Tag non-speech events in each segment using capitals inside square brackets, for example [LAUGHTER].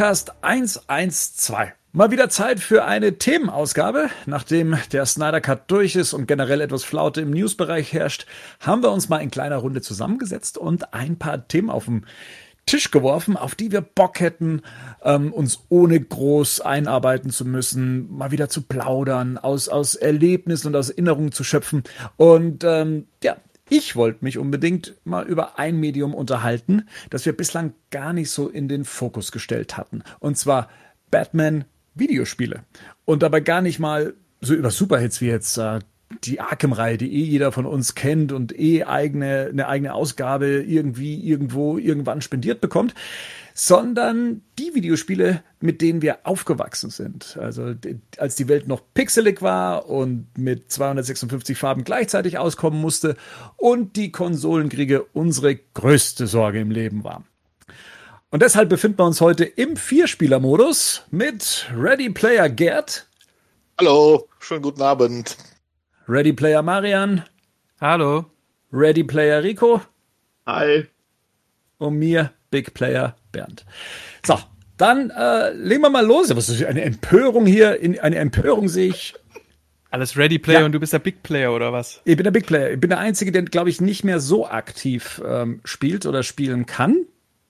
Badcast 112. Mal wieder Zeit für eine Themenausgabe. Nachdem der Snyder Cut durch ist und generell etwas Flaute im Newsbereich herrscht, haben wir uns mal in kleiner Runde zusammengesetzt und ein paar Themen auf dem Tisch geworfen, auf die wir Bock hätten, ähm, uns ohne groß einarbeiten zu müssen, mal wieder zu plaudern, aus, aus Erlebnissen und aus Erinnerungen zu schöpfen. Und ähm, ja, ich wollte mich unbedingt mal über ein Medium unterhalten, das wir bislang gar nicht so in den Fokus gestellt hatten. Und zwar Batman Videospiele. Und dabei gar nicht mal so über Superhits wie jetzt äh, die Arkham-Reihe, die eh jeder von uns kennt und eh eigene, eine eigene Ausgabe irgendwie, irgendwo, irgendwann spendiert bekommt, sondern die Videospiele, mit denen wir aufgewachsen sind. Also als die Welt noch pixelig war und mit 256 Farben gleichzeitig auskommen musste und die Konsolenkriege unsere größte Sorge im Leben waren. Und deshalb befinden wir uns heute im Vierspieler-Modus mit Ready Player Gerd. Hallo, schönen guten Abend. Ready Player Marian. Hallo. Ready Player Rico. Hi. Und mir, Big Player Bernd. So, dann äh, legen wir mal los. Was ist eine Empörung hier? In, eine Empörung sehe ich. Alles Ready Player ja. und du bist der Big Player oder was? Ich bin der Big Player. Ich bin der Einzige, der, glaube ich, nicht mehr so aktiv ähm, spielt oder spielen kann.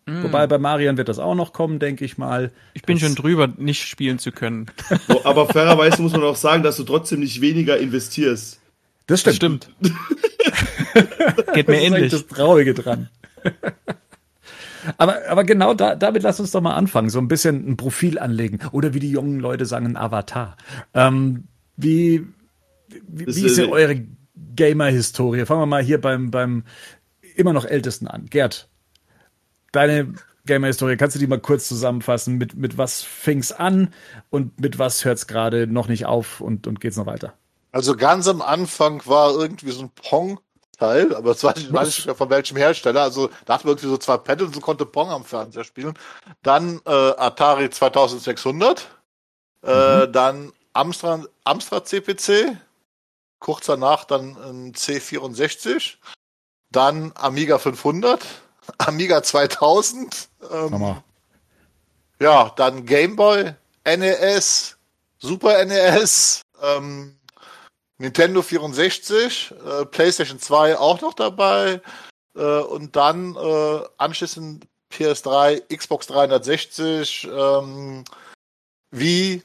Mm. Wobei bei Marian wird das auch noch kommen, denke ich mal. Ich bin schon drüber, nicht spielen zu können. So, aber fairerweise muss man auch sagen, dass du trotzdem nicht weniger investierst. Das stimmt. Das stimmt. [LAUGHS] Geht mir das ähnlich. Das Traurige dran. Aber, aber genau da, damit lass uns doch mal anfangen, so ein bisschen ein Profil anlegen. Oder wie die jungen Leute sagen, ein Avatar. Ähm, wie, wie, wie ist denn eure Gamer-Historie? Fangen wir mal hier beim, beim immer noch ältesten an. Gerd, deine Gamer-Historie, kannst du die mal kurz zusammenfassen? Mit, mit was fing's an und mit was hört's gerade noch nicht auf und, und geht's noch weiter? Also ganz am Anfang war irgendwie so ein Pong Teil, aber es war nicht, weiß nicht mehr von welchem Hersteller. Also da hatten wir irgendwie so zwei Pedals und konnte Pong am Fernseher spielen. Dann äh, Atari 2600, äh, mhm. dann Amstrad, Amstrad CPC, kurz danach dann ein C64, dann Amiga 500, [LAUGHS] Amiga 2000, ähm, ja, dann Gameboy, NES, Super NES, ähm, Nintendo 64, äh, PlayStation 2 auch noch dabei äh, und dann äh, anschließend PS3, Xbox 360, ähm, Wii,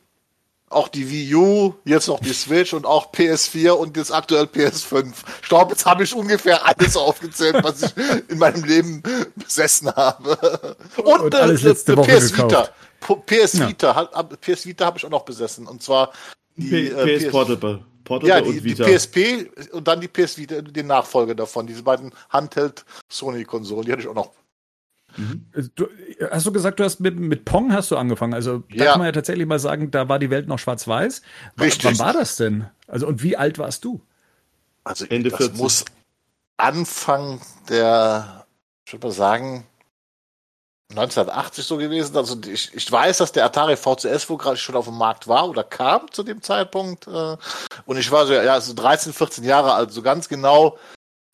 auch die Wii U, jetzt noch die Switch und auch PS4 und jetzt aktuell PS5. Ich glaube, jetzt habe ich ungefähr alles aufgezählt, was ich in meinem Leben besessen habe. Und, und alles äh, letzte Woche PS gekauft. Vita. PS Vita, ja. PS Vita habe ich auch noch besessen und zwar die P äh, PS Portable. Portable ja, die, die, PSP und dann die PS Vita, den Nachfolger davon, diese beiden Handheld-Sony-Konsolen, die hatte ich auch noch. Mhm. Du, hast du gesagt, du hast mit, mit Pong hast du angefangen? Also da ja. kann man ja tatsächlich mal sagen, da war die Welt noch schwarz-weiß. Richtig. Wann war das denn? Also und wie alt warst du? Also Ende das 40. muss Anfang der, ich würde mal sagen, 1980 so gewesen. Also ich, ich weiß, dass der Atari VCS wo gerade schon auf dem Markt war oder kam zu dem Zeitpunkt. Äh, und ich war so, ja, so 13, 14 Jahre alt. So ganz genau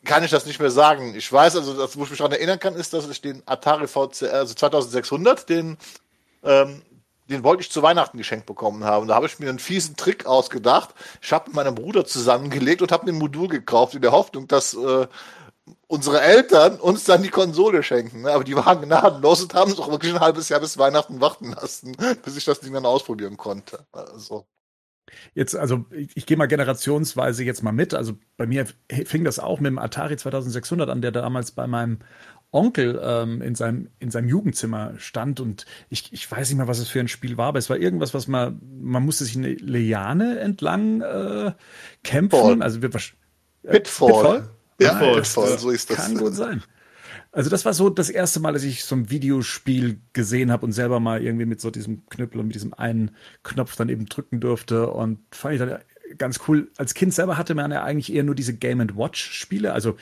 kann ich das nicht mehr sagen. Ich weiß also, das, wo ich mich daran erinnern kann, ist, dass ich den Atari VCS, also 2600, den, ähm, den wollte ich zu Weihnachten geschenkt bekommen haben. Da habe ich mir einen fiesen Trick ausgedacht. Ich habe mit meinem Bruder zusammengelegt und habe mir ein Modul gekauft in der Hoffnung, dass äh, unsere Eltern uns dann die Konsole schenken. Ne? Aber die waren gnadenlos und haben uns auch wirklich ein halbes Jahr bis Weihnachten warten lassen, bis ich das Ding dann ausprobieren konnte. Also. Jetzt, also ich, ich gehe mal generationsweise jetzt mal mit. Also bei mir fing das auch mit dem Atari 2600 an, der damals bei meinem Onkel ähm, in, seinem, in seinem Jugendzimmer stand und ich, ich weiß nicht mal, was es für ein Spiel war, aber es war irgendwas, was man, man musste sich eine Liane entlang äh, kämpfen. Pitfall. Also wir, äh, Pitfall. Pitfall? Ja, voll, voll, so ist das. Kann gut sein. Also das war so das erste Mal, dass ich so ein Videospiel gesehen habe und selber mal irgendwie mit so diesem Knüppel und mit diesem einen Knopf dann eben drücken durfte und fand ich dann ganz cool. Als Kind selber hatte man ja eigentlich eher nur diese Game Watch Spiele, also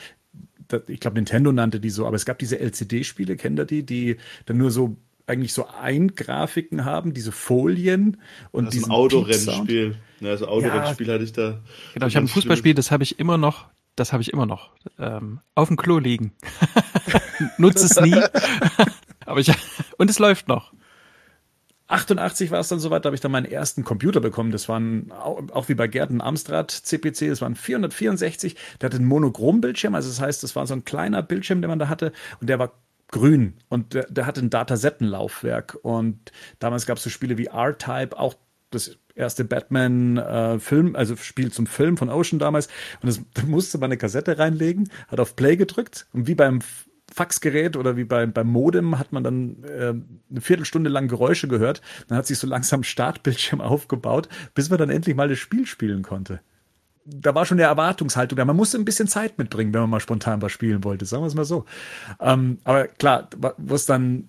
ich glaube Nintendo nannte die so, aber es gab diese LCD Spiele, kennt ihr die, die dann nur so eigentlich so Eingrafiken haben, diese Folien und das ist ein Autorennspiel. Ja, also Autorennspiel ja, hatte ich da. Genau, ich habe ein Fußballspiel, das habe ich immer noch das habe ich immer noch. Ähm, auf dem Klo liegen. [LAUGHS] Nutze es nie. [LAUGHS] Aber ich, und es läuft noch. 88 war es dann soweit, da habe ich dann meinen ersten Computer bekommen. Das waren auch wie bei Gerd ein Amstrad CPC, das waren 464. Der hatte einen Monochrom-Bildschirm, also das heißt, das war so ein kleiner Bildschirm, den man da hatte und der war grün und der, der hatte ein Datasettenlaufwerk und damals gab es so Spiele wie R-Type, auch das erste Batman-Film, äh, also Spiel zum Film von Ocean damals. Und das, [LAUGHS] da musste man eine Kassette reinlegen, hat auf Play gedrückt und wie beim Faxgerät oder wie beim, beim Modem hat man dann äh, eine Viertelstunde lang Geräusche gehört. Dann hat sich so langsam [LAUGHS] Startbildschirm aufgebaut, bis man dann endlich mal das Spiel spielen konnte. Da war schon eine Erwartungshaltung da. Man musste ein bisschen Zeit mitbringen, wenn man mal spontan was spielen wollte, sagen wir es mal so. Ähm, aber klar, wo es dann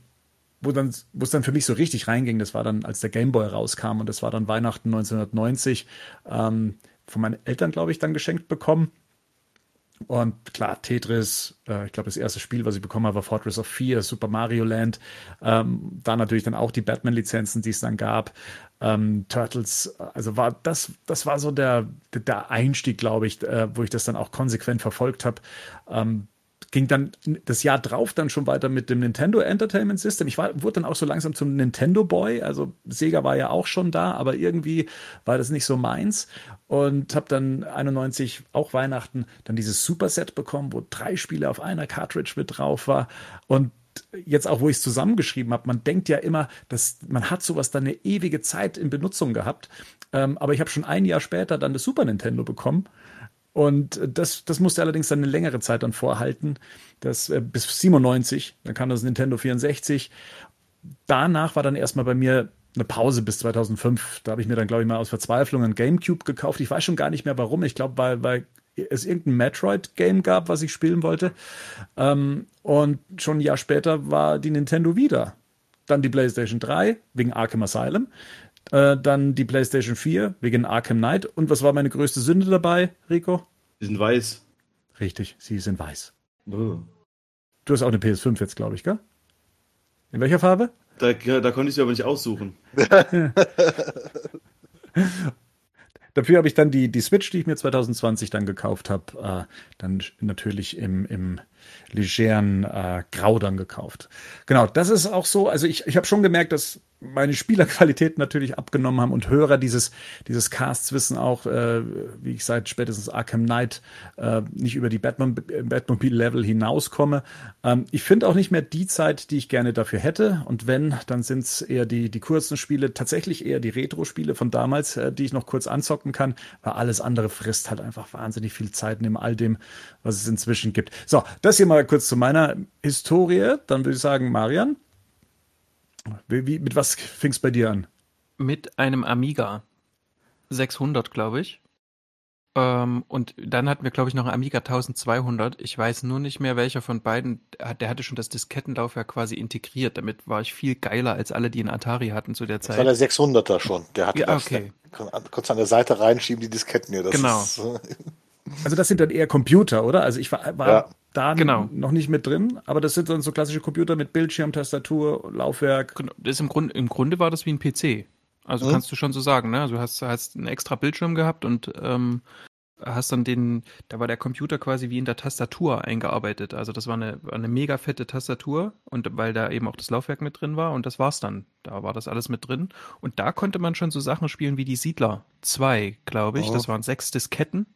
wo dann, wo es dann für mich so richtig reinging, das war dann, als der Gameboy rauskam und das war dann Weihnachten 1990 ähm, von meinen Eltern, glaube ich, dann geschenkt bekommen. Und klar, Tetris, äh, ich glaube, das erste Spiel, was ich bekommen habe, war Fortress of Fear, Super Mario Land. Ähm, da natürlich dann auch die Batman-Lizenzen, die es dann gab. Ähm, Turtles, also war das, das war so der, der Einstieg, glaube ich, äh, wo ich das dann auch konsequent verfolgt habe. Ähm, ging dann das Jahr drauf dann schon weiter mit dem Nintendo Entertainment System. Ich war, wurde dann auch so langsam zum Nintendo Boy. Also Sega war ja auch schon da, aber irgendwie war das nicht so meins. Und habe dann 91 auch Weihnachten dann dieses Superset bekommen, wo drei Spiele auf einer Cartridge mit drauf war. Und jetzt auch, wo ich es zusammengeschrieben habe, man denkt ja immer, dass man hat sowas dann eine ewige Zeit in Benutzung gehabt. Ähm, aber ich habe schon ein Jahr später dann das Super Nintendo bekommen und das, das musste allerdings dann eine längere Zeit dann vorhalten, das, äh, bis 97, dann kam das Nintendo 64. Danach war dann erstmal bei mir eine Pause bis 2005. Da habe ich mir dann, glaube ich, mal aus Verzweiflung ein Gamecube gekauft. Ich weiß schon gar nicht mehr warum. Ich glaube, weil, weil es irgendein Metroid-Game gab, was ich spielen wollte. Ähm, und schon ein Jahr später war die Nintendo wieder. Dann die PlayStation 3 wegen Arkham Asylum. Äh, dann die PlayStation 4 wegen Arkham Knight. Und was war meine größte Sünde dabei, Rico? Die sind weiß. Richtig, sie sind weiß. Oh. Du hast auch eine PS5 jetzt, glaube ich, gell? In welcher Farbe? Da, da konnte ich sie aber nicht aussuchen. [LAUGHS] Dafür habe ich dann die, die Switch, die ich mir 2020 dann gekauft habe, äh, dann natürlich im, im legeren äh, Grau dann gekauft. Genau, das ist auch so. Also ich, ich habe schon gemerkt, dass meine Spielerqualität natürlich abgenommen haben und Hörer dieses, dieses Casts wissen auch, äh, wie ich seit spätestens Arkham Knight äh, nicht über die Batman, Batmobile-Level hinauskomme. Ähm, ich finde auch nicht mehr die Zeit, die ich gerne dafür hätte. Und wenn, dann sind es eher die, die kurzen Spiele, tatsächlich eher die Retro-Spiele von damals, äh, die ich noch kurz anzocken kann, weil alles andere frisst halt einfach wahnsinnig viel Zeit neben all dem, was es inzwischen gibt. So, das hier mal kurz zu meiner Historie. Dann würde ich sagen, Marian, wie, wie, mit was fing es bei dir an? Mit einem Amiga 600, glaube ich. Ähm, und dann hatten wir, glaube ich, noch einen Amiga 1200. Ich weiß nur nicht mehr, welcher von beiden. Der hatte schon das Diskettenlaufwerk quasi integriert. Damit war ich viel geiler als alle, die einen Atari hatten zu der Zeit. Das war der 600er schon. Der hatte ja, das. Okay. Kurz an der Seite reinschieben, die Disketten hier. Das genau. Ist, also das sind dann eher Computer, oder? Also ich war, war ja. Da genau. noch nicht mit drin, aber das sind dann so klassische Computer mit Bildschirm, Tastatur, Laufwerk. Genau. Das im, Grunde, Im Grunde war das wie ein PC. Also mhm. kannst du schon so sagen, ne? Also du hast, hast einen extra Bildschirm gehabt und ähm, hast dann den, da war der Computer quasi wie in der Tastatur eingearbeitet. Also das war eine, eine mega fette Tastatur und weil da eben auch das Laufwerk mit drin war und das war's dann. Da war das alles mit drin. Und da konnte man schon so Sachen spielen wie die Siedler 2, glaube ich. Oh. Das waren sechs Disketten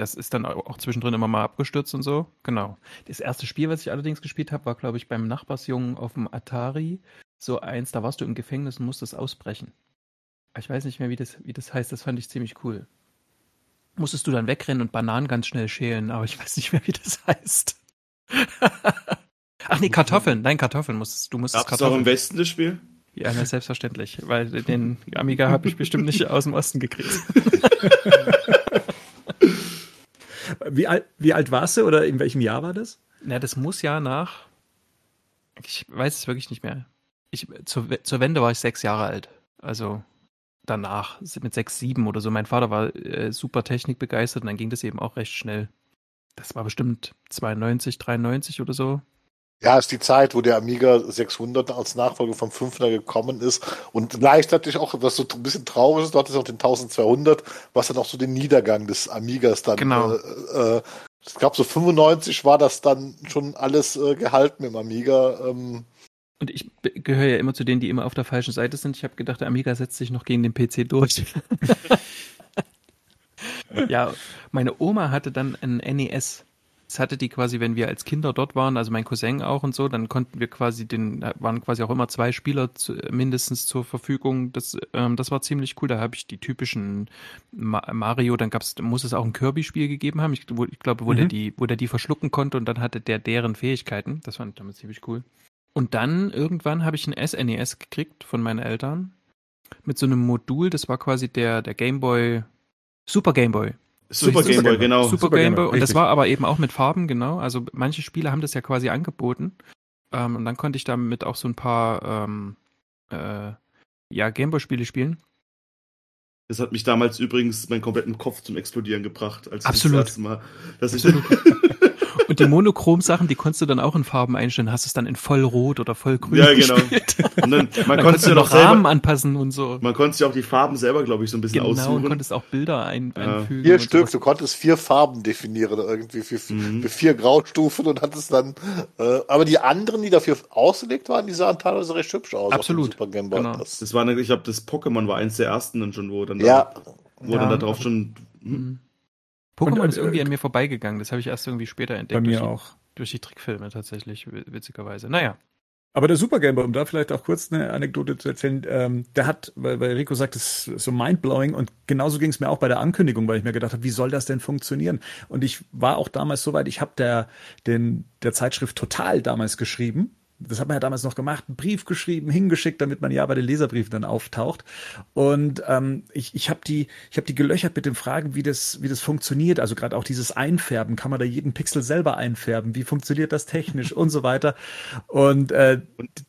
das ist dann auch zwischendrin immer mal abgestürzt und so. Genau. Das erste Spiel, was ich allerdings gespielt habe, war, glaube ich, beim Nachbarsjungen auf dem Atari. So eins, da warst du im Gefängnis und musstest ausbrechen. Ich weiß nicht mehr, wie das, wie das heißt. Das fand ich ziemlich cool. Musstest du dann wegrennen und Bananen ganz schnell schälen, aber ich weiß nicht mehr, wie das heißt. Ach nee, Kartoffeln. Nein, Kartoffeln musstest du musstest Gab's Kartoffeln. auch im Westen das Spiel? Ja, na, selbstverständlich, weil den Amiga habe ich bestimmt nicht aus dem Osten gekriegt. [LAUGHS] Wie alt, wie alt warst du oder in welchem Jahr war das? Na, das muss ja nach. Ich weiß es wirklich nicht mehr. Ich, zur, zur Wende war ich sechs Jahre alt. Also danach, mit sechs, sieben oder so. Mein Vater war äh, super technikbegeistert und dann ging das eben auch recht schnell. Das war bestimmt 92, 93 oder so. Ja, ist die Zeit, wo der Amiga 600 als Nachfolger vom 500 gekommen ist und gleichzeitig auch, was so ein bisschen traurig ist, dort ist auch den 1200, was dann auch so den Niedergang des Amigas dann, genau. äh, äh, ich glaube so 95 war das dann schon alles äh, gehalten im Amiga, ähm, Und ich gehöre ja immer zu denen, die immer auf der falschen Seite sind. Ich habe gedacht, der Amiga setzt sich noch gegen den PC durch. [LAUGHS] ja, meine Oma hatte dann ein NES. Das hatte die quasi, wenn wir als Kinder dort waren, also mein Cousin auch und so, dann konnten wir quasi den, da waren quasi auch immer zwei Spieler zu, mindestens zur Verfügung. Das, ähm, das war ziemlich cool. Da habe ich die typischen Ma Mario, dann gab's, muss es auch ein Kirby-Spiel gegeben haben. Ich, wo, ich glaube, wo Mhm. der die, wo der die verschlucken konnte und dann hatte der deren Fähigkeiten. Das fand ich damals ziemlich cool. Und dann irgendwann habe ich ein SNES gekriegt von meinen Eltern mit so einem Modul, das war quasi der, der Gameboy, Super Gameboy. Super Super Game Boy, Game genau. Super, Super Game Boy. Boy, Und das war aber eben auch mit Farben, genau. Also manche Spiele haben das ja quasi angeboten. Ähm, und dann konnte ich damit auch so ein paar ähm, äh, ja, Gameboy-Spiele spielen. Das hat mich damals übrigens meinen kompletten Kopf zum Explodieren gebracht. Als ich Absolut. Das erste Mal, dass ich, [LAUGHS] Und die Monochrom-Sachen, die konntest du dann auch in Farben einstellen. Hast es dann in vollrot oder vollgrün Ja, genau. [LAUGHS] gespielt. und dann, man Dann konnte konntest du ja noch selber, Rahmen anpassen und so. man konnte sich auch die Farben selber, glaube ich, so ein bisschen Genau, und aussuchen. konntest auch Bilder ein, Ja. einfügen. Vier Stück, sowas. du konntest vier Farben definieren, irgendwie für, Mhm. für vier Graustufen und hattest dann, äh, aber die anderen, die dafür ausgelegt waren, die sahen teilweise recht hübsch aus. Absolut, Super Game Boy. genau. Das, Das war, ich glaube, das Pokémon war eins der ersten dann schon, wo dann, ja, da, wo Ja. dann da drauf schon. Hm? Pokémon Und, äh, ist irgendwie an mir vorbeigegangen. Das habe ich erst irgendwie später entdeckt. Bei mir durch, auch. Die, durch die Trickfilme tatsächlich, wi- witzigerweise. Naja. Aber der Super Game Boy, um da vielleicht auch kurz eine Anekdote zu erzählen, ähm, der hat, weil, weil Rico sagt, es ist so mindblowing und genauso ging es mir auch bei der Ankündigung, weil ich mir gedacht habe, wie soll das denn funktionieren? Und ich war auch damals soweit, ich habe der, den, der Zeitschrift Total damals geschrieben. Das hat man ja damals noch gemacht, einen Brief geschrieben, hingeschickt, damit man ja bei den Leserbriefen dann auftaucht. Und ähm, ich, ich habe die, ich habe die gelöchert mit den Fragen, wie das, wie das funktioniert. Also gerade auch dieses Einfärben, kann man da jeden Pixel selber einfärben? Wie funktioniert das technisch und so weiter? Und äh,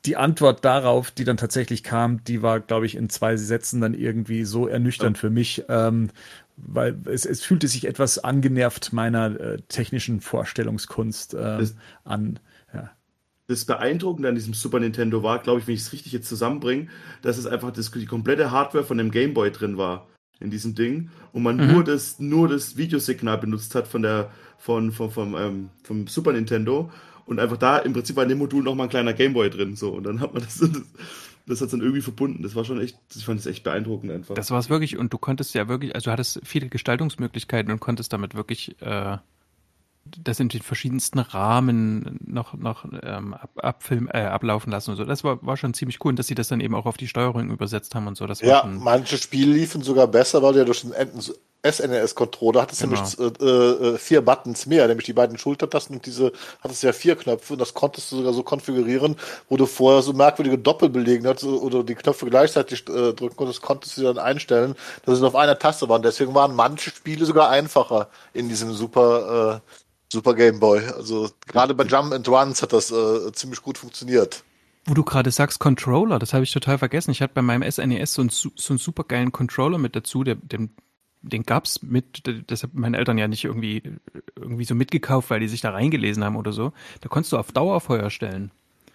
die Antwort darauf, die dann tatsächlich kam, die war, glaube ich, in zwei Sätzen dann irgendwie so ernüchternd für mich, ähm, weil es, es fühlte sich etwas angenervt meiner äh, technischen Vorstellungskunst Das- an. Das Beeindruckende an diesem Super Nintendo war, glaube ich, wenn ich es richtig jetzt zusammenbringe, dass es einfach das, die komplette Hardware von dem Game Boy drin war in diesem Ding und man Mhm. nur das nur das Videosignal benutzt hat von der von vom vom, ähm, vom Super Nintendo und einfach da im Prinzip war in dem Modul noch mal ein kleiner Game Boy drin so und dann hat man das [LAUGHS] das, das hat dann irgendwie verbunden. Das war schon echt, ich fand das echt beeindruckend einfach. Das war es wirklich. Und du konntest ja wirklich, also du hattest viele Gestaltungsmöglichkeiten und konntest damit wirklich äh, das in den verschiedensten Rahmen noch, noch ähm, ab, abfilm, äh, ablaufen lassen und so. Das war, war schon ziemlich cool. Und dass sie das dann eben auch auf die Steuerung übersetzt haben und so. Das ja, manche Spiele liefen sogar besser, weil du ja durch den SNES-Controller hattest Genau. nämlich äh, äh, vier Buttons mehr, nämlich die beiden Schultertasten und diese hattest ja vier Knöpfe und das konntest du sogar so konfigurieren, wo du vorher so merkwürdige Doppelbelegen hattest oder die Knöpfe gleichzeitig äh, drücken konntest, konntest du dann einstellen, dass sie auf einer Taste waren. Deswegen waren manche Spiele sogar einfacher in diesem Super, äh, Super Game Boy. Also gerade bei Jump and Runs hat das äh, ziemlich gut funktioniert. Wo du gerade sagst Controller, das habe ich total vergessen. Ich hatte bei meinem SNES so einen, so einen super geilen Controller mit dazu, der, den, den gab's mit, das haben meine Eltern ja nicht irgendwie, irgendwie so mitgekauft, weil die sich da reingelesen haben oder so. Da konntest du auf Dauerfeuer stellen.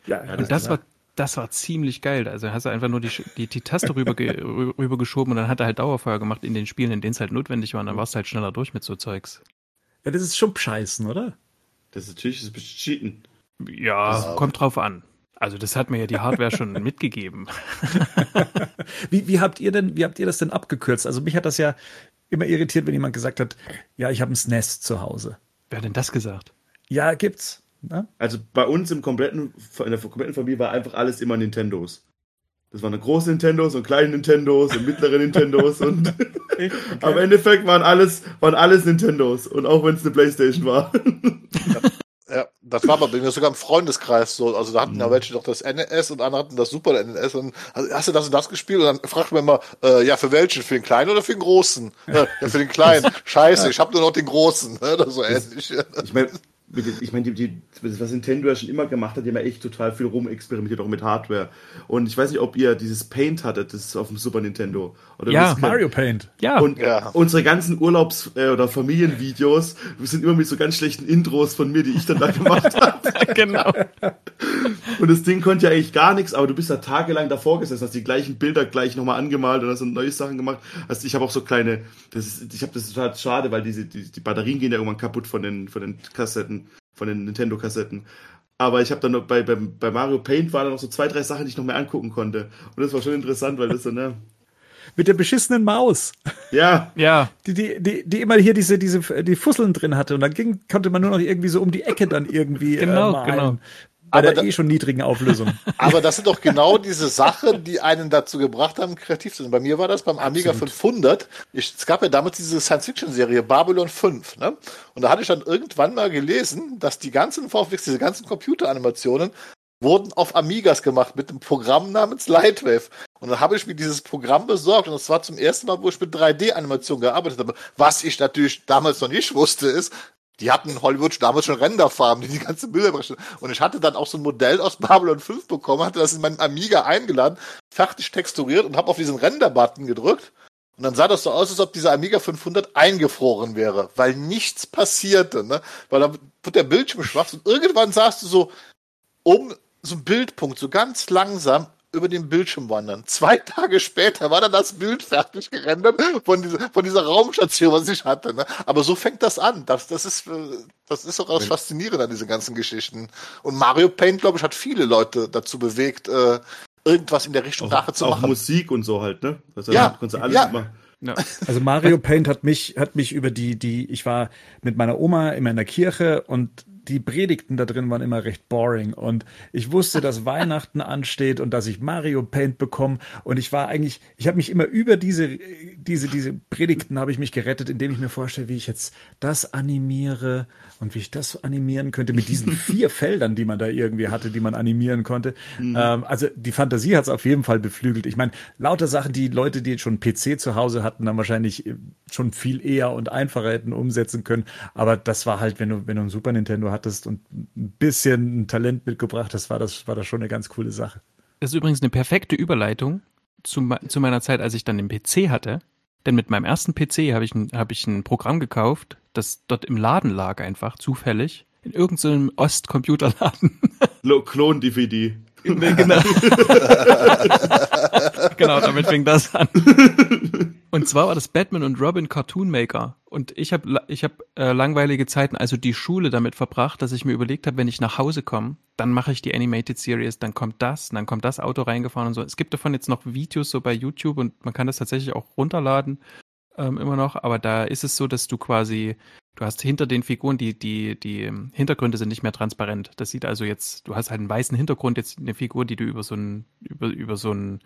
Ja, Und das war, das war ziemlich geil. Also hast du einfach nur die, die, die Taste rüber, rüber rübergeschoben und dann hat er halt Dauerfeuer gemacht in den Spielen, in denen es halt notwendig war. Und dann warst du halt schneller durch mit so Zeugs. Ja, das ist schon scheißen, oder? das ist natürlich das ist Cheaten. Ja, Ja. kommt drauf an. Also das hat mir ja die Hardware schon [LAUGHS] mitgegeben. [LAUGHS] Wie, wie habt ihr denn, wie habt ihr das denn abgekürzt? Also mich hat das ja immer irritiert, wenn jemand gesagt hat, ja, ich habe ein SNES zu Hause. Wer hat denn das gesagt? Ja, gibt's. Ne? Also bei uns im kompletten, in der kompletten Familie war einfach alles immer Nintendos. Das waren große Nintendos [LAUGHS] und kleine Nintendos und mittlere Nintendos und am Endeffekt waren alles, waren alles Nintendos und auch wenn es eine Playstation war. [LAUGHS] Ja, das war aber bei mir sogar im Freundeskreis so. Also da hatten ja welche noch das NES und andere hatten das Super NES. Und also, hast du das und das gespielt? Und dann fragt man immer, äh, ja, für welchen? Für den Kleinen oder für den Großen? Ja, [LAUGHS] ja für den Kleinen. Scheiße, ich habe nur noch den Großen. Ne? Oder so ähnlich. Ich meine, ich meine, die, die, was Nintendo ja schon immer gemacht hat, die haben ja echt total viel rumexperimentiert, auch mit Hardware. Und ich weiß nicht, ob ihr dieses Paint hattet, das ist auf dem Super Nintendo. Oder Ja, Mario Paint. Ja, Und Ja. unsere ganzen Urlaubs- äh, oder Familienvideos sind immer mit so ganz schlechten Intros von mir, die ich dann da gemacht [LAUGHS] habe. genau. Und das Ding konnte ja eigentlich gar nichts, aber du bist da tagelang davor gesessen, hast die gleichen Bilder gleich nochmal angemalt und hast dann neue Sachen gemacht. Also ich habe auch so kleine, das ist, ich habe das total schade, weil diese, die, die Batterien gehen ja irgendwann kaputt von den, von den Kassetten, von den Nintendo-Kassetten. Aber ich habe dann noch bei, bei, bei Mario Paint waren da noch so zwei, drei Sachen, die ich noch mehr angucken konnte. Und das war schon interessant, weil das so, ne? Mit der beschissenen Maus. Ja. Ja. Die, die, die, die immer hier diese, diese, die Fusseln drin hatte. Und dann ging, konnte man nur noch irgendwie so um die Ecke dann irgendwie. Genau, äh, malen. genau. Bei Aber der da- eh schon niedrigen Auflösung. [LAUGHS] Aber das sind doch genau diese Sachen, die einen dazu gebracht haben, kreativ zu sein. Bei mir war das beim Amiga 500. Ich, es gab ja damals diese Science-Fiction-Serie Babylon 5. Ne? Und da hatte ich dann irgendwann mal gelesen, dass die ganzen VFX, diese ganzen Computeranimationen, wurden auf Amigas gemacht mit einem Programm namens Lightwave. Und dann habe ich mir dieses Programm besorgt und das war zum ersten Mal, wo ich mit 3D-Animation gearbeitet habe. Was ich natürlich damals noch nicht wusste, ist, die hatten in Hollywood damals schon Renderfarben, die die ganze Bilder berechnen. Und ich hatte dann auch so ein Modell aus Babylon 5 bekommen, hatte das in meinen Amiga eingeladen, fertig texturiert und habe auf diesen Render-Button gedrückt. Und dann sah das so aus, als ob dieser Amiga 500 eingefroren wäre, weil nichts passierte, ne? Weil dann wird der Bildschirm schwach und irgendwann sahst du so um so ein Bildpunkt, so ganz langsam über den Bildschirm wandern. Zwei [LAUGHS] Tage später war dann das Bild fertig gerendert von dieser, von dieser Raumstation, was ich hatte. Ne? Aber so fängt das an. Das, das ist, äh, das ist auch das Faszinierende an diesen ganzen Geschichten. Und Mario Paint, glaube ich, hat viele Leute dazu bewegt, äh, irgendwas in der Richtung nachher Auch, zu auch machen. Musik und so halt, ne? Das Ja, konntest du alles ja. machen. Ja. [LAUGHS] Also Mario Paint hat mich, hat mich über die, die, ich war mit meiner Oma immer in der Kirche und die Predigten da drin waren immer recht boring und ich wusste, dass [LAUGHS] Weihnachten ansteht und dass ich Mario Paint bekomme und ich war eigentlich, ich habe mich immer über diese, diese, diese Predigten habe ich mich gerettet, indem ich mir vorstelle, wie ich jetzt das animiere und wie ich das animieren könnte mit diesen [LAUGHS] vier Feldern, die man da irgendwie hatte, die man animieren konnte. Ähm, also die Fantasie hat es auf jeden Fall beflügelt. Ich meine, lauter Sachen, die Leute, die jetzt schon PC zu Hause hatten, dann wahrscheinlich äh, schon viel eher und einfacher hätten umsetzen können. Aber das war halt, wenn du, wenn du ein Super Nintendo hattest und ein bisschen ein Talent mitgebracht hast, war das, war das schon eine ganz coole Sache. Das ist übrigens eine perfekte Überleitung zu, zu meiner Zeit, als ich dann den PC hatte. Denn mit meinem ersten PC habe ich, ein- habe ich ein Programm gekauft, das dort im Laden lag einfach, zufällig. In irgendeinem Ostcomputerladen. Lo- [LAUGHS] Klon-DVD. genau. [LAUGHS] genau, damit fing das an. Und zwar war das Batman und Robin Cartoon Maker. Und ich habe ich hab, äh, langweilige Zeiten, also die Schule damit verbracht, dass ich mir überlegt habe, wenn ich nach Hause komme, dann mache ich die Animated Series, dann kommt das, dann kommt das Auto reingefahren und so. Es gibt davon jetzt noch Videos so bei YouTube und man kann das tatsächlich auch runterladen, ähm, immer noch. Aber da ist es so, dass du quasi, du hast hinter den Figuren, die, die, die Hintergründe sind nicht mehr transparent. Das sieht also jetzt, du hast halt einen weißen Hintergrund, jetzt eine Figur, die du über so einen, über, über so einen,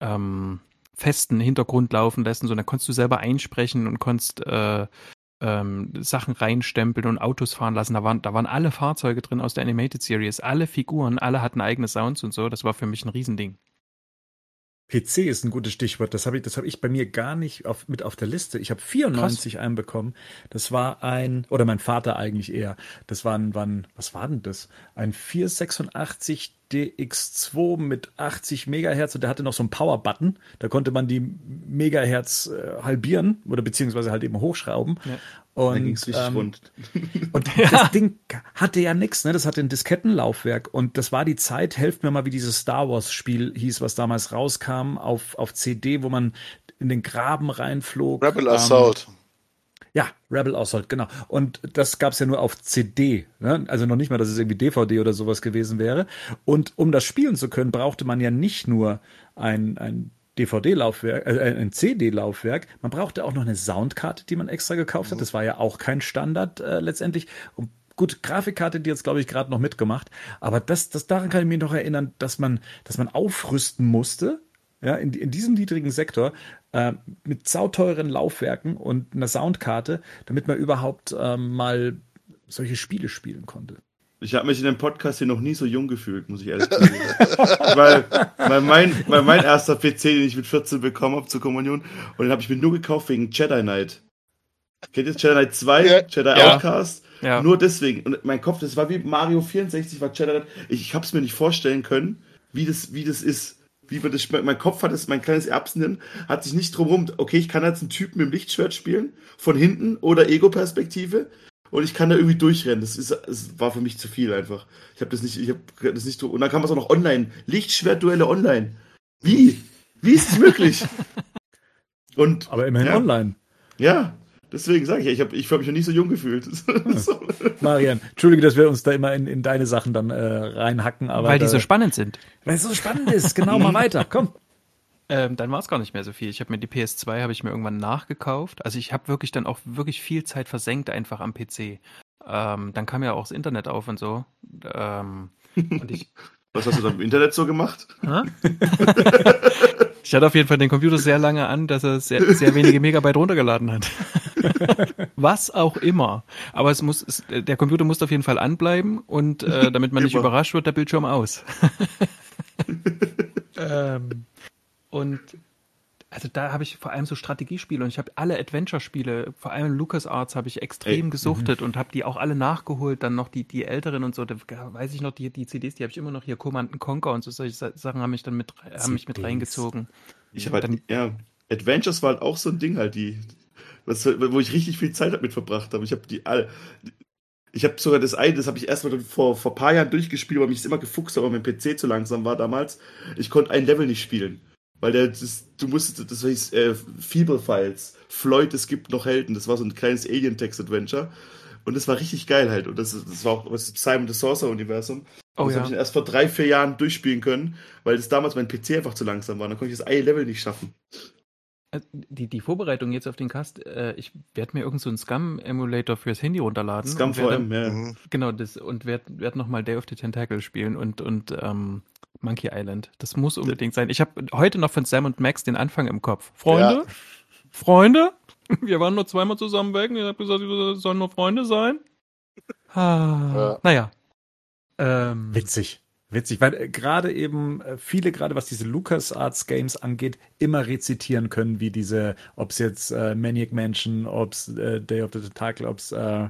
ähm, festen Hintergrund laufen lässt und so, dann konntest du selber einsprechen und konntest äh, ähm, Sachen reinstempeln und Autos fahren lassen. Da waren, da waren alle Fahrzeuge drin aus der Animated Series, alle Figuren, alle hatten eigene Sounds und so. Das war für mich ein Riesending. PC ist ein gutes Stichwort. Das habe ich, das habe ich bei mir gar nicht auf, mit auf der Liste. Ich habe 94 einen bekommen. Das war ein, oder mein Vater eigentlich eher. Das war ein, war ein was war denn das? Ein 486 DX2 mit 80 Megahertz und der hatte noch so einen Power-Button. Da konnte man die Megahertz äh, halbieren oder beziehungsweise halt eben hochschrauben. Ja. Da Und, ging's richtig ähm, rund. [LAUGHS] und das Ding hatte ja nichts, ne? Das hatte ein Diskettenlaufwerk und das war die Zeit, helft mir mal, wie dieses Star Wars Spiel hieß, was damals rauskam auf, auf CD, wo man in den Graben reinflog. Rebel Ähm, Assault. ja, Rebel Assault, genau. Und das gab's ja nur auf CD. Ne? Also noch nicht mal, dass es irgendwie DVD oder sowas gewesen wäre. Und um das spielen zu können, brauchte man ja nicht nur ein, ein DVD-Laufwerk, äh, ein CD-Laufwerk, man brauchte auch noch eine Soundkarte, die man extra gekauft hat. Das war ja auch kein Standard äh, letztendlich. Und gut, Grafikkarte, die jetzt, glaube ich, gerade noch mitgemacht. Aber das, das, daran kann ich mich noch erinnern, dass man, dass man aufrüsten musste, ja, in, in diesem niedrigen Sektor äh, mit sauteuren Laufwerken und einer Soundkarte, damit man überhaupt ähm, mal solche Spiele spielen konnte. Ich habe mich in dem Podcast hier noch nie so jung gefühlt, muss ich ehrlich sagen. [LAUGHS] weil, weil, mein, weil mein erster PC, den ich mit 14 bekommen habe zur Kommunion, und den habe ich mir nur gekauft wegen Jedi Knight. Kennt ihr Jedi Knight 2, Ja. Jedi Ja. Outcast? Ja. Nur deswegen. Und mein Kopf, das war wie Mario 64, war Jedi Knight. Ich, ich habe es mir nicht vorstellen können, wie das, wie das ist. Wie man das, mein Kopf hat es, mein kleines Erbsenhirn, hat sich nicht drumherum, okay, ich kann jetzt einen Typen mit dem Lichtschwert spielen, von hinten oder Ego-Perspektive. Und ich kann da irgendwie durchrennen. Das ist, es war für mich zu viel einfach. Ich habe das nicht, ich habe das nicht so. Und dann kam es auch noch online. Lichtschwertduelle online. Wie? Wie ist es möglich? [LAUGHS] Und Aber immerhin Ja. online. ja. Deswegen sage ich, ich habe ich hab mich noch nie so jung gefühlt. [LAUGHS] so. Marian, entschuldige, dass wir uns da immer in, in deine Sachen dann äh, reinhacken. Aber Weil die da, so spannend sind. Weil es so spannend ist. Genau, mal [LAUGHS] weiter. Komm. Ähm, dann war es gar nicht mehr so viel. Ich habe mir die PS2 habe ich mir irgendwann nachgekauft. Also ich habe wirklich dann auch wirklich viel Zeit versenkt einfach am PC. Ähm, dann kam ja auch das Internet auf und so. Ähm, und ich, [LAUGHS] Was hast du da im Internet so gemacht? [LAUGHS] ich hatte auf jeden Fall den Computer sehr lange an, dass er sehr, sehr wenige Megabyte runtergeladen hat. [LAUGHS] Was auch immer. Aber es muss, es, der Computer muss auf jeden Fall anbleiben und äh, damit man nicht Immer. überrascht wird, der Bildschirm aus. ähm, und also da habe ich vor allem so Strategiespiele und ich habe alle Adventure-Spiele, vor allem LucasArts habe ich extrem Ey, gesuchtet und habe die auch alle nachgeholt, dann noch die, die älteren und so, da weiß ich noch, die, die CDs, die habe ich immer noch hier, Command Conquer und so solche Sa- Sachen haben mich dann mit, haben mich mit reingezogen. Ich habe halt, ja, Adventures war halt auch so ein Ding halt, die, was, wo ich richtig viel Zeit damit verbracht habe. Ich habe die alle, ich habe sogar das eine, das habe ich erst mal vor, vor ein paar Jahren durchgespielt, weil mich das immer gefuchst weil mein PC zu langsam war damals. Ich konnte ein Level nicht spielen. Weil der, das, du musstest, das hieß äh, Feeble Files, Floyd, es gibt noch Helden. Das war so ein kleines Alien-Text-Adventure. Und das war richtig geil halt. Und das, das war auch das Simon the Sorcerer-Universum. Oh das ja. habe ich erst vor drei, vier Jahren durchspielen können, weil das damals mein PC einfach zu langsam war. Dann konnte ich das eine Level nicht schaffen. Äh, Die, die Vorbereitung jetzt auf den Cast, äh, ich werde mir irgend so einen Scum-Emulator fürs Handy runterladen. Scum VM, dann- ja. Mhm. Genau, das und werd, werd nochmal Day of the Tentacle spielen und, und ähm, Monkey Island. Das muss unbedingt sein. Ich habe heute noch von Sam und Max den Anfang im Kopf. Freunde? Ja. Freunde? [LAUGHS] Wir waren nur zweimal zusammen weg und ihr habt gesagt, wir sollen nur Freunde sein. Ah, Ja. Naja. Ähm, Witzig. Witzig, weil äh, gerade eben äh, viele, gerade was diese LucasArts Games angeht, immer rezitieren können, wie diese, ob es jetzt äh, Maniac Mansion, ob es äh, Day of the Tentacle, ob es äh,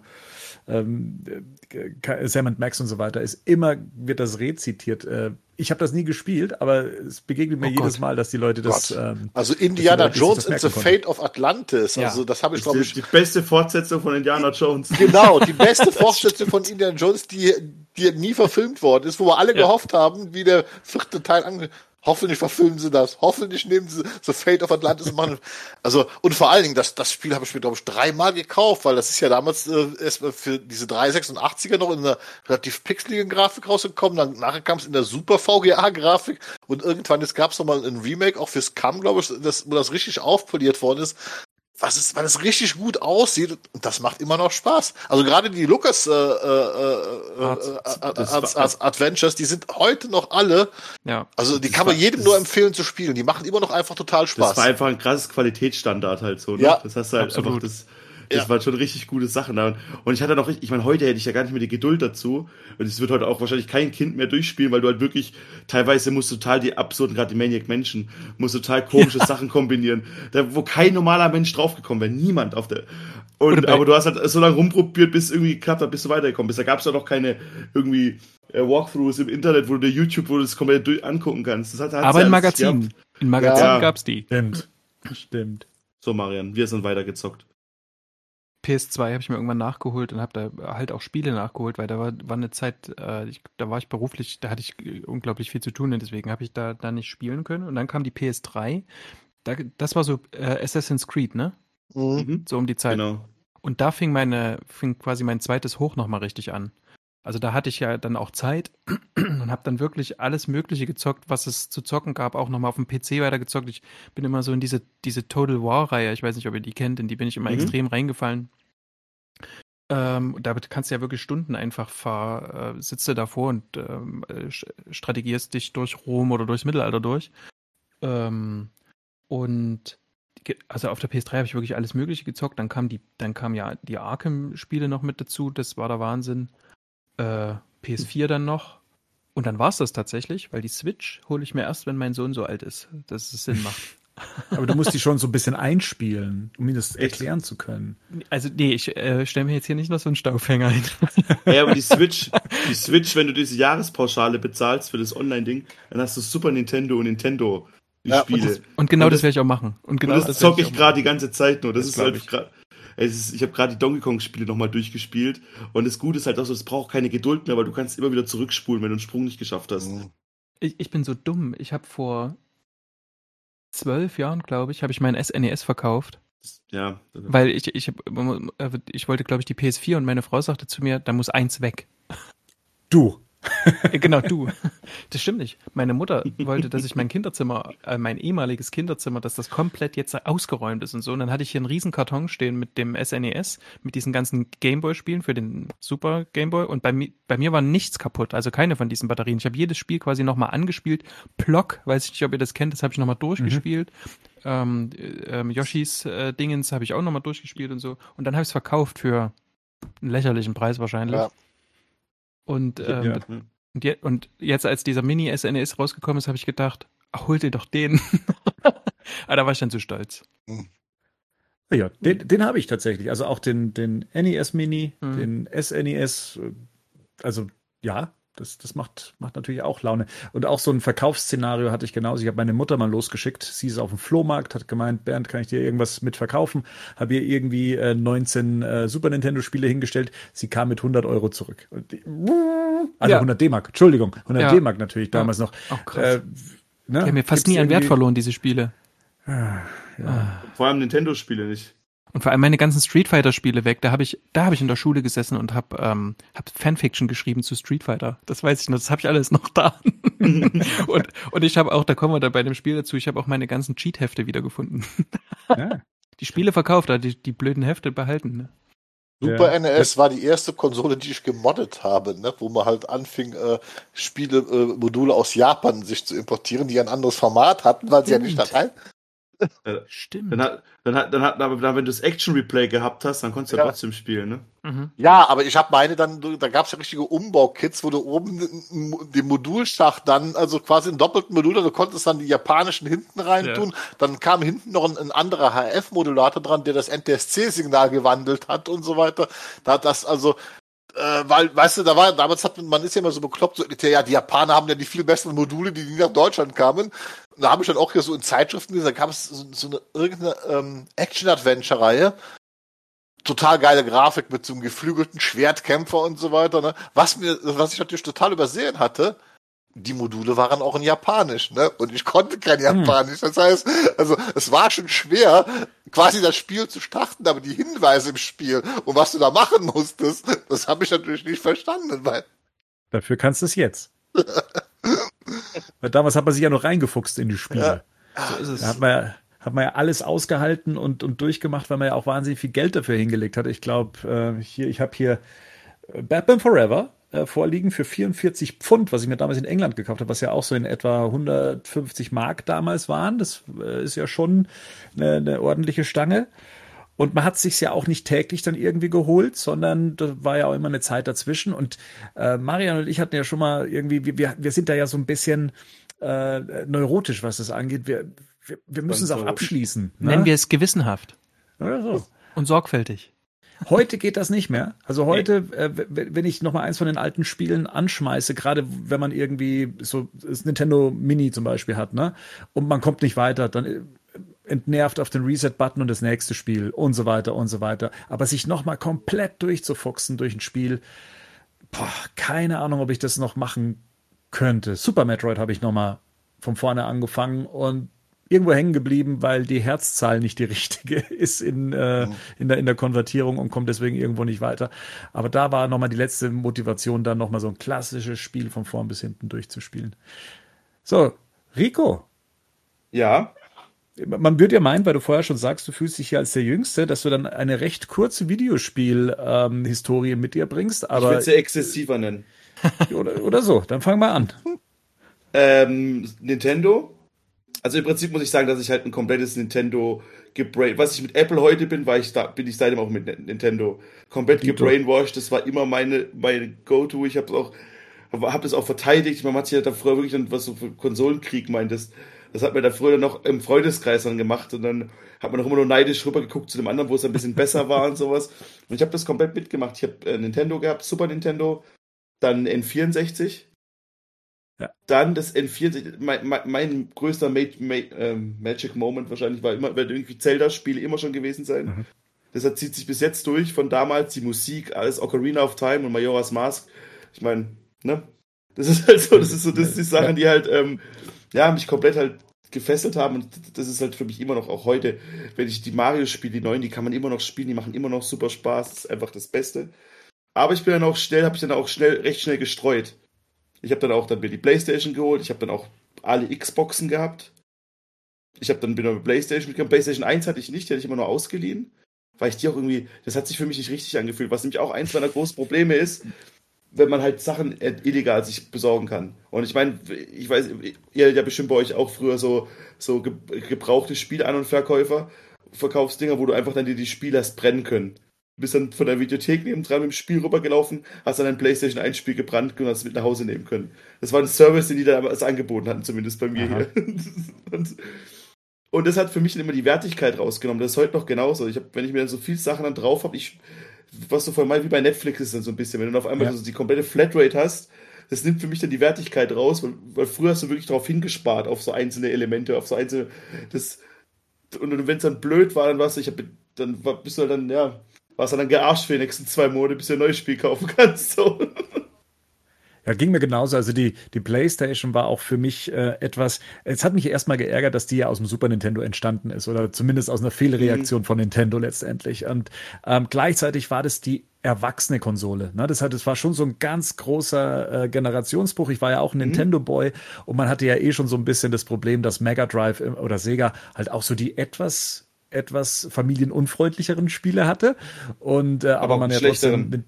ähm, äh, Sam and Max und so weiter ist. Immer wird das rezitiert. Ich habe das nie gespielt, aber es begegnet mir Oh jedes Gott. Mal, dass die Leute das. Ähm, Also Indiana Leute Jones and the merken konnten. Fate of Atlantis. Ja. Also das habe ich, glaube ich, die, die beste Fortsetzung von Indiana Jones. [LAUGHS] Genau, die beste [LAUGHS] Fortsetzung von Indiana Jones, die, die nie verfilmt worden ist, wo wir alle Ja. gehofft haben, wie der vierte Teil ange Hoffentlich verfilmen sie das. Hoffentlich nehmen sie The Fate of Atlantis und machen. Also, und vor allen Dingen, das, das Spiel habe ich mir, glaube ich, dreimal gekauft, weil das ist ja damals äh, erst mal für diese 386er noch in einer relativ pixeligen Grafik rausgekommen. Dann nachher kam es in der Super VGA-Grafik und irgendwann gab es nochmal ein Remake, auch fürs CAM, glaube ich, das, wo das richtig aufpoliert worden ist was ist, weil es richtig gut aussieht und das macht immer noch Spaß. Also gerade die Lucas äh, äh, äh, Arts. äh, äh, Das Arts, Adventures, die sind heute noch alle, ja. also die Das kann man jedem das- nur empfehlen zu spielen. Die machen immer noch einfach total Das Spaß. war einfach ein krasses Qualitätsstandard halt so. Ne? Ja, das hast du halt absolut. einfach das. Das Ja. waren schon richtig gute Sachen. da. Und ich hatte noch, richtig- ich meine, heute hätte ich ja gar nicht mehr die Geduld dazu. Und es wird heute auch wahrscheinlich kein Kind mehr durchspielen, weil du halt wirklich, teilweise musst du total die absurden, gerade die Maniac Menschen, musst total komische Sachen kombinieren, da, wo kein normaler Mensch draufgekommen wäre. Niemand auf der. Und, aber du hast halt so lange rumprobiert, bis es irgendwie geklappt hat, bis du weitergekommen bist. Da gab es ja noch keine irgendwie äh, Walkthroughs im Internet, wo du dir YouTube, wo du das komplett durch angucken kannst. Das hat, hat's Aber ja in Magazinen. gehabt. In Magazinen Ja. gab's die. stimmt. Stimmt. So, Marian, wir sind weitergezockt. PS2 habe ich mir irgendwann nachgeholt und habe da halt auch Spiele nachgeholt, weil da war, war eine Zeit, äh, ich, da war ich beruflich, da hatte ich unglaublich viel zu tun und deswegen habe ich da, da nicht spielen können. Und dann kam die PS3. Da, das war so äh, Assassin's Creed, ne? Mhm. So um die Zeit. Genau. Und da fing meine, fing quasi mein zweites Hoch nochmal richtig an. Also da hatte ich ja dann auch Zeit [CLEARS THROAT] und habe dann wirklich alles Mögliche gezockt, was es zu zocken gab, auch nochmal auf dem PC weitergezockt. Ich bin immer so in diese, diese Total War-Reihe, ich weiß nicht, ob ihr die kennt, in die bin ich immer Mhm. extrem reingefallen. Ähm, damit kannst du ja wirklich Stunden einfach fahr, äh, sitzt du davor und ähm, äh, strategierst dich durch Rom oder durchs Mittelalter durch. Ähm, und also auf der PS3 habe ich wirklich alles Mögliche gezockt. Dann kam die, dann kam ja die Arkham-Spiele noch mit dazu. Das war der Wahnsinn. Äh, PS4 dann noch. Und dann war es das tatsächlich, weil die Switch hole ich mir erst, wenn mein Sohn so alt ist, dass es Sinn macht. [LAUGHS] Aber du musst die schon so ein bisschen einspielen, um mir das erklären zu können. Also nee, ich äh, stelle mir jetzt hier nicht noch so einen Staufhänger hin. [LAUGHS] Ja, aber die Switch, die Switch, wenn du diese Jahrespauschale bezahlst für das Online-Ding, dann hast du Super Nintendo und Nintendo die Ja, und Spiele. Und genau Und das, das- werde ich auch machen. Und genau und das, werd zocke ich auch gerade die ganze Zeit nur. Das, Das ist halt ich. Ist, ich habe gerade die Donkey Kong-Spiele nochmal durchgespielt. Und das Gute ist halt auch so, es braucht keine Geduld mehr, weil du kannst immer wieder zurückspulen, wenn du einen Sprung nicht geschafft hast. Mhm. Ich, ich bin so dumm. Ich habe vor zwölf Jahren, glaube ich, habe ich mein SNES verkauft. Ja. Weil ich, ich, ich wollte, glaube ich, die PS4 und meine Frau sagte zu mir, da muss eins weg. Du. Genau, du. [LAUGHS] Das stimmt nicht. Meine Mutter wollte, dass ich mein Kinderzimmer, äh, mein ehemaliges Kinderzimmer, dass das komplett jetzt ausgeräumt ist und so. Und dann hatte ich hier einen riesen Karton stehen mit dem SNES, mit diesen ganzen Gameboy-Spielen für den Super Gameboy. Und bei, mi bei mir war nichts kaputt, also keine von diesen Batterien. Ich habe jedes Spiel quasi nochmal angespielt. Plock, weiß ich nicht, ob ihr das kennt, das habe ich nochmal durchgespielt. Mhm. Ähm, äh, Yoshis äh, Dingens habe ich auch nochmal durchgespielt und so. Und dann habe ich es verkauft für einen lächerlichen Preis wahrscheinlich. Ja. Und, ähm, ja. und, je, und, jetzt, als dieser Mini-SNES rausgekommen ist, habe ich gedacht, ach, hol dir doch den. Aber [LAUGHS] da war ich dann zu stolz. Ja, den, den habe ich tatsächlich. Also auch den, den NES Mini, mhm. den SNES. Also ja, das, das macht, macht natürlich auch Laune. Und auch so ein Verkaufsszenario hatte ich genauso. Ich habe meine Mutter mal losgeschickt. Sie ist auf dem Flohmarkt, hat gemeint, Bernd, kann ich dir irgendwas mit verkaufen? Habe ihr irgendwie äh, 19 äh, Super Nintendo-Spiele hingestellt. Sie kam mit 100 Euro zurück. Die, also ja. 100 D-Mark, Entschuldigung. 100 ja. D-Mark natürlich damals ja. noch. Auch krass. Äh, ne? Die haben mir fast Gibt's nie an Wert verloren, diese Spiele. Ah, ja. Vor allem Nintendo-Spiele nicht. Und vor allem meine ganzen Street Fighter Spiele weg. Da habe ich, da habe ich in der Schule gesessen und habe ähm, hab Fanfiction geschrieben zu Street Fighter. Das weiß ich noch. Das habe ich alles noch da. [LAUGHS] und, und ich habe auch, da kommen wir da bei dem Spiel dazu. Ich habe auch meine ganzen Cheat-Hefte wiedergefunden. ja. [LAUGHS] Die Spiele verkauft, die, die blöden Hefte behalten. Ne? Super ja. NES war die erste Konsole, die ich gemoddet habe, ne? wo man halt anfing, äh, Spiele, äh, Module aus Japan sich zu importieren, die ein anderes Format hatten, weil sie ja nicht Datei, Stimmt. Dann hat, dann hat, dann hat, aber wenn du das Action Replay gehabt hast, dann konntest du ja, ja trotzdem spielen, ne? Mhm. Ja, aber ich habe meine dann, da gab es ja richtige Umbaukits, wo du oben den Modulschacht dann, also quasi einen doppelten Modul, du konntest dann die japanischen hinten rein tun. Ja. Dann kam hinten noch ein, ein anderer HF-Modulator dran, der das NTSC-Signal gewandelt hat und so weiter. Da das also äh, weil, weißt du, da war, damals hat man, man ist ja immer so bekloppt, so, ja, die Japaner haben ja die viel besseren Module, die nie nach Deutschland kamen. Und da habe ich dann auch hier so in Zeitschriften gesehen, da gab es so, so eine irgendeine ähm, Action-Adventure-Reihe. Total geile Grafik mit so einem geflügelten Schwertkämpfer und so weiter. Ne? Was mir, was ich natürlich total übersehen hatte, die Module waren auch in Japanisch, ne? Und ich konnte kein hm. Japanisch. Das heißt, also es war schon schwer, quasi das Spiel zu starten, aber die Hinweise im Spiel und was du da machen musstest, das habe ich natürlich nicht verstanden. Weil Dafür kannst du es jetzt. weil damals hat man sich ja noch reingefuchst in die Spiele. Ja. So ist es. Da hat man ja, hat man ja alles ausgehalten und, und durchgemacht, weil man ja auch wahnsinnig viel Geld dafür hingelegt hat. Ich glaube, äh, hier, ich habe hier äh, Batman Forever äh, vorliegen für 44 Pfund, was ich mir damals in England gekauft habe, was ja auch so in etwa 150 Mark damals waren. Das äh, ist ja schon eine, eine ordentliche Stange. Und man hat sich ja auch nicht täglich dann irgendwie geholt, sondern da war ja auch immer eine Zeit dazwischen. Und äh, Marian und ich hatten ja schon mal irgendwie, wir, wir sind da ja so ein bisschen äh, neurotisch, was das angeht. Wir, wir, wir müssen es auch abschließen. Ne? Nennen wir es gewissenhaft. Oder so. Und sorgfältig. Heute geht das nicht mehr. Also heute, äh, wenn ich noch mal eins von den alten Spielen anschmeiße, gerade wenn man irgendwie so das Nintendo Mini zum Beispiel hat, ne, und man kommt nicht weiter, dann äh, entnervt auf den Reset-Button und das nächste Spiel und so weiter und so weiter. Aber sich noch mal komplett durchzufuchsen durch ein Spiel, boah, keine Ahnung, ob ich das noch machen könnte. Super Metroid habe ich noch mal von vorne angefangen und irgendwo hängen geblieben, weil die Herzzahl nicht die richtige [LAUGHS] ist in, äh, in, der, in der Konvertierung und kommt deswegen irgendwo nicht weiter. Aber da war nochmal die letzte Motivation, dann nochmal so ein klassisches Spiel von vorn bis hinten durchzuspielen. So, Rico. Ja. Man würde ja meinen, weil du vorher schon sagst, du fühlst dich ja als der Jüngste, dass du dann eine recht kurze Videospiel-Historie ähm, mit dir bringst. Aber ich würde sie exzessiver nennen. [LAUGHS] oder, oder so, dann fang mal an. Ähm, Nintendo, also im Prinzip muss ich sagen, dass ich halt ein komplettes Nintendo gebrain, was ich mit Apple heute bin, war ich da, bin ich seitdem auch mit Nintendo komplett gebrainwashed. Das war immer meine, meine Go-To. Ich habe auch, habe das auch verteidigt. Man hat sich ja da früher wirklich dann was so für Konsolenkrieg meint. Das, das hat man da früher noch im Freundeskreis dann gemacht und dann hat man auch immer nur neidisch rübergeguckt zu dem anderen, wo es ein bisschen besser war und sowas. Und ich habe das komplett mitgemacht. Ich habe äh, Nintendo gehabt, Super Nintendo, dann N64 ja. Dann das N64, mein, mein, mein größter Ma Ma ähm, Magic Moment wahrscheinlich war immer, weil irgendwie Zelda-Spiele immer schon gewesen sein. Mhm. Deshalb zieht sich bis jetzt durch, von damals die Musik, alles Ocarina of Time und Majora's Mask. Ich meine, ne? Das ist halt so, das ist so, das sind die Sachen, die halt, ähm, ja, mich komplett halt gefesselt haben. Und das ist halt für mich immer noch auch heute, wenn ich die Mario spiele, die neuen, die kann man immer noch spielen, die machen immer noch super Spaß. Das ist einfach das Beste. Aber ich bin dann auch schnell, habe ich dann auch schnell, recht schnell gestreut. Ich habe dann auch dann mir die Playstation geholt, ich habe dann auch alle Xboxen gehabt. Ich habe dann wieder eine Playstation mitgenommen. Playstation 1 hatte ich nicht, die hatte ich immer nur ausgeliehen. Weil ich die auch irgendwie, das hat sich für mich nicht richtig angefühlt, was nämlich auch eins meiner großen Probleme ist wenn man halt Sachen illegal sich besorgen kann. Und ich meine, ich weiß, ihr ja bestimmt bei euch auch früher so, so gebrauchte Spielan- und Verkäufer, Verkaufsdinger, wo du einfach dann dir die Spiele hast brennen können. Bist dann von der Videothek nebendran mit dem Spiel rübergelaufen, hast dann ein PlayStation 1 Spiel gebrannt und hast es mit nach Hause nehmen können. Das war ein Service, den die damals angeboten hatten, zumindest bei mir Aha. hier. [LAUGHS] und, und, das hat für mich immer die Wertigkeit rausgenommen. Das ist heute noch genauso. Ich hab, wenn ich mir dann so viele Sachen dann drauf habe, ich was du vorhin mal wie bei Netflix ist dann so ein bisschen, wenn du auf einmal ja. so die komplette Flatrate hast, das nimmt für mich dann die Wertigkeit raus, weil, weil früher hast du wirklich darauf hingespart, auf so einzelne Elemente, auf so einzelne, das, und wenn es dann blöd war, dann warst du, ich hab, dann war, bist du halt dann, ja, warst du dann gearscht für die nächsten zwei Monate, bis du ein neues Spiel kaufen kannst, so. Ja, ging mir genauso. Also die, die PlayStation war auch für mich äh, etwas, es hat mich erstmal geärgert, dass die ja aus dem Super Nintendo entstanden ist oder zumindest aus einer Fehlreaktion mhm. von Nintendo letztendlich. Und ähm, gleichzeitig war das die erwachsene Konsole. Ne? Das, hat, das war schon so ein ganz großer äh, Generationsbruch. Ich war ja auch ein mhm. Nintendo-Boy und man hatte ja eh schon so ein bisschen das Problem, dass Mega Drive oder Sega halt auch so die etwas etwas familienunfreundlicheren Spiele hatte und äh, aber, aber man ja trotzdem mit,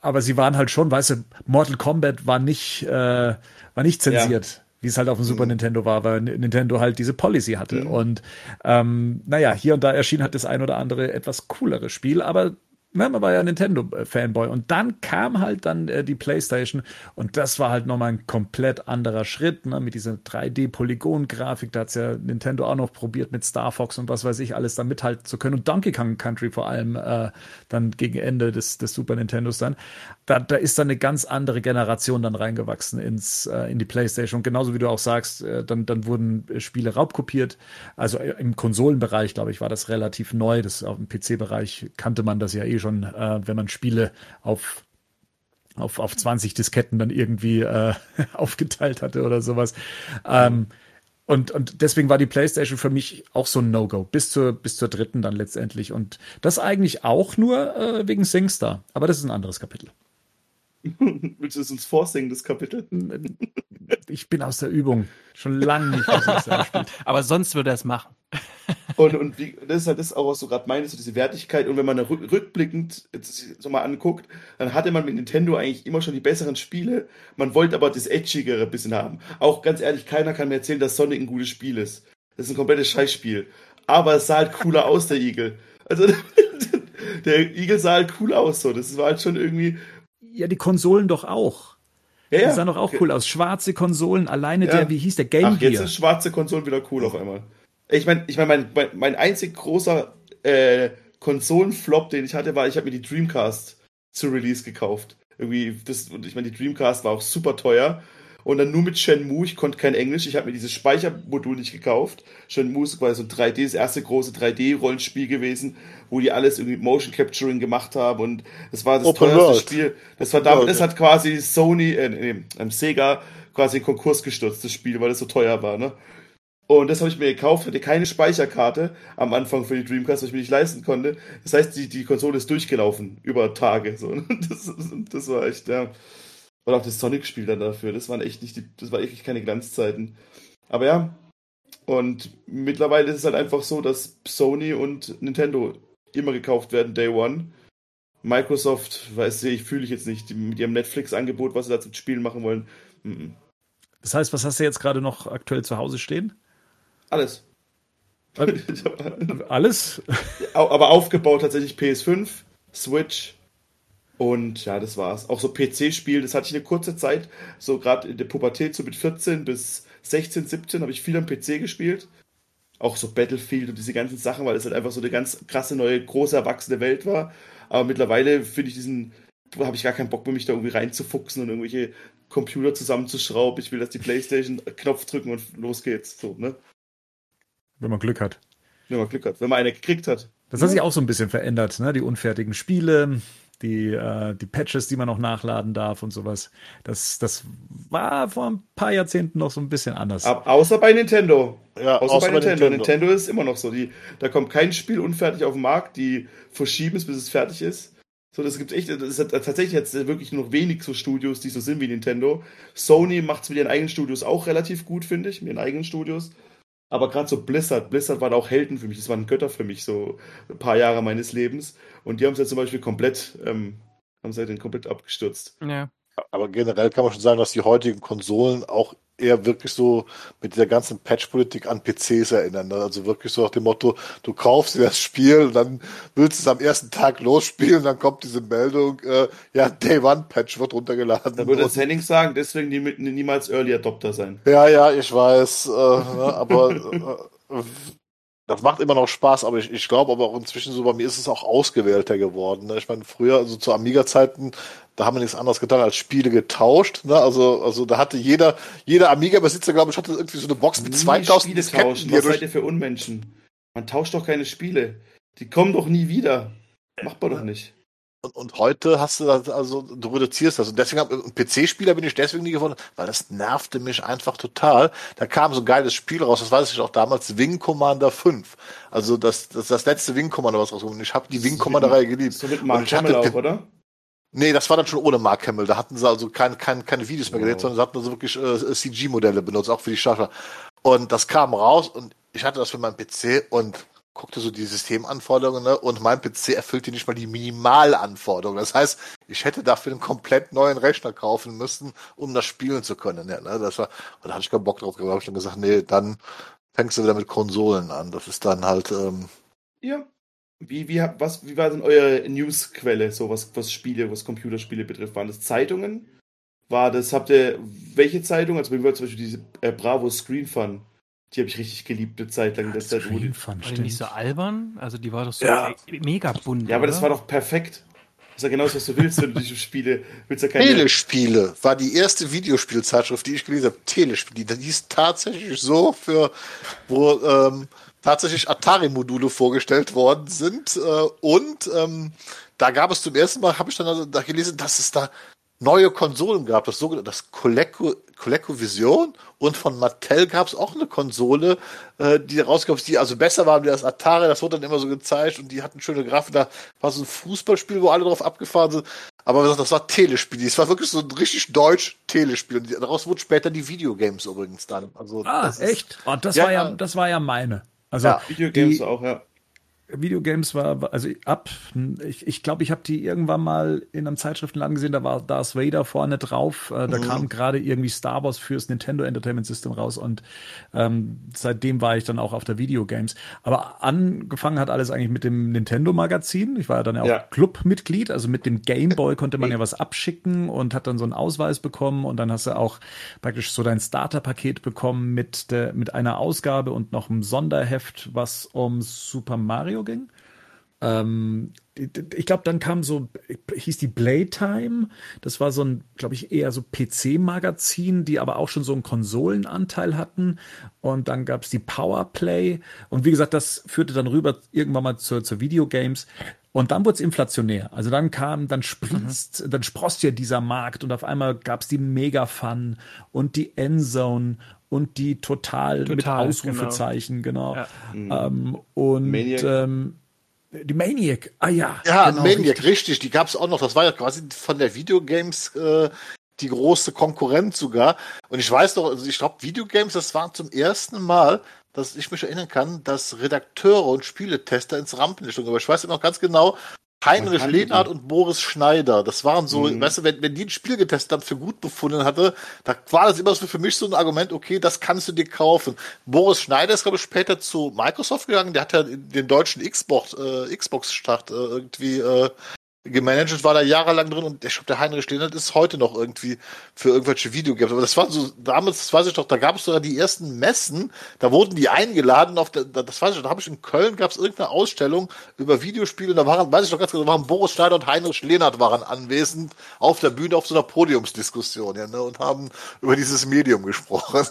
aber sie waren halt schon, weißt du, Mortal Kombat war nicht, äh, war nicht zensiert. Ja. Wie es halt auf dem Super mhm. Nintendo war, weil Nintendo halt diese Policy hatte. Mhm. Und ähm, naja, hier und da erschien halt das ein oder andere etwas coolere Spiel, aber Ne, man war ja Nintendo-Fanboy. Und dann kam halt dann äh, die PlayStation und das war halt nochmal ein komplett anderer Schritt, ne, mit dieser 3D-Polygon-Grafik. Da hat's ja Nintendo auch noch probiert mit Star Fox und was weiß ich, alles da mithalten zu können. Und Donkey Kong Country vor allem äh, dann gegen Ende des, des Super Nintendos dann. Da, da ist dann eine ganz andere Generation dann reingewachsen ins, äh, in die PlayStation. Und genauso wie du auch sagst, äh, dann, dann wurden Spiele raubkopiert. Also äh, im Konsolenbereich, glaube ich, war das relativ neu. Das auf dem PC-Bereich kannte man das ja eh schon, äh, wenn man Spiele auf auf, auf 20 Disketten dann irgendwie äh, [LAUGHS] aufgeteilt hatte oder sowas. Ähm, und, und deswegen war die PlayStation für mich auch so ein No-Go, bis zur, bis zur dritten dann letztendlich. Und das eigentlich auch nur äh, wegen SingStar. Aber das ist ein anderes Kapitel. [LAUGHS] Willst du es uns vorsingen, das Kapitel? Ich bin aus der Übung. Schon lange nicht aus [LAUGHS] der gespielt. Aber sonst würde er es machen. Und, und wie, das ist halt das auch, was du gerade meinst, so diese Wertigkeit. Und wenn man rück, rückblickend jetzt so mal anguckt, dann hatte man mit Nintendo eigentlich immer schon die besseren Spiele. Man wollte aber das Edgigere ein bisschen haben. Auch ganz ehrlich, keiner kann mir erzählen, dass Sonic ein gutes Spiel ist. Das ist ein komplettes Scheißspiel. Aber es sah halt cooler aus, der Igel. Also, [LAUGHS] der Igel sah halt cool aus, so. Das war halt schon irgendwie, ja, die Konsolen doch auch. Ja, ja. Die sahen doch auch cool aus. Schwarze Konsolen, alleine ja. der, wie hieß der, Game Ach, Gear. jetzt ist schwarze Konsolen wieder cool auf einmal. Ich meine, ich mein, mein, mein, mein einzig großer äh, Konsolenflop, den ich hatte, war, ich habe mir die Dreamcast zu Release gekauft. Irgendwie, das, und ich meine, die Dreamcast war auch super teuer. Und dann nur mit Shenmue, ich konnte kein Englisch, ich habe mir dieses Speichermodul nicht gekauft. Shenmue ist quasi so 3D, das erste große 3D-Rollenspiel gewesen, wo die alles irgendwie Motion Capturing gemacht haben und das war das Open teuerste World. Spiel. Das war damals, das hat quasi Sony, äh, nee, ähm, Sega quasi in Konkurs gestürzt, das Spiel, weil es so teuer war, ne? Und das habe ich mir gekauft, hatte keine Speicherkarte am Anfang für die Dreamcast, weil ich mir nicht leisten konnte. Das heißt, die, die Konsole ist durchgelaufen über Tage. So. [LAUGHS] Das, das war echt, ja. Und auch das Sonic-Spiel dann dafür. Das waren echt nicht die, das war echt keine Glanzzeiten. Aber ja. Und mittlerweile ist es halt einfach so, dass Sony und Nintendo immer gekauft werden, Day One. Microsoft, weiß ich, fühle ich jetzt nicht, mit ihrem Netflix-Angebot, was sie da zum Spielen machen wollen. Mhm. Das heißt, was hast du jetzt gerade noch aktuell zu Hause stehen? Alles. [LAUGHS] Alles? Aber aufgebaut tatsächlich PS5, Switch, und ja, das war's. Auch so PC-Spiel, das hatte ich eine kurze Zeit, so gerade in der Pubertät, so mit 14 bis 16, 17, habe ich viel am PC gespielt. Auch so Battlefield und diese ganzen Sachen, weil es halt einfach so eine ganz krasse, neue, große, erwachsene Welt war. Aber mittlerweile finde ich diesen, habe ich gar keinen Bock mehr, mich da irgendwie reinzufuchsen und irgendwelche Computer zusammenzuschrauben. Ich will, dass die Playstation Knopf drücken und los geht's. So, ne? Wenn man Glück hat. Wenn man Glück hat. Wenn man eine gekriegt hat. Das hat sich auch so ein bisschen verändert, ne? Die unfertigen Spiele, die, äh, die Patches, die man noch nachladen darf und sowas. Das, das war vor ein paar Jahrzehnten noch so ein bisschen anders. Ab, außer bei Nintendo. Ja, außer, außer bei, bei Nintendo. Nintendo. Nintendo ist immer noch so. Die, da kommt kein Spiel unfertig auf den Markt, die verschieben es, bis es fertig ist. So, das gibt echt, das ist tatsächlich jetzt wirklich nur noch wenig so Studios, die so sind wie Nintendo. Sony macht es mit ihren eigenen Studios auch relativ gut, finde ich, mit ihren eigenen Studios. Aber gerade so Blizzard, Blizzard waren auch Helden für mich, das waren Götter für mich, so ein paar Jahre meines Lebens. Und die haben es jetzt zum Beispiel komplett, ähm, haben sie den komplett abgestürzt. Ja. Aber generell kann man schon sagen, dass die heutigen Konsolen auch eher wirklich so mit der ganzen Patch-Politik an PCs erinnern. ne? Also wirklich so nach dem Motto, du kaufst dir das Spiel und dann willst du es am ersten Tag losspielen, dann kommt diese Meldung, äh, ja, Day One Patch wird runtergeladen. Da würde Henning sagen, deswegen die niemals Early Adopter sein. Ja, ja, ich weiß, äh, ne, aber äh, das macht immer noch Spaß, aber ich, ich glaube aber auch inzwischen so, bei mir ist es auch ausgewählter geworden. Ne? Ich meine, früher, also zu Amiga-Zeiten, da haben wir nichts anderes getan als Spiele getauscht. Ne? Also, also da hatte jeder, jeder Amiga-Besitzer, glaube ich, hatte irgendwie so eine Box mit Nie 2000 Spiele Disketten, tauschen. die Was durch seid ihr für Unmenschen? Man tauscht doch keine Spiele. Die kommen doch nie wieder. Macht man doch nicht. Und, und heute hast du das, also du reduzierst das. Und deswegen hab, PC-Spieler bin ich deswegen nie geworden, weil das nervte mich einfach total. Da kam so ein geiles Spiel raus, das weiß ich auch damals, Wing Commander 5. Also das, das, das letzte Wing Commander, was rausgekommen ist. Ich habe die Wing Commander-Reihe geliebt. So mit Und Mark Hamill auch, oder? Nee, das war dann schon ohne Mark Hamill. Da hatten sie also kein, kein, keine Videos mehr gedreht, sondern sie hatten also wirklich äh, CG-Modelle benutzt, auch für die Schaffer. Und das kam raus und ich hatte das für meinen PC und guckte so die Systemanforderungen ne? und mein PC erfüllte nicht mal die Minimalanforderungen. Das heißt, ich hätte dafür einen komplett neuen Rechner kaufen müssen, um das spielen zu können. Ja, ne? Das war, und da hatte ich keinen Bock drauf. Da habe ich dann gesagt, nee, dann fängst du wieder mit Konsolen an. Das ist dann halt, ähm, Ja. Wie, wie, was, wie war denn eure Newsquelle, so was, was Spiele, was Computerspiele betrifft? Waren das Zeitungen? War das, habt ihr, welche Zeitung? Also mir war zum Beispiel diese äh, Bravo Screen Fun. Die habe ich richtig geliebt, eine Zeit lang. Das die, Screen Fun, War die nicht so albern? Also die war doch so Ja. e- mega bunt. ja, aber das oder? war doch perfekt. Das ist ja genau das, was du willst, wenn du dich Spiele, willst ja keine, Telespiele war die erste Videospielzeitschrift, die ich gelesen habe. Telespiele. Die hieß tatsächlich so für, wo ähm, tatsächlich Atari-Module vorgestellt worden sind. Äh, und ähm, da gab es zum ersten Mal, habe ich dann also da gelesen, dass es da neue Konsolen gab, das sogenannte das Coleco, ColecoVision und von Mattel gab es auch eine Konsole, äh, die rauskam, die also besser war wie das Atari, das wurde dann immer so gezeigt und die hatten schöne Grafik, da war so ein Fußballspiel, wo alle drauf abgefahren sind, aber das war Telespiel, das war wirklich so ein richtig deutsch Telespiel und daraus wurden später die Videogames übrigens dann. Also Ah, das ist- echt? Oh, das Ja, war ja, ja. das war ja meine. Also Ja, Videogames die, auch, ja. Videogames war, war- also ab, ich ich, glaube, ich habe die irgendwann mal in einem Zeitschriftenladen gesehen, da war Darth Vader vorne drauf, äh, da Mhm. kam gerade irgendwie Star Wars fürs Nintendo Entertainment System raus und ähm, seitdem war ich dann auch auf der Videogames. Aber angefangen hat alles eigentlich mit dem Nintendo Magazin. Ich war ja dann ja auch Ja. Clubmitglied, also mit dem Game Boy konnte man ja was abschicken und hat dann so einen Ausweis bekommen und dann hast du auch praktisch so dein Starterpaket bekommen mit der mit einer Ausgabe und noch einem Sonderheft, was um Super Mario ging. Ähm, ich glaube, dann kam so, hieß die Playtime. Das war so ein, glaube ich, eher so PC-Magazin, die aber auch schon so einen Konsolenanteil hatten. Und dann gab es die Powerplay. Und wie gesagt, das führte dann rüber irgendwann mal zur, zur Videogames. Und dann wurde es inflationär. Also dann kam, dann sprießt, dann sproßt ja dieser Markt und auf einmal gab es die Mega Fun und die Endzone und die Total, mit Total, Ausrufezeichen, genau. Ja. Ähm, und Maniac. ähm, die Maniac, ah ja. Ja, genau, Maniac, richtig. richtig. Die gab es auch noch. Das war ja quasi von der Videogames äh, die große Konkurrenz sogar. Und ich weiß doch, also ich glaube, Videogames, das war zum ersten Mal, dass ich mich erinnern kann, dass Redakteure und Spieletester ins Rampenlicht standen. Aber ich weiß noch ganz genau, Heinrich Lehnhardt und Boris Schneider, das waren so, Mhm. weißt du, wenn, wenn die ein Spiel getestet haben, für gut befunden hatte, da war das immer so für mich so ein Argument, okay, das kannst du dir kaufen. Boris Schneider ist, glaube ich, später zu Microsoft gegangen, der hat ja den deutschen Xbox, äh, Xbox-Start äh, irgendwie äh, gemanagt, war da jahrelang drin und ich glaube, der Heinrich Lehnhardt ist heute noch irgendwie für irgendwelche Videogames. Aber das war so, damals, das weiß ich doch, da gab es sogar die ersten Messen, da wurden die eingeladen, auf der, das weiß ich, da habe ich in Köln, gab es irgendeine Ausstellung über Videospiele, da waren, weiß ich doch ganz genau, waren Boris Schneider und Heinrich Lehnhardt waren anwesend auf der Bühne auf so einer Podiumsdiskussion, ja, ne, und haben über dieses Medium gesprochen.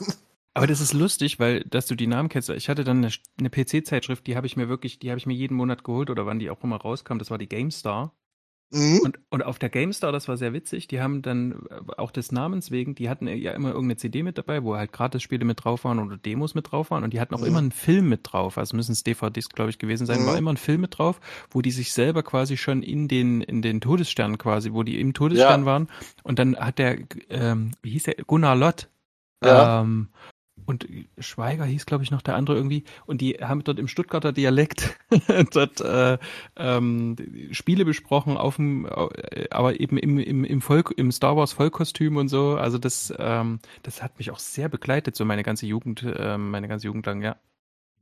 Aber das ist lustig, weil, dass du die Namen kennst. Ich hatte dann eine, eine PC-Zeitschrift, die habe ich mir wirklich, die habe ich mir jeden Monat geholt oder wann die auch immer rauskam. Das war die GameStar. Mhm. Und, und auf der GameStar, das war sehr witzig, die haben dann äh, auch des Namens wegen, die hatten ja immer irgendeine CD mit dabei, wo halt Gratis-Spiele mit drauf waren oder Demos mit drauf waren und die hatten auch mhm. immer einen Film mit drauf, also müssen es DVDs, glaube ich, gewesen sein, mhm. war immer ein Film mit drauf, wo die sich selber quasi schon in den, in den Todesstern quasi, wo die im Todesstern ja. waren und dann hat der, ähm, wie hieß der, Gunnar Lott, ja. ähm, und Schweiger hieß, glaube ich, noch der andere irgendwie. Und die haben dort im Stuttgarter Dialekt [LAUGHS] dort äh, ähm, Spiele besprochen, auf dem, äh, aber eben im, im, im, Volk, im Star Wars Vollkostüm und so. Also das, ähm, das hat mich auch sehr begleitet, so meine ganze Jugend, äh, meine ganze Jugend lang, ja.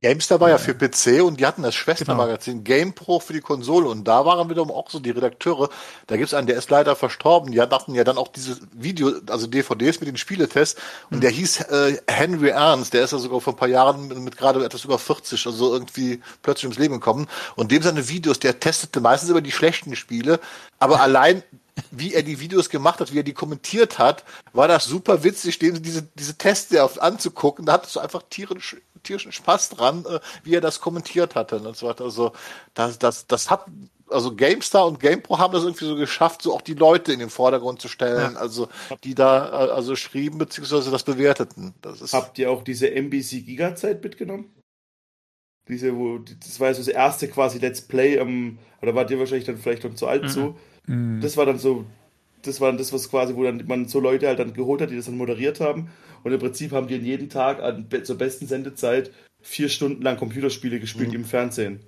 GameStar war ja für PC und die hatten das Schwestermagazin genau. GamePro für die Konsole und da waren wiederum auch so die Redakteure. Da gibt's einen, der ist leider verstorben. Die hatten ja dann auch diese Video, also DVDs mit den Spieletests und mhm. der hieß äh, Henry Ernst. Der ist ja sogar vor ein paar Jahren mit, mit gerade etwas über 40, also irgendwie plötzlich ins Leben gekommen. Und dem seine Videos, der testete meistens über die schlechten Spiele, aber [LAUGHS] allein wie er die Videos gemacht hat, wie er die kommentiert hat, war das super witzig, dem diese, diese Tests anzugucken. Da hattest du einfach tierisch, tierischen Spaß dran, äh, wie er das kommentiert hatte. Und so weiter. Also das, das, das hat also GameStar und GamePro haben das irgendwie so geschafft, so auch die Leute in den Vordergrund zu stellen, ja. also die da äh, also schrieben beziehungsweise das bewerteten. Das ist Habt ihr auch diese NBC Giga Zeit mitgenommen? Diese, wo das war so das erste quasi Let's Play, ähm, oder wart ihr wahrscheinlich dann vielleicht schon zu alt mhm. zu? Das war dann so, das war das, was quasi, wo dann man so Leute halt dann geholt hat, die das dann moderiert haben. Und im Prinzip haben die in jeden Tag an, zur besten Sendezeit vier Stunden lang Computerspiele gespielt mhm. im Fernsehen.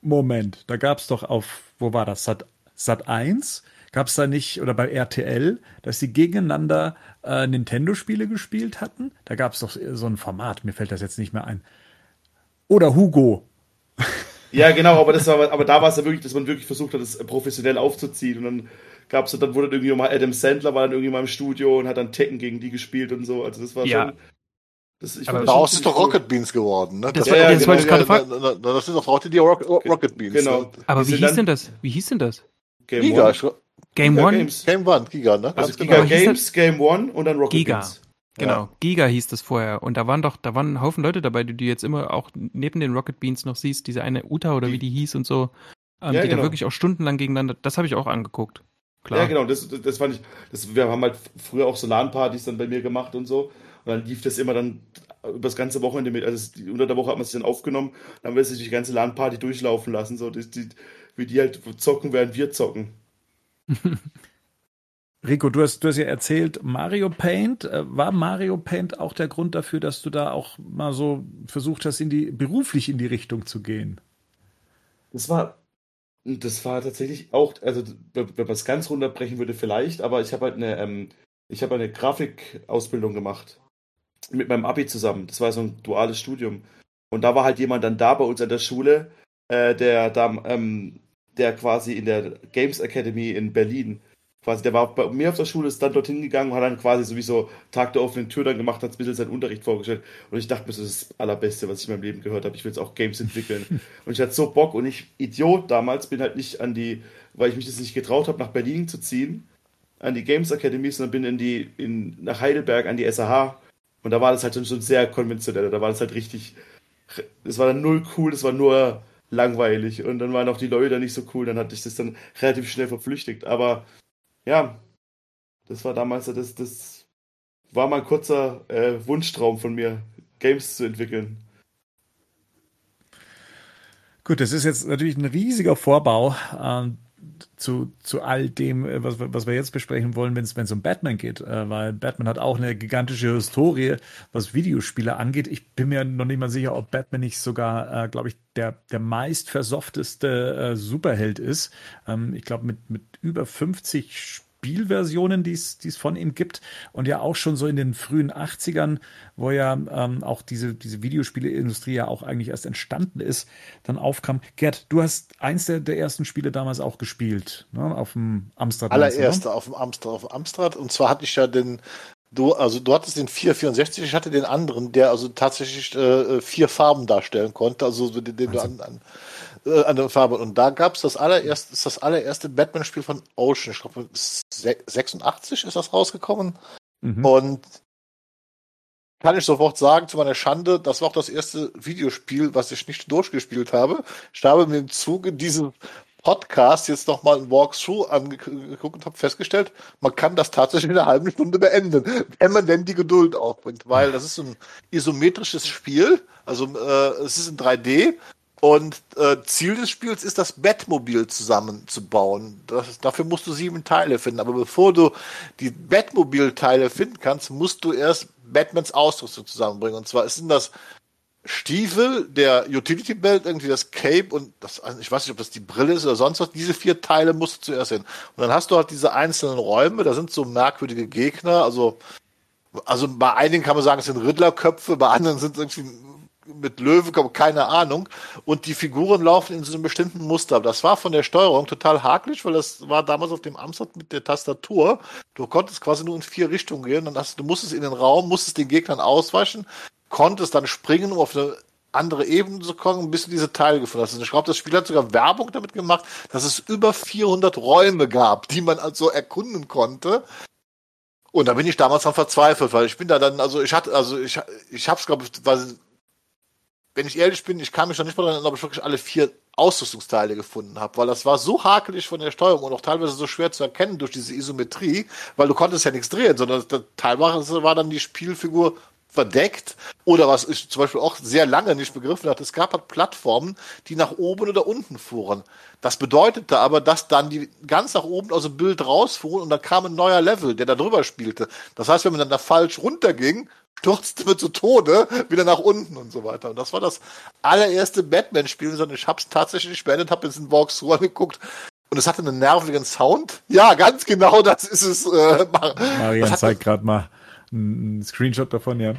Moment, da gab es doch auf, wo war das? Sat, Sat 1? Gab es da nicht, oder bei RTL, dass sie gegeneinander äh, Nintendo-Spiele gespielt hatten? Da gab es doch so ein Format, mir fällt das jetzt nicht mehr ein. Oder Hugo. Ja, genau, aber das war, aber da war es ja wirklich, dass man wirklich versucht hat, das professionell aufzuziehen. Und dann gab's dann wurde irgendwie mal Adam Sandler war dann irgendwie mal im Studio und hat dann Tekken gegen die gespielt und so. Also das war ja. schon. Das, ich aber daraus ist doch Rocket Beans geworden, ne? Das, das, ja, ja, genau. ja, ja, das sind doch heute die Rocket Beans. Genau. Ne? Aber wie hieß denn das? Wie hieß denn das? Game Giga. One. Game Giga One? Games. Game One, Giga, ne? Also Giga genau. Games, Game One und dann Rocket Giga. Beans. Genau, ja. Giga hieß das vorher. Und da waren doch, da waren ein Haufen Leute dabei, die du jetzt immer auch neben den Rocket Beans noch siehst, diese eine Uta oder wie die hieß und so, ähm, ja, die genau. da wirklich auch stundenlang gegeneinander, das habe ich auch angeguckt. Klar. Ja, genau, das, das fand ich, das, wir haben halt früher auch so LAN-Partys dann bei mir gemacht und so. Und dann lief das immer dann über das ganze Wochenende mit. Also unter der Woche hat man sich dann aufgenommen, dann haben wir sich die ganze LAN-Party durchlaufen lassen, so die, die, wie die halt zocken, während wir zocken. [LAUGHS] Rico, du hast, du hast ja erzählt, Mario Paint. Äh, war Mario Paint auch der Grund dafür, dass du da auch mal so versucht hast, in die, beruflich in die Richtung zu gehen? Das war, das war tatsächlich auch, also wenn man es ganz runterbrechen würde, vielleicht, aber ich habe halt eine, ähm, ich habe eine Grafikausbildung gemacht. Mit meinem Abi zusammen. Das war so ein duales Studium. Und da war halt jemand dann da bei uns an der Schule, äh, der da, ähm, der quasi in der Games Academy in Berlin quasi, der war bei mir auf der Schule, ist dann dorthin gegangen und hat dann quasi sowieso Tag der offenen Tür dann gemacht, hat ein bisschen seinen Unterricht vorgestellt. Und ich dachte mir, das ist das Allerbeste, was ich in meinem Leben gehört habe. Ich will jetzt auch Games entwickeln. [LAUGHS] und ich hatte so Bock und ich, Idiot damals, bin halt nicht an die, weil ich mich das nicht getraut habe, nach Berlin zu ziehen, an die Games Academy, sondern bin in die, in, nach Heidelberg an die SAH. Und da war das halt schon sehr konventionell. Da war das halt richtig, es war dann null cool, es war nur langweilig. Und dann waren auch die Leute nicht so cool. Dann hatte ich das dann relativ schnell verflüchtigt. Aber ja, das war damals, das, das war mal ein kurzer äh, Wunschtraum von mir, Games zu entwickeln. Gut, das ist jetzt natürlich ein riesiger Vorbau äh, zu, zu all dem, äh, was, was wir jetzt besprechen wollen, wenn es um Batman geht. Äh, weil Batman hat auch eine gigantische Historie, was Videospiele angeht. Ich bin mir noch nicht mal sicher, ob Batman nicht sogar, äh, glaube ich, der, der meist versofteste äh, Superheld ist. Ähm, ich glaube, mit, mit über 50 Spielversionen, die es von ihm gibt. Und ja auch schon so in den frühen 80ern, wo ja ähm, auch diese, diese Videospieleindustrie ja auch eigentlich erst entstanden ist, dann aufkam. Gerd, du hast eins der, der ersten Spiele damals auch gespielt, ne? auf dem Amstrad. Allererste auf dem Amstrad, auf dem Amstrad. Und zwar hatte ich ja den Du, also du hattest den 464, ich hatte den anderen, der also tatsächlich äh, vier Farben darstellen konnte, also den, den also. du an, an äh, andere Farbe. Und da gab es das allererste, ist das allererste Batman-Spiel von Ocean. Ich glaube, 86 ist das rausgekommen. Mhm. Und kann ich sofort sagen, zu meiner Schande, das war auch das erste Videospiel, was ich nicht durchgespielt habe. Ich habe mir im Zuge dieses Podcast jetzt nochmal ein Walkthrough angeguckt und habe festgestellt, man kann das tatsächlich in einer halben Stunde beenden, wenn man denn die Geduld aufbringt, weil das ist ein isometrisches Spiel, also äh, es ist in 3D und äh, Ziel des Spiels ist, das Batmobil zusammenzubauen. Das, dafür musst du sieben Teile finden. Aber bevor du die Batmobil-Teile finden kannst, musst du erst Batmans Ausrüstung zusammenbringen. Und zwar sind das Stiefel, der Utility Belt, irgendwie das Cape und das, also ich weiß nicht, ob das die Brille ist oder sonst was. Diese vier Teile musst du zuerst hin. Und dann hast du halt diese einzelnen Räume, da sind so merkwürdige Gegner, also also bei einigen kann man sagen, es sind Riddlerköpfe, bei anderen sind es irgendwie mit Löwe, keine Ahnung. Und die Figuren laufen in so einem bestimmten Muster. Das war von der Steuerung total hakelig, weil das war damals auf dem Amstrad mit der Tastatur. Du konntest quasi nur in vier Richtungen gehen. Dann hast, du musstest in den Raum, musstest den Gegnern ausweichen, konntest dann springen, um auf eine andere Ebene zu kommen, bis du diese Teile gefunden hast. Und ich glaube, das Spiel hat sogar Werbung damit gemacht, dass es über 400 Räume gab, die man also erkunden konnte. Und da bin ich damals dann verzweifelt, weil ich bin da dann, also ich hatte, also ich, ich hab's, glaube ich, wenn ich ehrlich bin, ich kann mich noch nicht mal daran erinnern, ob ich wirklich alle vier Ausrüstungsteile gefunden habe, weil das war so hakelig von der Steuerung und auch teilweise so schwer zu erkennen durch diese Isometrie, weil du konntest ja nichts drehen, sondern teilweise war dann die Spielfigur verdeckt oder was ich zum Beispiel auch sehr lange nicht begriffen hatte, es gab halt Plattformen, die nach oben oder unten fuhren. Das bedeutete aber, dass dann die ganz nach oben aus dem Bild rausfuhren und dann kam ein neuer Level, der da drüber spielte. Das heißt, wenn man dann da falsch runterging, stürzte mir zu Tode wieder nach unten und so weiter. Und das war das allererste Batman-Spiel, sondern ich habe es tatsächlich beendet, habe jetzt in Walkthrough angeguckt und es hatte einen nervigen Sound. Ja, ganz genau, das ist es. Äh, Marian zeigt gerade mal einen Screenshot davon, ja.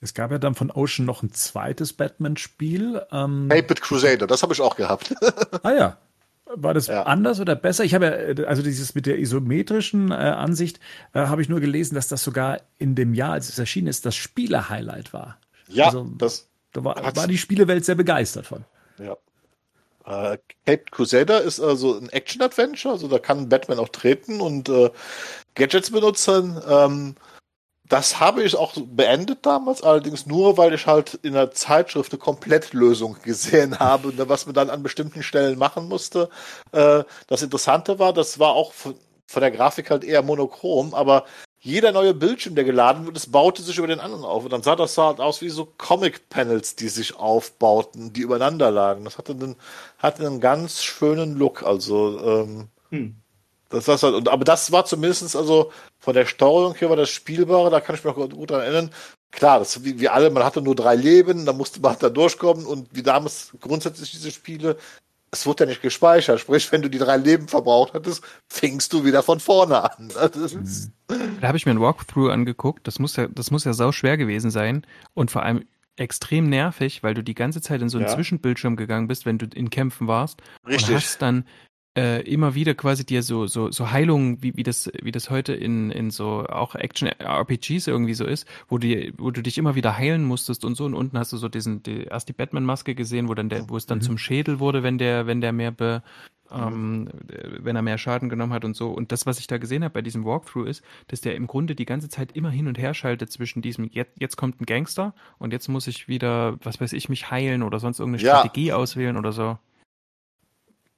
Es gab ja dann von Ocean noch ein zweites Batman-Spiel. Ähm, Paper Crusader, das habe ich auch gehabt. [LAUGHS] ah ja, war das ja. anders oder besser? Ich habe ja, äh, also dieses mit der isometrischen äh, Ansicht, äh, habe ich nur gelesen, dass das sogar in dem Jahr, als es erschienen ist, das Spiele-Highlight war. Ja, also, das da war, war die Spielewelt sehr begeistert von. Ja. Äh, Cape Crusader ist also ein Action-Adventure, also da kann Batman auch treten und äh, Gadgets benutzen. Ähm, das habe ich auch beendet damals, allerdings nur, weil ich halt in der Zeitschrift eine Komplettlösung gesehen habe, was man dann an bestimmten Stellen machen musste. Äh, das Interessante war, das war auch von, der Grafik halt eher monochrom, aber jeder neue Bildschirm, der geladen wird, das baute sich über den anderen auf. Und dann sah das halt aus wie so Comic-Panels, die sich aufbauten, die übereinander lagen. Das hatte einen, hatte einen ganz schönen Look. Also, ähm, hm. Das war's halt. Und, aber das war zumindest also von der Steuerung her war das Spielbare, da kann ich mich noch gut daran erinnern. Klar, das wie, wie alle, man hatte nur drei Leben, da musste man da durchkommen und wie damals grundsätzlich diese Spiele, es wurde ja nicht gespeichert. Sprich, wenn du die drei Leben verbraucht hattest, fingst du wieder von vorne an. [LAUGHS] Mhm. Da habe ich mir ein Walkthrough angeguckt. Das muss ja, das muss ja sau schwer gewesen sein und vor allem extrem nervig, weil du die ganze Zeit in so einen ja. Zwischenbildschirm gegangen bist, wenn du in Kämpfen warst. Richtig. Und hast dann äh, immer wieder quasi dir so, so, so Heilungen, wie, wie, das, wie das heute in, in so auch Action-RPGs irgendwie so ist, wo du, wo du dich immer wieder heilen musstest und so. Und unten hast du so diesen, die, erst die Batman-Maske gesehen, wo dann der, wo es dann mhm. zum Schädel wurde, wenn der, wenn der mehr be, ähm, wenn er mehr Schaden genommen hat und so. Und das, was ich da gesehen habe bei diesem Walkthrough, ist, dass der im Grunde die ganze Zeit immer hin und her schaltet zwischen diesem, jetzt, jetzt kommt ein Gangster und jetzt muss ich wieder, was weiß ich, mich heilen oder sonst irgendeine ja. Strategie auswählen oder so.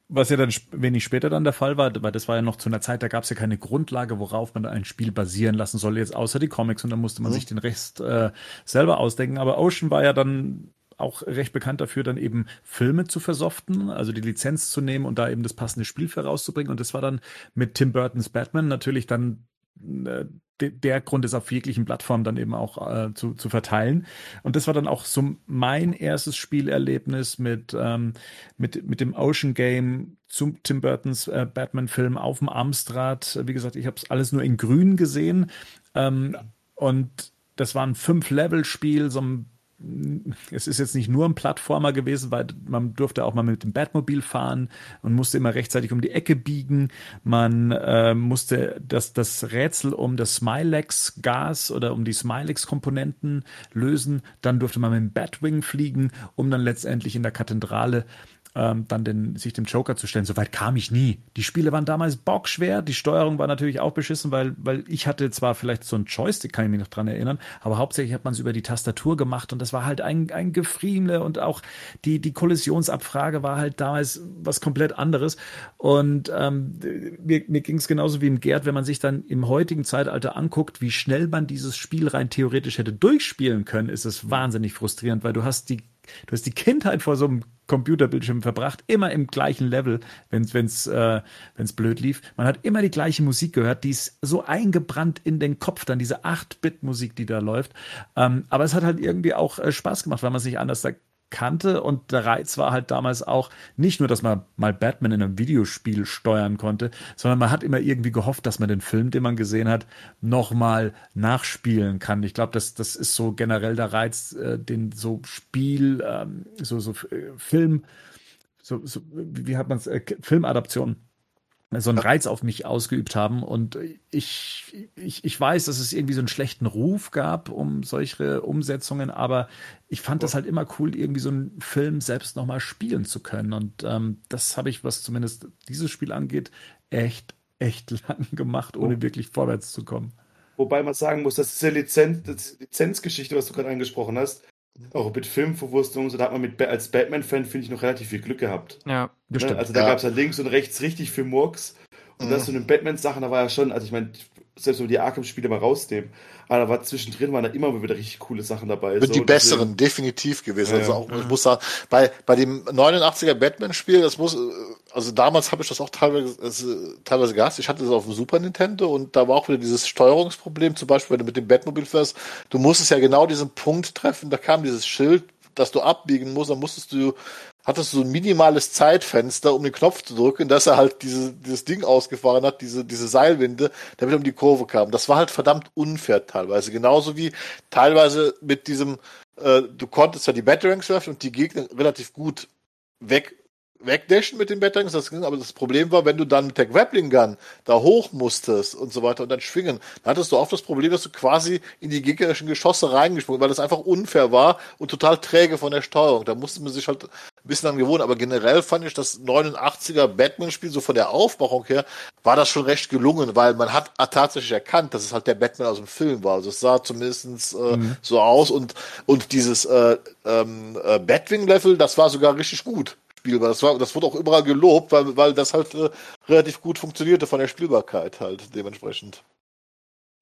Was ja dann wenig später dann der Fall war, weil das war ja noch zu einer Zeit, da gab es ja keine Grundlage, worauf man ein Spiel basieren lassen soll, jetzt außer die Comics und dann musste man mhm. sich den Rest äh, selber ausdenken. Aber Ocean war ja dann auch recht bekannt dafür, dann eben Filme zu versoften, also die Lizenz zu nehmen und da eben das passende Spiel für rauszubringen. Und das war dann mit Tim Burtons Batman natürlich dann äh, der Grund ist auf jeglichen Plattformen dann eben auch äh, zu, zu verteilen. Und das war dann auch so mein erstes Spielerlebnis mit, ähm, mit, mit dem Ocean Game zum Tim Burtons äh, Batman-Film auf dem Amstrad. Wie gesagt, ich habe es alles nur in grün gesehen. Ähm, ja. Und das war ein Fünf-Level-Spiel, so ein es ist jetzt nicht nur ein Plattformer gewesen, weil man durfte auch mal mit dem Batmobil fahren und musste immer rechtzeitig um die Ecke biegen. Man äh, musste das, das Rätsel um das Smilex-Gas oder um die Smilex-Komponenten lösen. Dann durfte man mit dem Batwing fliegen, um dann letztendlich in der Kathedrale ähm, dann den, sich dem Joker zu stellen. Soweit kam ich nie. Die Spiele waren damals bockschwer. Die Steuerung war natürlich auch beschissen, weil, weil ich hatte zwar vielleicht so einen Joystick, kann ich mich noch dran erinnern, aber hauptsächlich hat man es über die Tastatur gemacht und das war halt ein, ein Gefriemle und auch die, die Kollisionsabfrage war halt damals was komplett anderes. Und ähm, mir, mir ging es genauso wie im Gerd, wenn man sich dann im heutigen Zeitalter anguckt, wie schnell man dieses Spiel rein theoretisch hätte durchspielen können, ist es wahnsinnig frustrierend, weil du hast die du hast die Kindheit vor so einem Computerbildschirm verbracht, immer im gleichen Level, wenn es wenn's, äh, wenn's blöd lief. Man hat immer die gleiche Musik gehört, die ist so eingebrannt in den Kopf, dann diese 8-Bit-Musik, die da läuft. Ähm, aber es hat halt irgendwie auch äh, Spaß gemacht, weil man sich anders da kannte und der Reiz war halt damals auch nicht nur, dass man mal Batman in einem Videospiel steuern konnte, sondern man hat immer irgendwie gehofft, dass man den Film, den man gesehen hat, nochmal nachspielen kann. Ich glaube, das, das ist so generell der Reiz, äh, den so Spiel, ähm, so, so äh, Film, so, so, wie hat man es, äh, Filmadaption so einen Reiz auf mich ausgeübt haben. Und ich, ich, ich weiß, dass es irgendwie so einen schlechten Ruf gab um solche Umsetzungen, aber ich fand das halt immer cool, irgendwie so einen Film selbst nochmal spielen zu können. Und ähm, das habe ich, was zumindest dieses Spiel angeht, echt, echt [LAUGHS] lang gemacht, ohne oh. wirklich vorwärts zu kommen. Wobei man sagen muss, dass diese Lizenz, Lizenzgeschichte, was du gerade angesprochen hast, auch mit Filmverwurstung, so da hat man mit, als Batman-Fan, finde ich, noch relativ viel Glück gehabt. Ja, bestimmt. Ne? Also da ja. gab es halt links und rechts richtig viel Murks. Und mhm. das so eine Batman-Sachen, da war ja schon, also ich meine, selbst wenn wir die Arkham-Spiele mal rausnehmen, aber da war zwischendrin waren da immer wieder richtig coole Sachen dabei. Mit so, die besseren, definitiv gewesen. Ja, also auch, ich muss sagen, bei, bei dem 89er Batman-Spiel, das muss, also damals habe ich das auch teilweise, also, teilweise gehasst. Ich hatte das auf dem Super Nintendo und da war auch wieder dieses Steuerungsproblem, zum Beispiel, wenn du mit dem Batmobil fährst, du musstest ja genau diesen Punkt treffen, da kam dieses Schild, dass du abbiegen musst, dann musstest du hattest du so ein minimales Zeitfenster, um den Knopf zu drücken, dass er halt diese, dieses Ding ausgefahren hat, diese, diese Seilwinde, damit er um die Kurve kam. Das war halt verdammt unfair teilweise. Genauso wie teilweise mit diesem, äh, du konntest ja die Batarangs werfen und die Gegner relativ gut weg wegdashen mit den Batarangs, das ging, aber das Problem war, wenn du dann mit der Grappling Gun da hoch musstest und so weiter und dann schwingen, dann hattest du oft das Problem, dass du quasi in die gegnerischen Geschosse reingesprungen, weil das einfach unfair war und total träge von der Steuerung. Da musste man sich halt ein bisschen an gewohnen, aber generell fand ich das 89er Batman-Spiel, so von der Aufmachung her, war das schon recht gelungen, weil man hat tatsächlich erkannt, dass es halt der Batman aus dem Film war. Also es sah zumindest äh, mhm. so aus und, und dieses äh, ähm, äh, Batwing-Level, das war sogar richtig gut spielbar. Das, war, das wurde auch überall gelobt, weil, weil das halt äh, relativ gut funktionierte von der Spielbarkeit halt dementsprechend.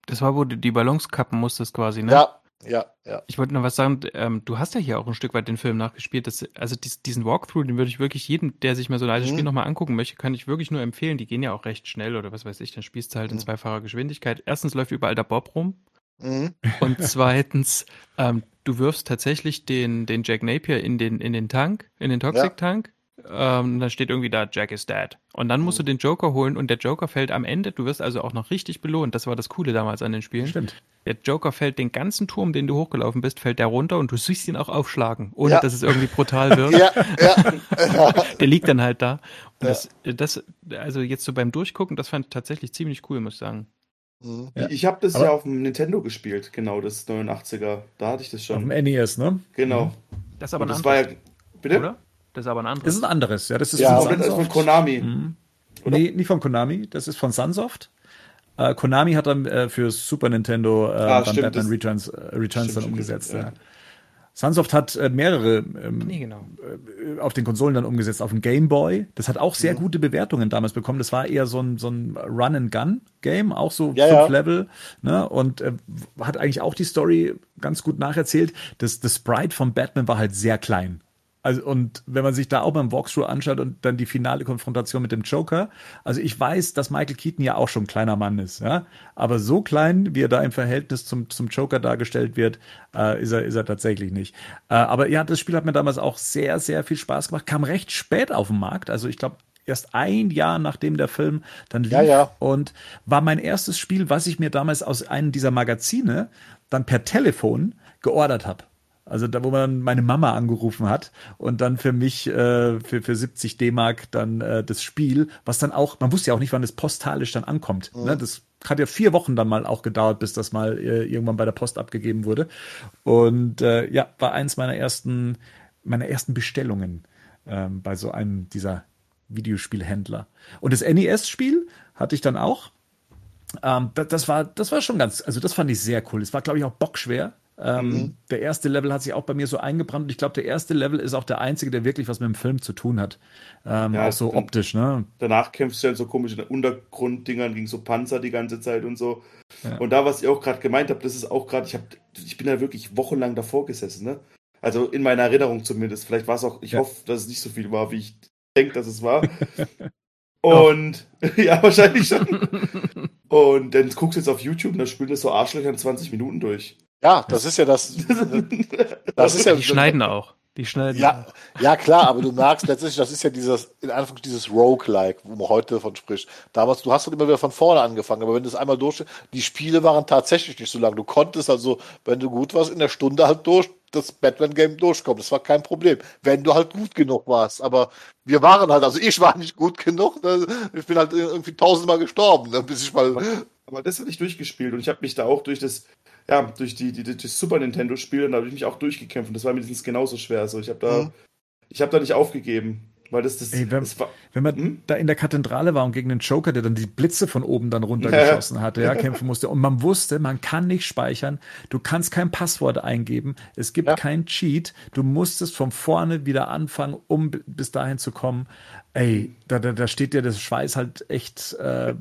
Das war, wo du die Ballons kappen musstest quasi, ne? Ja, ja, ja. Ich wollte noch was sagen, ähm, du hast ja hier auch ein Stück weit den Film nachgespielt. Das, also dies, diesen Walkthrough, den würde ich wirklich jedem, der sich mal so ein altes mhm. Spiel nochmal angucken möchte, kann ich wirklich nur empfehlen. Die gehen ja auch recht schnell oder was weiß ich, dann spielst du halt mhm. in zweifacher Geschwindigkeit. Erstens läuft überall der Bob rum. Mhm. Und [LAUGHS] zweitens, ähm, du wirfst tatsächlich den, den Jack Napier in den, in den Tank, in den Toxic-Tank. Ja. Ähm, dann steht irgendwie da, Jack is dead. Und dann musst mhm. du den Joker holen und der Joker fällt am Ende. Du wirst also auch noch richtig belohnt. Das war das Coole damals an den Spielen. Stimmt. Der Joker fällt den ganzen Turm, den du hochgelaufen bist, fällt der runter und du siehst ihn auch aufschlagen, ohne ja. dass es irgendwie brutal [LAUGHS] wird. ja, ja. [LAUGHS] der liegt dann halt da. Und ja. das, das, also jetzt so beim Durchgucken, das fand ich tatsächlich ziemlich cool, muss ich sagen. Mhm. Ja. Ich habe das Aber ja auf dem Nintendo gespielt, genau, das 89er. Da hatte ich das schon. Auf dem NES, ne? Genau. Mhm. Das aber das. War ja, bitte? Oder? Das ist aber ein anderes. Das ist ein anderes, ja. Das ist ja, von, das ist von Konami. Mhm. Nee, nicht von Konami, das ist von Sunsoft. Uh, Konami hat dann äh, für Super Nintendo äh, ah, dann stimmt, Batman Returns, äh, Returns stimmt, dann umgesetzt. Stimmt, ja. Sunsoft hat äh, mehrere ähm, nee, genau. äh, auf den Konsolen dann umgesetzt, auf dem Game Boy. Das hat auch sehr mhm. gute Bewertungen damals bekommen. Das war eher so ein, so ein Run-and-Gun-Game, auch so ja, fünf ja. Level. Ne? Und äh, hat eigentlich auch die Story ganz gut nacherzählt. Das, das Sprite von Batman war halt sehr klein. Also, und wenn man sich da auch beim Walkthrough anschaut und dann die finale Konfrontation mit dem Joker, also ich weiß, dass Michael Keaton ja auch schon ein kleiner Mann ist, ja. Aber so klein, wie er da im Verhältnis zum, zum Joker dargestellt wird, äh, ist, er, ist er tatsächlich nicht. Äh, aber ja, das Spiel hat mir damals auch sehr, sehr viel Spaß gemacht, kam recht spät auf den Markt. Also ich glaube, erst ein Jahr nachdem der Film dann lief ja, ja. und war mein erstes Spiel, was ich mir damals aus einem dieser Magazine dann per Telefon geordert habe. Also da, wo man meine Mama angerufen hat und dann für mich äh, für, für 70 D-Mark dann äh, das Spiel, was dann auch, man wusste ja auch nicht, wann es postalisch dann ankommt. Mhm. Ne? Das hat ja vier Wochen dann mal auch gedauert, bis das mal äh, irgendwann bei der Post abgegeben wurde. Und äh, ja, war eins meiner ersten, meiner ersten Bestellungen. ähm, bei so einem dieser Videospielhändler. Und das NES-Spiel hatte ich dann auch. Ähm, das, das, war, das war schon ganz, also das fand ich sehr cool. Es war, glaube ich, auch bockschwer. Ähm, mhm. Der erste Level hat sich auch bei mir so eingebrannt und ich glaube, der erste Level ist auch der einzige, der wirklich was mit dem Film zu tun hat. Ähm, ja, auch so dann, optisch, ne? Danach kämpfst du ja in so komischen Untergrunddingern gegen so Panzer die ganze Zeit und so. Ja. Und da, was ich auch gerade gemeint habe, das ist auch gerade, ich, ich bin da wirklich wochenlang davor gesessen, ne? Also in meiner Erinnerung zumindest. Vielleicht war es auch, ich ja. hoffe, dass es nicht so viel war, wie ich denke, dass es war. [LAUGHS] Und [LAUGHS] ja, wahrscheinlich schon. und dann guckst du jetzt auf YouTube und da spielen das so Arschlöcher in 20 Minuten durch. Ja, das ist ja das. [LAUGHS] das ist ja, die schneiden auch. Die schneiden. Ja, ja, klar, aber du merkst letztlich, das ist ja dieses, in Anführungszeichen, dieses Roguelike, wo man heute davon spricht. Damals, du hast dann immer wieder von vorne angefangen, aber wenn du es einmal durch, die Spiele waren tatsächlich nicht so lang. Du konntest also, wenn du gut warst, in der Stunde halt durch das Batman-Game durchkommen. Das war kein Problem, wenn du halt gut genug warst. Aber wir waren halt, also ich war nicht gut genug. Ne? Ich bin halt irgendwie tausendmal gestorben, ne? bis ich mal. Aber das hatte ich durchgespielt und ich habe mich da auch durch das ja, durch die, die, die Super Nintendo-Spiele, da habe ich mich auch durchgekämpft und das war mindestens genauso schwer. Also ich habe da, mhm. ich habe da nicht aufgegeben. Weil das, das, Ey, wenn, das war, wenn man hm? da in der Kathedrale war und gegen den Joker, der dann die Blitze von oben dann runtergeschossen ja. hatte, ja, [LAUGHS] kämpfen musste. Und man wusste, man kann nicht speichern, du kannst kein Passwort eingeben, es gibt ja. kein Cheat, du musstest von vorne wieder anfangen, um bis dahin zu kommen. Ey, da, da, da steht dir das Schweiß halt echt äh,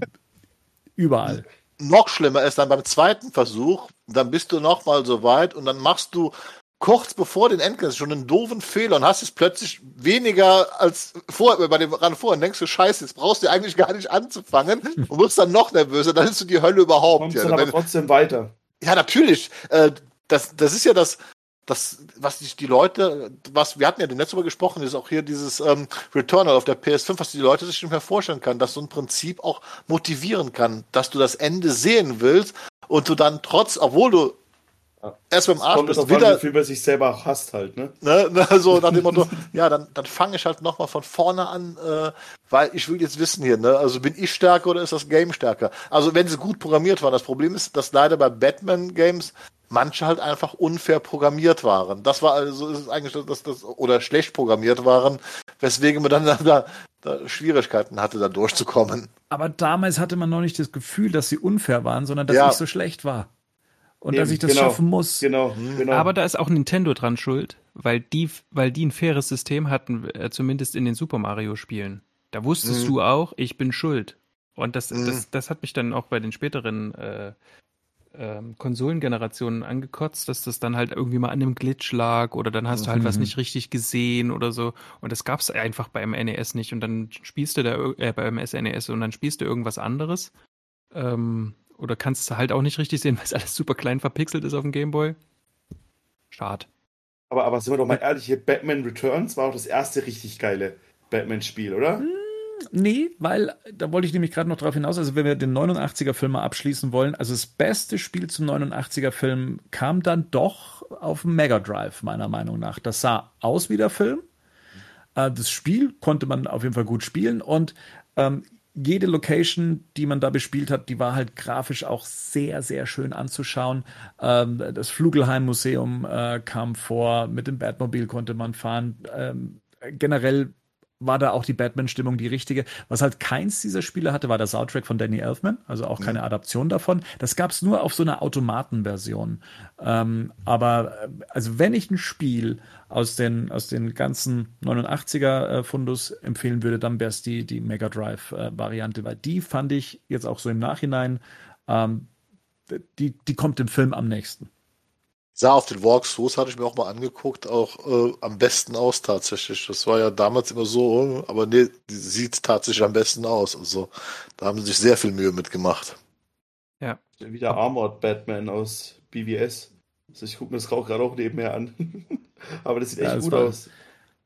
überall noch schlimmer ist dann beim zweiten Versuch, dann bist du noch mal so weit und dann machst du kurz bevor den Endgegner schon einen doofen Fehler und hast es plötzlich weniger als vor, bei dem Run vor und denkst du, scheiße, jetzt brauchst du eigentlich gar nicht anzufangen und wirst dann noch nervöser, dann ist du die Hölle überhaupt. Kommst ja, dann aber trotzdem weiter. Ja, natürlich. Äh, das, das ist ja das, das, was die, die Leute, was, wir hatten ja den letzten Mal gesprochen, ist auch hier dieses ähm, Returnal auf der PS5, was die Leute sich nicht mehr vorstellen können, dass so ein Prinzip auch motivieren kann, dass du das Ende sehen willst und du dann trotz, obwohl du ja. erst beim Arsch bist, wieder... An, wie über sich selber hasst halt, ne? ne, ne [LAUGHS] so nach dem Motto, [LAUGHS] ja, dann, dann fange ich halt nochmal von vorne an, äh, weil ich will jetzt wissen hier, ne, also bin ich stärker oder ist das Game stärker? Also wenn sie gut programmiert waren, das Problem ist, dass leider bei Batman-Games manche halt einfach unfair programmiert waren. Das war also ist eigentlich das, das oder schlecht programmiert waren, weswegen man dann [LAUGHS] da, da Schwierigkeiten hatte, da durchzukommen. Aber damals hatte man noch nicht das Gefühl, dass sie unfair waren, sondern dass ja. ich so schlecht war. Und Eben, dass ich das genau, schaffen muss. Genau, mhm. genau. Aber da ist auch Nintendo dran schuld, weil die, weil die ein faires System hatten, äh, zumindest in den Super Mario Spielen. Da wusstest mhm. du auch, ich bin schuld. Und das, mhm. das, das hat mich dann auch bei den späteren äh, ähm, Konsolengenerationen angekotzt, dass das dann halt irgendwie mal an einem Glitch lag oder dann hast du halt mhm. was nicht richtig gesehen oder so. Und das gab es einfach beim NES nicht. Und dann spielst du da äh, beim SNES und dann spielst du irgendwas anderes. Ähm, oder kannst du halt auch nicht richtig sehen, [LAUGHS] weil es alles super klein verpixelt ist auf dem Gameboy. Schade. Aber, aber sind wir doch mal ehrlich, hier Batman Returns war auch das erste richtig geile Batman-Spiel, oder? Mhm nee, weil da wollte ich nämlich gerade noch drauf hinaus, also wenn wir den 89er Film mal abschließen wollen, also das beste Spiel zum 89er Film kam dann doch auf dem Mega Drive, meiner Meinung nach. Das sah aus wie der Film. Äh, das Spiel konnte man auf jeden Fall gut spielen und ähm, jede Location, die man da bespielt hat, die war halt grafisch auch sehr, sehr schön anzuschauen. Ähm, das Flugelheim-Museum äh, kam vor, mit dem Batmobil konnte man fahren. Ähm, generell war da auch die Batman-Stimmung die richtige. Was halt keins dieser Spiele hatte, war der Soundtrack von Danny Elfman, also auch keine. Adaption davon. Das gab es nur auf so einer Automatenversion. Ähm, aber äh, also wenn ich ein Spiel aus den, aus den ganzen 89er äh, Fundus empfehlen würde, dann wäre es die, die Mega Drive-Variante, äh, weil die fand ich jetzt auch so im Nachhinein, ähm, die, die kommt im Film am nächsten sah auf den Walkthroughs, hatte ich mir auch mal angeguckt, auch äh, am besten aus tatsächlich. Das war ja damals immer so, aber nee, die sieht tatsächlich am besten aus. Also da haben sie sich sehr viel Mühe mitgemacht. Ja. Wieder Armored Batman aus BVS. Also ich gucke mir das auch gerade auch nebenher an. [LAUGHS] aber das sieht echt ja, gut aus.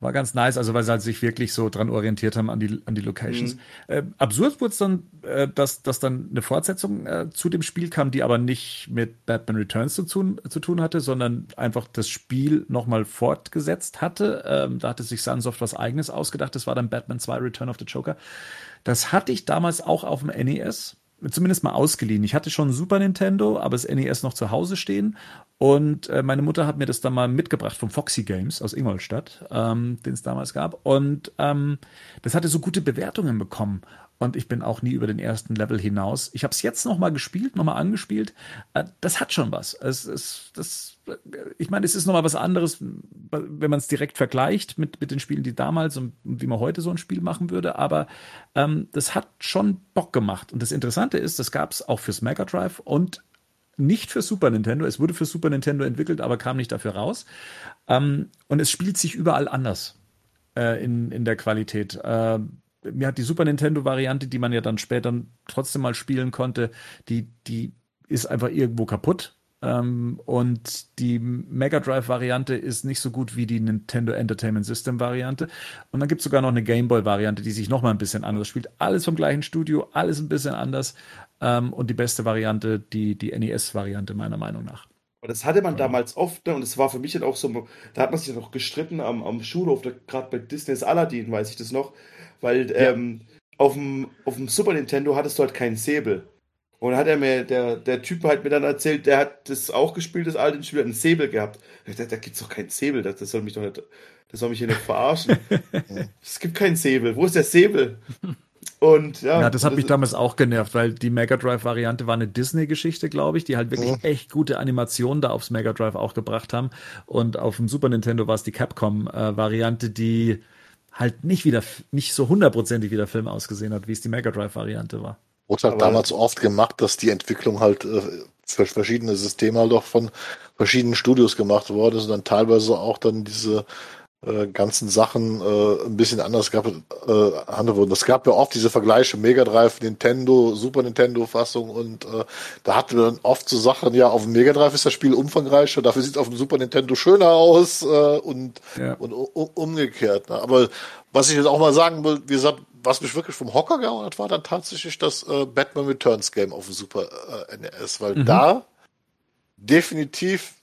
War ganz nice, also weil sie halt sich wirklich so dran orientiert haben an die, an die Locations. Mhm. Äh, absurd wurde es dann, äh, dass, dass dann eine Fortsetzung äh, zu dem Spiel kam, die aber nicht mit Batman Returns zu tun, zu tun hatte, sondern einfach das Spiel nochmal fortgesetzt hatte. Ähm, da hatte sich Sunsoft was eigenes ausgedacht. Das war dann Batman 2 Return of the Joker. Das hatte ich damals auch auf dem NES zumindest mal ausgeliehen. Ich hatte schon Super Nintendo, aber das NES noch zu Hause stehen Und äh, meine Mutter hat mir das dann mal mitgebracht vom Foxy Games aus Ingolstadt, ähm, den es damals gab. Und ähm, das hatte so gute Bewertungen bekommen. Und ich bin auch nie über den ersten Level hinaus. Ich habe es jetzt noch mal gespielt, noch mal angespielt. Äh, das hat schon was. Es, es, das, ich meine, es ist noch mal was anderes, wenn man es direkt vergleicht mit, mit den Spielen, die damals und wie man heute so ein Spiel machen würde. Aber ähm, das hat schon Bock gemacht. Und das Interessante ist, das gab es auch fürs Mega Drive und nicht für Super Nintendo. Es wurde für Super Nintendo entwickelt, aber kam nicht dafür raus. Ähm, und es spielt sich überall anders äh, in, in der Qualität. Äh, mir hat die Super Nintendo-Variante, die man ja dann später trotzdem mal spielen konnte, die, die ist einfach irgendwo kaputt. Ähm, und die Mega Drive-Variante ist nicht so gut wie die Nintendo Entertainment System-Variante. Und dann gibt es sogar noch eine Game Boy-Variante, die sich noch mal ein bisschen anders spielt. Alles vom gleichen Studio, alles ein bisschen anders. Ähm, und die beste Variante, die, die NES-Variante, meiner Meinung nach. Und das hatte man damals oft, ne? und es war für mich dann auch so, da hat man sich noch gestritten am, am Schulhof, gerade bei Disney's Aladdin, weiß ich das noch, weil ja. ähm, auf, dem, auf dem Super Nintendo hattest du halt keinen Säbel. Und dann hat er mir, der, der Typ hat mir dann erzählt, der hat das auch gespielt, das alte Spiel, hat einen Säbel gehabt. Da, da gibt's doch keinen Säbel, das, das soll mich doch nicht, das soll mich hier nicht verarschen. [LAUGHS] es gibt keinen Säbel. Wo ist der Säbel? Und ja, ja das hat mich damals auch genervt, weil die Mega Drive-Variante war eine Disney-Geschichte, glaube ich, die halt wirklich mhm. echt gute Animationen da aufs Mega Drive auch gebracht haben. Und auf dem Super Nintendo war es die Capcom-Variante, die halt nicht wieder, nicht so hundertprozentig wie der Film ausgesehen hat, wie es die Mega Drive-Variante war. Wurde halt damals oft gemacht, dass die Entwicklung halt äh, für verschiedene Systeme halt auch von verschiedenen Studios gemacht wurde und dann teilweise auch dann diese äh, ganzen Sachen äh, ein bisschen anders gehabt äh, handelt wurden. Es gab ja oft diese Vergleiche Mega Drive, Nintendo, Super Nintendo Fassung und äh, da hatten wir dann oft so Sachen, ja, auf dem Mega Drive ist das Spiel umfangreicher, dafür sieht es auf dem Super Nintendo schöner aus äh, und, ja. und umgekehrt. Ne? Aber was ich jetzt auch mal sagen will, wie gesagt, was mich wirklich vom Hocker gehauen hat, war dann tatsächlich das äh, Batman Returns Game auf dem Super äh, NES, weil mhm. da definitiv,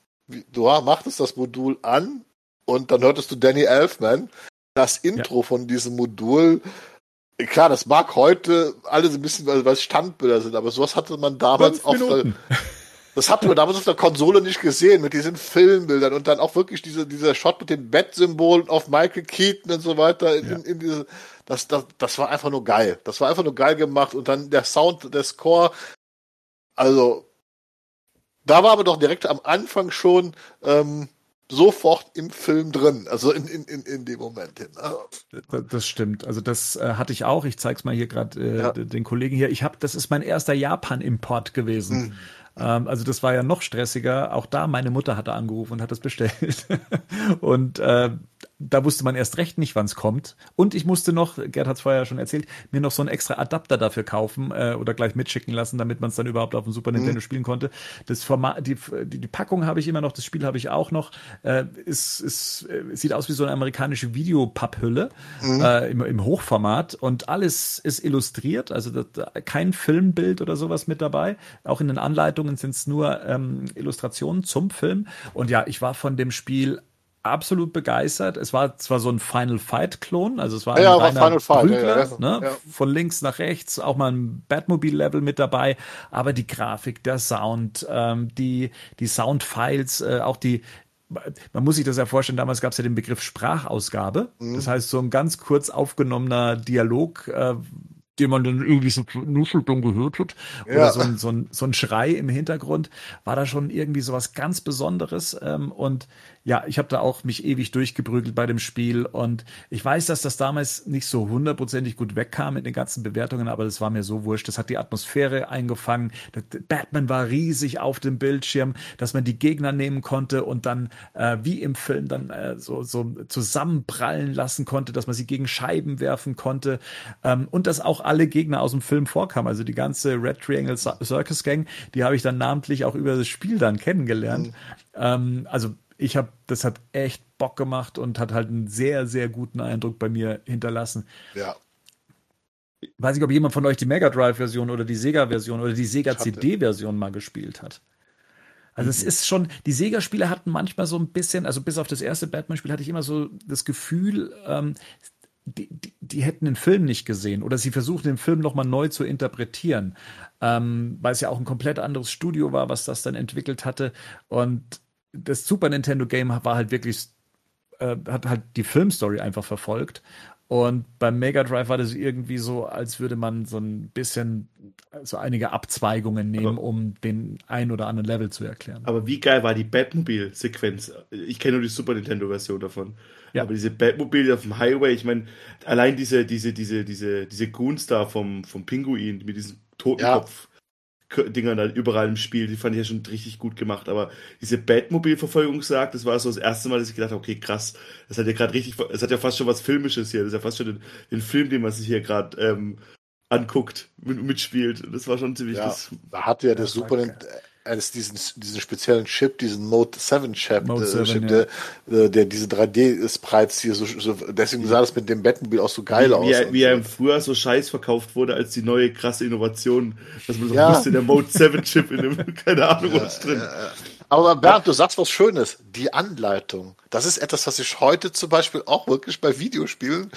du machtest das Modul an und dann hörtest du Danny Elfman, das Intro ja. von diesem Modul. Klar, das mag heute alles ein bisschen, weil es Standbilder sind, aber sowas hatte man damals auf der, [LAUGHS] das hatten wir damals auf der Konsole nicht gesehen, mit diesen Filmbildern und dann auch wirklich diese, dieser Shot mit den Bettsymbolen auf Michael Keaton und so weiter in, ja. in, in diese, das, das, das war einfach nur geil. Das war einfach nur geil gemacht und dann der Sound, der Score, also, da war aber doch direkt am Anfang schon, ähm, sofort im Film drin, also in, in, in, in dem Moment hin. Ne? Das stimmt. Also das äh, hatte ich auch. Ich zeig's mal hier gerade äh, ja. den Kollegen hier. Ich habe, das ist mein erster Japan-Import gewesen. Mhm. Ähm, also das war ja noch stressiger. Auch da, meine Mutter hatte angerufen und hat das bestellt. [LAUGHS] und äh, da wusste man erst recht nicht, wann es kommt. Und ich musste noch, Gerd hat es vorher schon erzählt, mir noch so einen extra Adapter dafür kaufen äh, oder gleich mitschicken lassen, damit man es dann überhaupt auf dem Super Nintendo mhm. spielen konnte. Das Format, die, die, die Packung habe ich immer noch, das Spiel habe ich auch noch. Äh, ist, ist, äh, sieht aus wie so eine amerikanische Videopapphülle mhm. äh, im, im Hochformat und alles ist illustriert, also das, kein Filmbild oder sowas mit dabei. Auch in den Anleitungen sind es nur ähm, Illustrationen zum Film. Und ja, ich war von dem Spiel absolut begeistert. Es war zwar so ein Final Fight Klon, also es war ein ja, war Final Fight, Prügler, ja, ja, ne? ja. von links nach rechts, auch mal ein Batmobile Level mit dabei, aber die Grafik, der Sound, ähm, die die Soundfiles, äh, auch die man muss sich das ja vorstellen, damals gab es ja den Begriff Sprachausgabe. Mhm. Das heißt, so ein ganz kurz aufgenommener Dialog, äh, den man dann irgendwie so nuscheldung gehört hat, oder ja. so, ein, so, ein, so ein Schrei im Hintergrund, war da schon irgendwie so was ganz Besonderes. Ähm, und ja, ich habe da auch mich ewig durchgeprügelt bei dem Spiel und ich weiß, dass das damals nicht so hundertprozentig gut wegkam mit den ganzen Bewertungen, aber das war mir so wurscht. Das hat die Atmosphäre eingefangen. Batman war riesig auf dem Bildschirm, dass man die Gegner nehmen konnte und dann äh, wie im Film dann äh, so, so zusammenprallen lassen konnte, dass man sie gegen Scheiben werfen konnte ähm, und dass auch alle Gegner aus dem Film vorkamen. Also die ganze Red Triangle Circus Gang, die habe ich dann namentlich auch über das Spiel dann kennengelernt. Mhm. Ähm, also ich habe, das hat echt Bock gemacht und hat halt einen sehr, sehr guten Eindruck bei mir hinterlassen. Ja. Ich weiß nicht, ob jemand von euch die Mega Drive-Version oder die Sega-Version oder die Sega CD-Version mal gespielt hat. Also mhm. es ist schon, die Sega-Spiele hatten manchmal so ein bisschen, also bis auf das erste Batman-Spiel hatte ich immer so das Gefühl, ähm, die, die, die, hätten den Film nicht gesehen oder sie versuchen den Film nochmal neu zu interpretieren, ähm, weil es ja auch ein komplett anderes Studio war, was das dann entwickelt hatte. Und das Super Nintendo Game war halt wirklich, äh, hat halt die Filmstory einfach verfolgt. Und beim Mega Drive war das irgendwie so, als würde man so ein bisschen so einige Abzweigungen nehmen, aber, um den ein oder anderen Level zu erklären. Aber wie geil war die Batmobile-Sequenz? Ich kenne nur die Super Nintendo-Version davon. Ja. Aber diese Batmobile auf dem Highway, ich meine, allein diese, diese, diese, diese, diese Goons da vom, vom Pinguin mit diesem Totenkopf. Ja. Dinger da überall im Spiel, die fand ich ja schon richtig gut gemacht. Aber diese Batmobil-Verfolgungsjagd, das war so das erste Mal, dass ich gedacht habe, okay, krass, das hat ja gerade richtig, es hat ja fast schon was Filmisches hier, das ist ja fast schon den, den Film, den man sich hier gerade ähm, anguckt, mit, mitspielt. Das war schon ziemlich. Ja, das, da hatte ja der Super Es diesen, diesen speziellen Chip, diesen Mode 7 Chip, Mode 7, äh, Chip ja. der, der diese 3D-Sprites hier so, so, deswegen sah das mit dem Batmobil auch so geil wie, aus. Wie er, wie er im Frühjahr so scheiß verkauft wurde als die neue krasse Innovation, dass man so ja. wusste, der Mode 7 Chip in dem, [LAUGHS] keine Ahnung, ja, was drin. Aber Bernd, du sagst was Schönes. Die Anleitung. Das ist etwas, was ich heute zum Beispiel auch wirklich bei Videospielen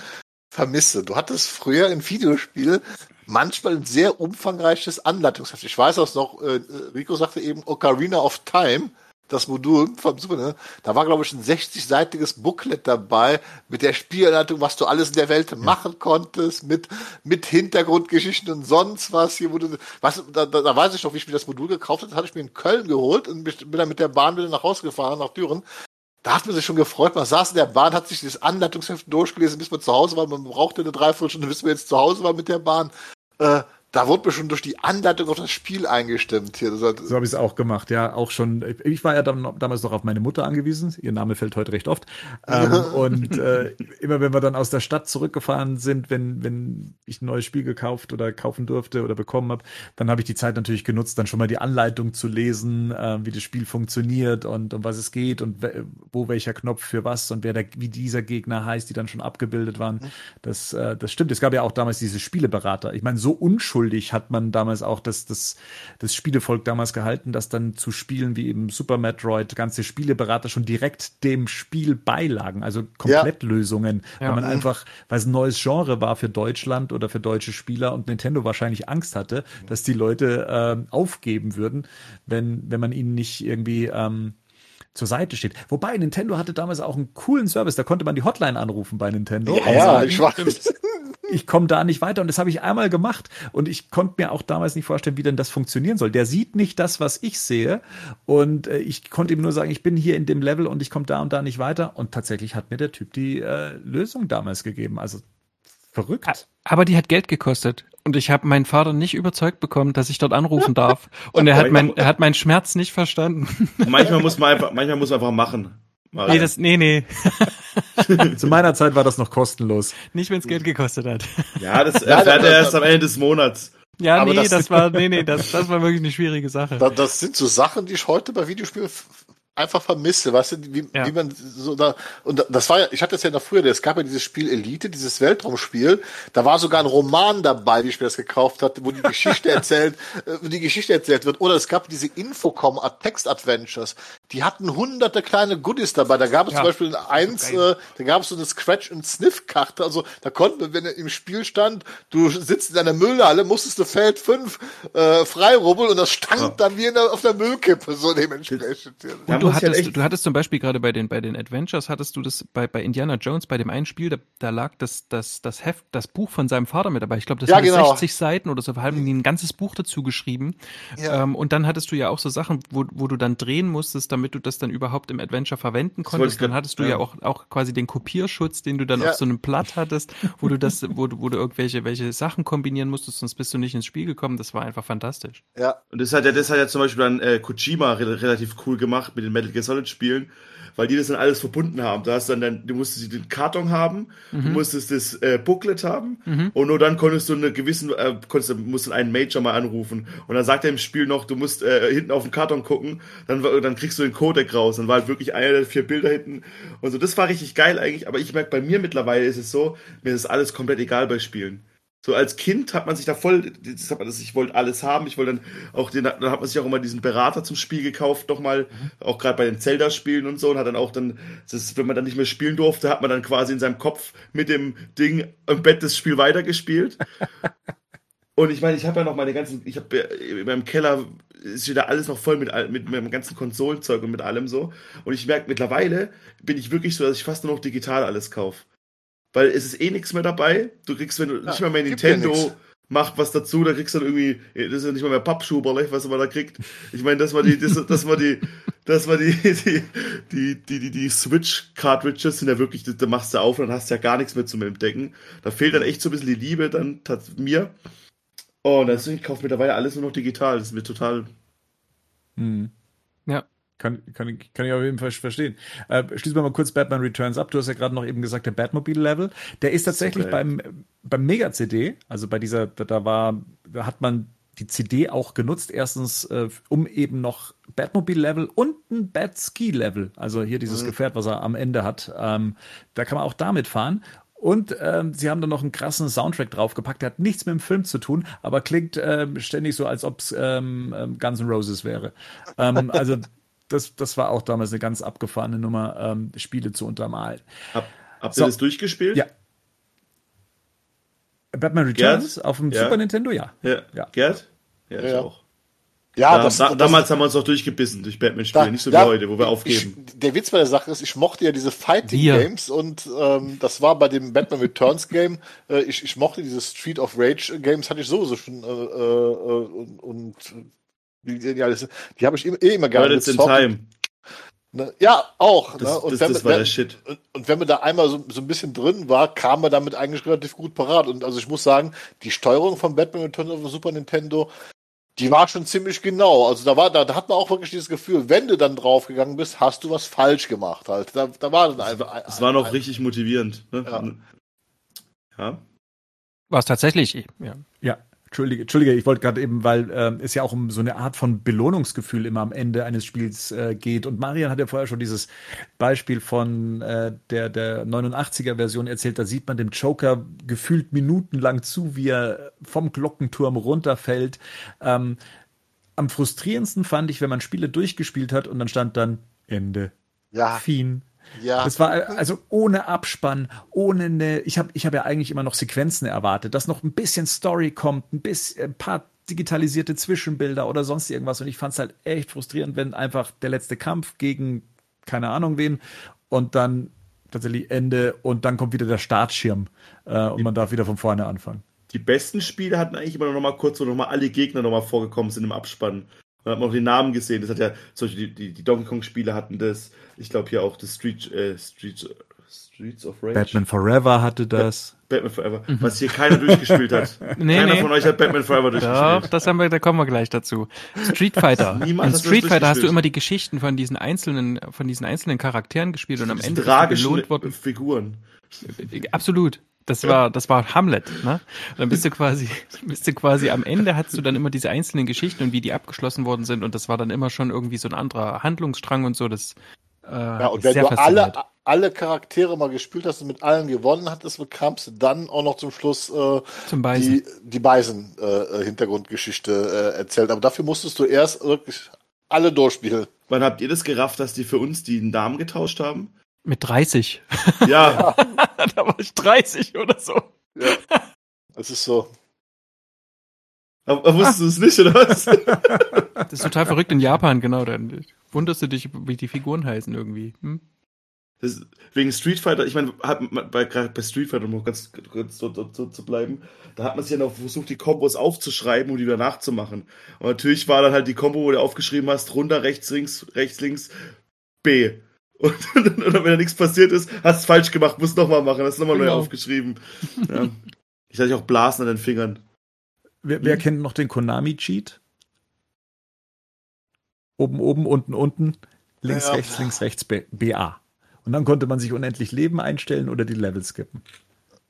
vermisse. Du hattest früher in Videospielen manchmal ein sehr umfangreiches Anleitungsheft. Ich weiß auch noch, äh, Rico sagte eben Ocarina of Time, das Modul vom Super, ne? da war, glaube ich, ein 60-seitiges Booklet dabei mit der Spielanleitung, was du alles in der Welt machen konntest, mit, mit Hintergrundgeschichten und sonst was hier, du, was, da, da, da weiß ich noch, wie ich mir das Modul gekauft habe, das hatte ich mir in Köln geholt und bin dann mit der Bahn wieder nach Hause gefahren, nach Düren. Da hat man sich schon gefreut. Man saß in der Bahn, hat sich das Anleitungsheft durchgelesen, bis man zu Hause war. Man brauchte eine Dreiviertelstunde, bis man jetzt zu Hause war mit der Bahn. Äh, da wurde mir schon durch die Anleitung auf das Spiel eingestimmt. Hier. so habe ich es auch gemacht, ja. Auch schon, ich war ja dann, damals noch auf meine Mutter angewiesen. Ihr Name fällt heute recht oft. Ähm, [LAUGHS] und äh, immer wenn wir dann aus der Stadt zurückgefahren sind, wenn, wenn ich ein neues Spiel gekauft oder kaufen durfte oder bekommen habe, dann habe ich die Zeit natürlich genutzt, dann schon mal die Anleitung zu lesen, äh, wie das Spiel funktioniert und um was es geht und wo welcher Knopf für was und wer der, wie dieser Gegner heißt, die dann schon abgebildet waren. Mhm. Das, äh, das stimmt. Es gab ja auch damals diese Spieleberater. Ich meine, so unschuldig unschuldig hat man damals auch das, das, das Spielevolk damals gehalten, dass dann zu Spielen wie eben Super Metroid ganze Spieleberater schon direkt dem Spiel beilagen, also Komplettlösungen, ja. weil man einfach, weil es ein neues Genre war für Deutschland oder für deutsche Spieler und Nintendo wahrscheinlich Angst hatte, dass die Leute äh, aufgeben würden, wenn, wenn man ihnen nicht irgendwie ähm, zur Seite steht. Wobei Nintendo hatte damals auch einen coolen Service, da konnte man die Hotline anrufen bei Nintendo. Ja, ja ich weiß. Ich komme da nicht weiter und das habe ich einmal gemacht und ich konnte mir auch damals nicht vorstellen, wie denn das funktionieren soll. Der sieht nicht das, was ich sehe und äh, ich konnte ihm nur sagen, ich bin hier in dem Level und ich komme da und da nicht weiter und tatsächlich hat mir der Typ die äh, Lösung damals gegeben. Also verrückt. Aber die hat Geld gekostet. Und ich habe meinen Vater nicht überzeugt bekommen, dass ich dort anrufen darf. Und er hat, mein, er hat meinen Schmerz nicht verstanden. Manchmal [LAUGHS] muss man einfach, manchmal muss man einfach machen. Mal nee, das, nee, nee. [LAUGHS] Zu meiner Zeit war das noch kostenlos. Nicht, wenn es Geld gekostet hat. Ja, das erfährt er erst am Ende des Monats. Ja, Aber nee, das, das, war, nee, nee, [LAUGHS] das, das war wirklich eine schwierige Sache. Das, das sind so Sachen, die ich heute bei Videospielen einfach vermisse, weißt du, wie, ja. wie man so da, und das war ja, ich hatte das ja noch früher, es gab ja dieses Spiel Elite, dieses Weltraumspiel, da war sogar ein Roman dabei, wie ich mir das gekauft hatte, wo die Geschichte [LAUGHS] erzählt, äh, wo die Geschichte erzählt wird, oder es gab diese Infocom Text Adventures, die hatten hunderte kleine Goodies dabei, da gab es ja. zum Beispiel eins, äh, da gab es so eine Scratch and Sniff Karte, also da konnte, wenn er im Spiel stand, du sitzt in einer Müllhalle, musstest du Feld 5 äh, freirubbeln und das stand ja. dann wie in der, auf der Müllkippe, so dementsprechend. Ja du hattest, halt du hattest zum Beispiel gerade bei den, bei den Adventures, hattest du das bei, bei Indiana Jones, bei dem einen Spiel, da, da lag das, das, das Heft, das Buch von seinem Vater mit dabei. Ich glaube, das ja, hatte genau. 60 Seiten oder so, haben die ein ganzes Buch dazu geschrieben. Ja. Ähm, und dann hattest du ja auch so Sachen, wo, wo du dann drehen musstest, damit du das dann überhaupt im Adventure verwenden konntest. Dann hattest du ja, ja auch, auch quasi den Kopierschutz, den du dann ja. auf so einem Blatt hattest, wo du das, wo, wo du irgendwelche welche Sachen kombinieren musstest, sonst bist du nicht ins Spiel gekommen. Das war einfach fantastisch. Ja. Und das hat ja, das hat ja zum Beispiel dann äh, Kojima re relativ cool gemacht mit den Metal Gear Solid spielen, weil die das dann alles verbunden haben. Da hast dann, dann du musstest den Karton haben, mhm. du musstest das äh, Booklet haben mhm. und nur dann konntest du eine gewissen, äh, konntest, musst du einen Major mal anrufen und dann sagt er im Spiel noch, du musst äh, hinten auf den Karton gucken, dann, dann kriegst du den Codec raus. Dann war halt wirklich einer der vier Bilder hinten und so. Das war richtig geil eigentlich, aber ich merke, bei mir mittlerweile ist es so, mir ist alles komplett egal bei Spielen. So als Kind hat man sich da voll, das ich wollte alles haben, ich wollte dann auch den, dann hat man sich auch immer diesen Berater zum Spiel gekauft, nochmal, mhm. auch gerade bei den Zelda-Spielen und so, und hat dann auch dann, das, wenn man dann nicht mehr spielen durfte, hat man dann quasi in seinem Kopf mit dem Ding im Bett das Spiel weitergespielt. [LAUGHS] und ich meine, ich habe ja noch meine ganzen, ich habe in meinem Keller ist wieder alles noch voll mit, mit, mit meinem ganzen Konsolenzeug und mit allem so. Und ich merke, mittlerweile bin ich wirklich so, dass ich fast nur noch digital alles kaufe weil es ist eh nichts mehr dabei. Du kriegst, wenn du ja, nicht mal mehr Nintendo macht was dazu, da kriegst du dann irgendwie, das ist ja nicht mal mehr Pappschuberle, was man da kriegt. Ich meine, das war die, das, [LAUGHS] das war die, das war die, die, die, die, die, die Switch-Cartridges sind ja wirklich, da machst du auf und dann hast du ja gar nichts mehr zum Entdecken. Da fehlt dann echt so ein bisschen die Liebe dann mir. Oh, und deswegen kaufe ich mittlerweile alles nur noch digital. Das ist mir total. Hm. Kann, kann, kann ich auf jeden Fall verstehen. Äh, schließen wir mal kurz Batman Returns ab. Du hast ja gerade noch eben gesagt, der Batmobile-Level. Der ist tatsächlich okay. beim, beim Mega-CD, also bei dieser, da war, da hat man die CD auch genutzt. Erstens, äh, um eben noch Batmobile-Level und ein Bat-Ski-Level, also hier dieses mhm. Gefährt, was er am Ende hat. Ähm, da kann man auch damit fahren. Und ähm, sie haben dann noch einen krassen Soundtrack draufgepackt. Der hat nichts mit dem Film zu tun, aber klingt ähm, ständig so, als ob es ähm, ähm, Guns N' Roses wäre. Ähm, also das, das war auch damals eine ganz abgefahrene Nummer, ähm, Spiele zu untermalen. Hab, habt ihr das durchgespielt? Ja. Batman Returns Gerd? auf dem ja. Super Nintendo, ja. Ja. ja. Gerd? Ja, ich ja. auch. Ja, da, das, da, das, damals haben wir uns auch durchgebissen durch Batman-Spiele, nicht so wie heute, wo wir aufgeben. Ich, der Witz bei der Sache ist, ich mochte ja diese Fighting-Games und ähm, das war bei dem Batman Returns-Game, äh, ich, ich mochte diese Street of Rage-Games, hatte ich sowieso schon äh, äh, und, und die, die, die habe ich eh immer gerne gezockt. in Time. Ne? Ja, auch. Das, ne? und das, wenn das man, war der Shit. Und, und, wenn man da einmal so, so ein bisschen drin war, kam man damit eigentlich relativ gut parat. Und also ich muss sagen, die Steuerung von Batman Returns auf Super Nintendo, die war schon ziemlich genau. Also da war, da, da hat man auch wirklich dieses Gefühl, wenn du dann draufgegangen bist, hast du was falsch gemacht halt. Da, da war dann einfach. Es war noch ein, richtig motivierend. Ne? Ja. ja. War es tatsächlich, ja. Ja, Entschuldige, Entschuldige, ich wollte gerade eben, weil äh, es ja auch um so eine Art von Belohnungsgefühl immer am Ende eines Spiels äh, geht. Und Marian hat ja vorher schon dieses Beispiel von äh, der, der 89er-Version erzählt. Da sieht man dem Joker gefühlt minutenlang zu, wie er vom Glockenturm runterfällt. Ähm, am frustrierendsten fand ich, wenn man Spiele durchgespielt hat und dann stand dann Ende. Ja. Fin. Ja. Das war also ohne Abspann, ohne eine. Ich habe ich hab ja eigentlich immer noch Sequenzen erwartet, dass noch ein bisschen Story kommt, ein bisschen, ein paar digitalisierte Zwischenbilder oder sonst irgendwas. Und ich fand es halt echt frustrierend, wenn einfach der letzte Kampf gegen keine Ahnung wen und dann tatsächlich Ende und dann kommt wieder der Startschirm äh, und man darf wieder von vorne anfangen. Die besten Spiele hatten eigentlich immer noch mal kurz, wo noch mal alle Gegner noch mal vorgekommen sind im Abspann. Da hat man auch den Namen gesehen. Das hat ja, solche, die, die, die Donkey Kong-Spiele hatten das. Ich glaube hier auch das Street, äh, Street, Streets of Rage. Batman Forever hatte das. Batman Forever, mhm. was hier keiner durchgespielt hat. [LAUGHS] Nee, Keiner nee. von euch hat Batman Forever durchgespielt. Doch, das haben wir, da kommen wir gleich dazu. Street Fighter. [LAUGHS] In Street Fighter hast du immer die Geschichten von diesen einzelnen, von diesen einzelnen Charakteren gespielt und am Ende tragische Figuren. Absolut. Das war, das war Hamlet, ne? Und dann bist du quasi, [LAUGHS] bist du quasi am Ende hast du dann immer diese einzelnen Geschichten und wie die abgeschlossen worden sind und das war dann immer schon irgendwie so ein anderer Handlungsstrang und so. Das äh, ja, und wenn du alle, alle Charaktere mal gespielt hast und mit allen gewonnen hattest, bekamst du dann auch noch zum Schluss äh, zum die, die Beisen-Hintergrundgeschichte äh, äh, erzählt. Aber dafür musstest du erst wirklich alle durchspielen. Wann habt ihr das gerafft, dass die für uns die Namen getauscht haben? Mit 30. Ja. [LAUGHS] [LAUGHS] da war ich 30 oder so. Ja. [LAUGHS] Das ist so. Aber wusstest du es nicht, oder was? [LAUGHS] das ist total verrückt in Japan, genau. Dann wunderst du dich, wie die Figuren heißen irgendwie. Hm? Das, wegen Street Fighter, ich meine, bei, bei Street Fighter, um ganz kurz so, so, so, zu bleiben, da hat man sich ja noch versucht, die Kombos aufzuschreiben und die wieder nachzumachen. Und natürlich war dann halt die Kombo, wo du aufgeschrieben hast, runter, rechts, links, rechts, links, B. [LAUGHS] Und, und, und wenn da nichts passiert ist, hast es falsch gemacht, musst nochmal machen, hast nochmal genau. neu aufgeschrieben. Ja. Ich hatte auch Blasen an den Fingern. Wer, wer hm? kennt noch den Konami-Cheat? Oben, oben, unten, unten, links, ja. rechts, links, rechts, B, BA. Und dann konnte man sich unendlich Leben einstellen oder die Level skippen.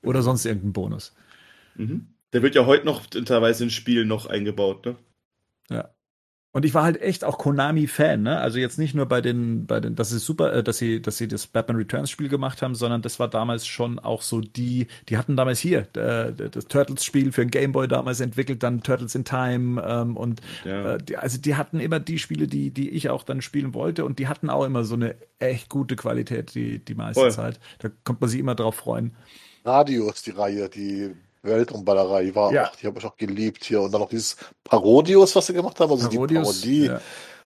Oder sonst irgendeinen Bonus. Mhm. Der wird ja heute noch teilweise in Spielen noch eingebaut, ne? Ja. Und ich war halt echt auch Konami-Fan, ne? Also jetzt nicht nur bei den, bei den, das ist super, äh, dass sie, dass sie das Batman Returns Spiel gemacht haben, sondern das war damals schon auch so die, die hatten damals hier äh, das Turtles-Spiel für den Gameboy damals entwickelt, dann Turtles in Time ähm, und ja. äh, die, also die hatten immer die Spiele, die, die ich auch dann spielen wollte und die hatten auch immer so eine echt gute Qualität, die, die meiste Voll. Zeit. Da konnte man sich immer drauf freuen. Radio ist die Reihe, die Weltraumballerei, die war ja. auch, die habe ich auch geliebt hier. Und dann noch dieses Parodios, was sie gemacht haben, also Parodios, die Parodie. Ja.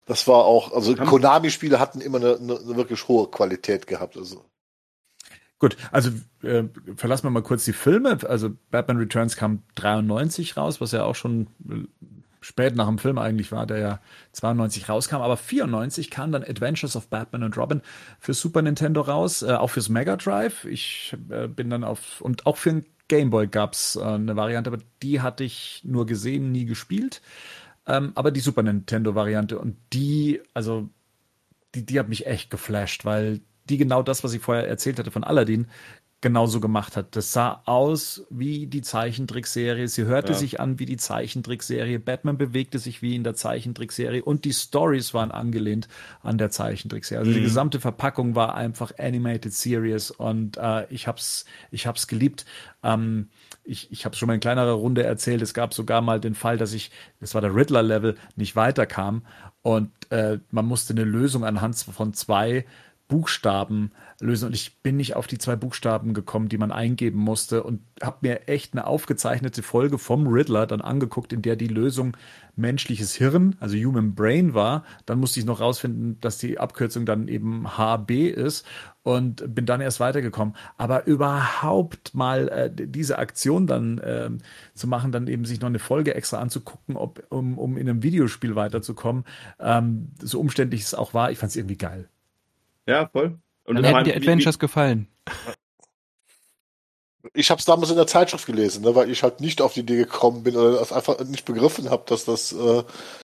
Das war auch, also Konami-Spiele hatten immer eine, eine, eine, wirklich hohe Qualität gehabt. Also. Gut, also äh, verlassen wir mal kurz die Filme. Also Batman Returns kam 93 raus, was ja auch schon äh, spät nach dem Film eigentlich war, der ja 92 rauskam. Aber 94 kam dann Adventures of Batman und Robin für Super Nintendo raus, äh, auch fürs Mega Drive. Ich äh, bin dann auf und auch für ein Gameboy gab es äh, eine Variante, aber die hatte ich nur gesehen, nie gespielt. Ähm, aber die Super Nintendo-Variante und die, also die, die hat mich echt geflasht, weil die genau das, was ich vorher erzählt hatte von Aladdin, genauso gemacht hat. Das sah aus wie die Zeichentrickserie, sie hörte ja. sich an wie die Zeichentrickserie, Batman bewegte sich wie in der Zeichentrickserie und die Stories waren angelehnt an der Zeichentrickserie. Also mhm. die gesamte Verpackung war einfach Animated Series und äh, ich hab's, ich hab's geliebt. Ähm, ich ich habe es schon mal in kleinerer Runde erzählt. Es gab sogar mal den Fall, dass ich, das war der Riddler-Level, nicht weiterkam und äh, man musste eine Lösung anhand von zwei Buchstaben lösen und ich bin nicht auf die zwei Buchstaben gekommen, die man eingeben musste und habe mir echt eine aufgezeichnete Folge vom Riddler dann angeguckt, in der die Lösung menschliches Hirn, also Human Brain war. Dann musste ich noch rausfinden, dass die Abkürzung dann eben HB ist und bin dann erst weitergekommen. Aber überhaupt mal äh, diese Aktion dann äh, zu machen, dann eben sich noch eine Folge extra anzugucken, ob, um, um in einem Videospiel weiterzukommen, ähm, so umständlich es auch war, ich fand es irgendwie geil. Ja, voll. Und Dann hätten die Adventures wie, gefallen. Ich habe es damals in der Zeitschrift gelesen, ne, weil ich halt nicht auf die Idee gekommen bin oder das einfach nicht begriffen habe, dass das äh,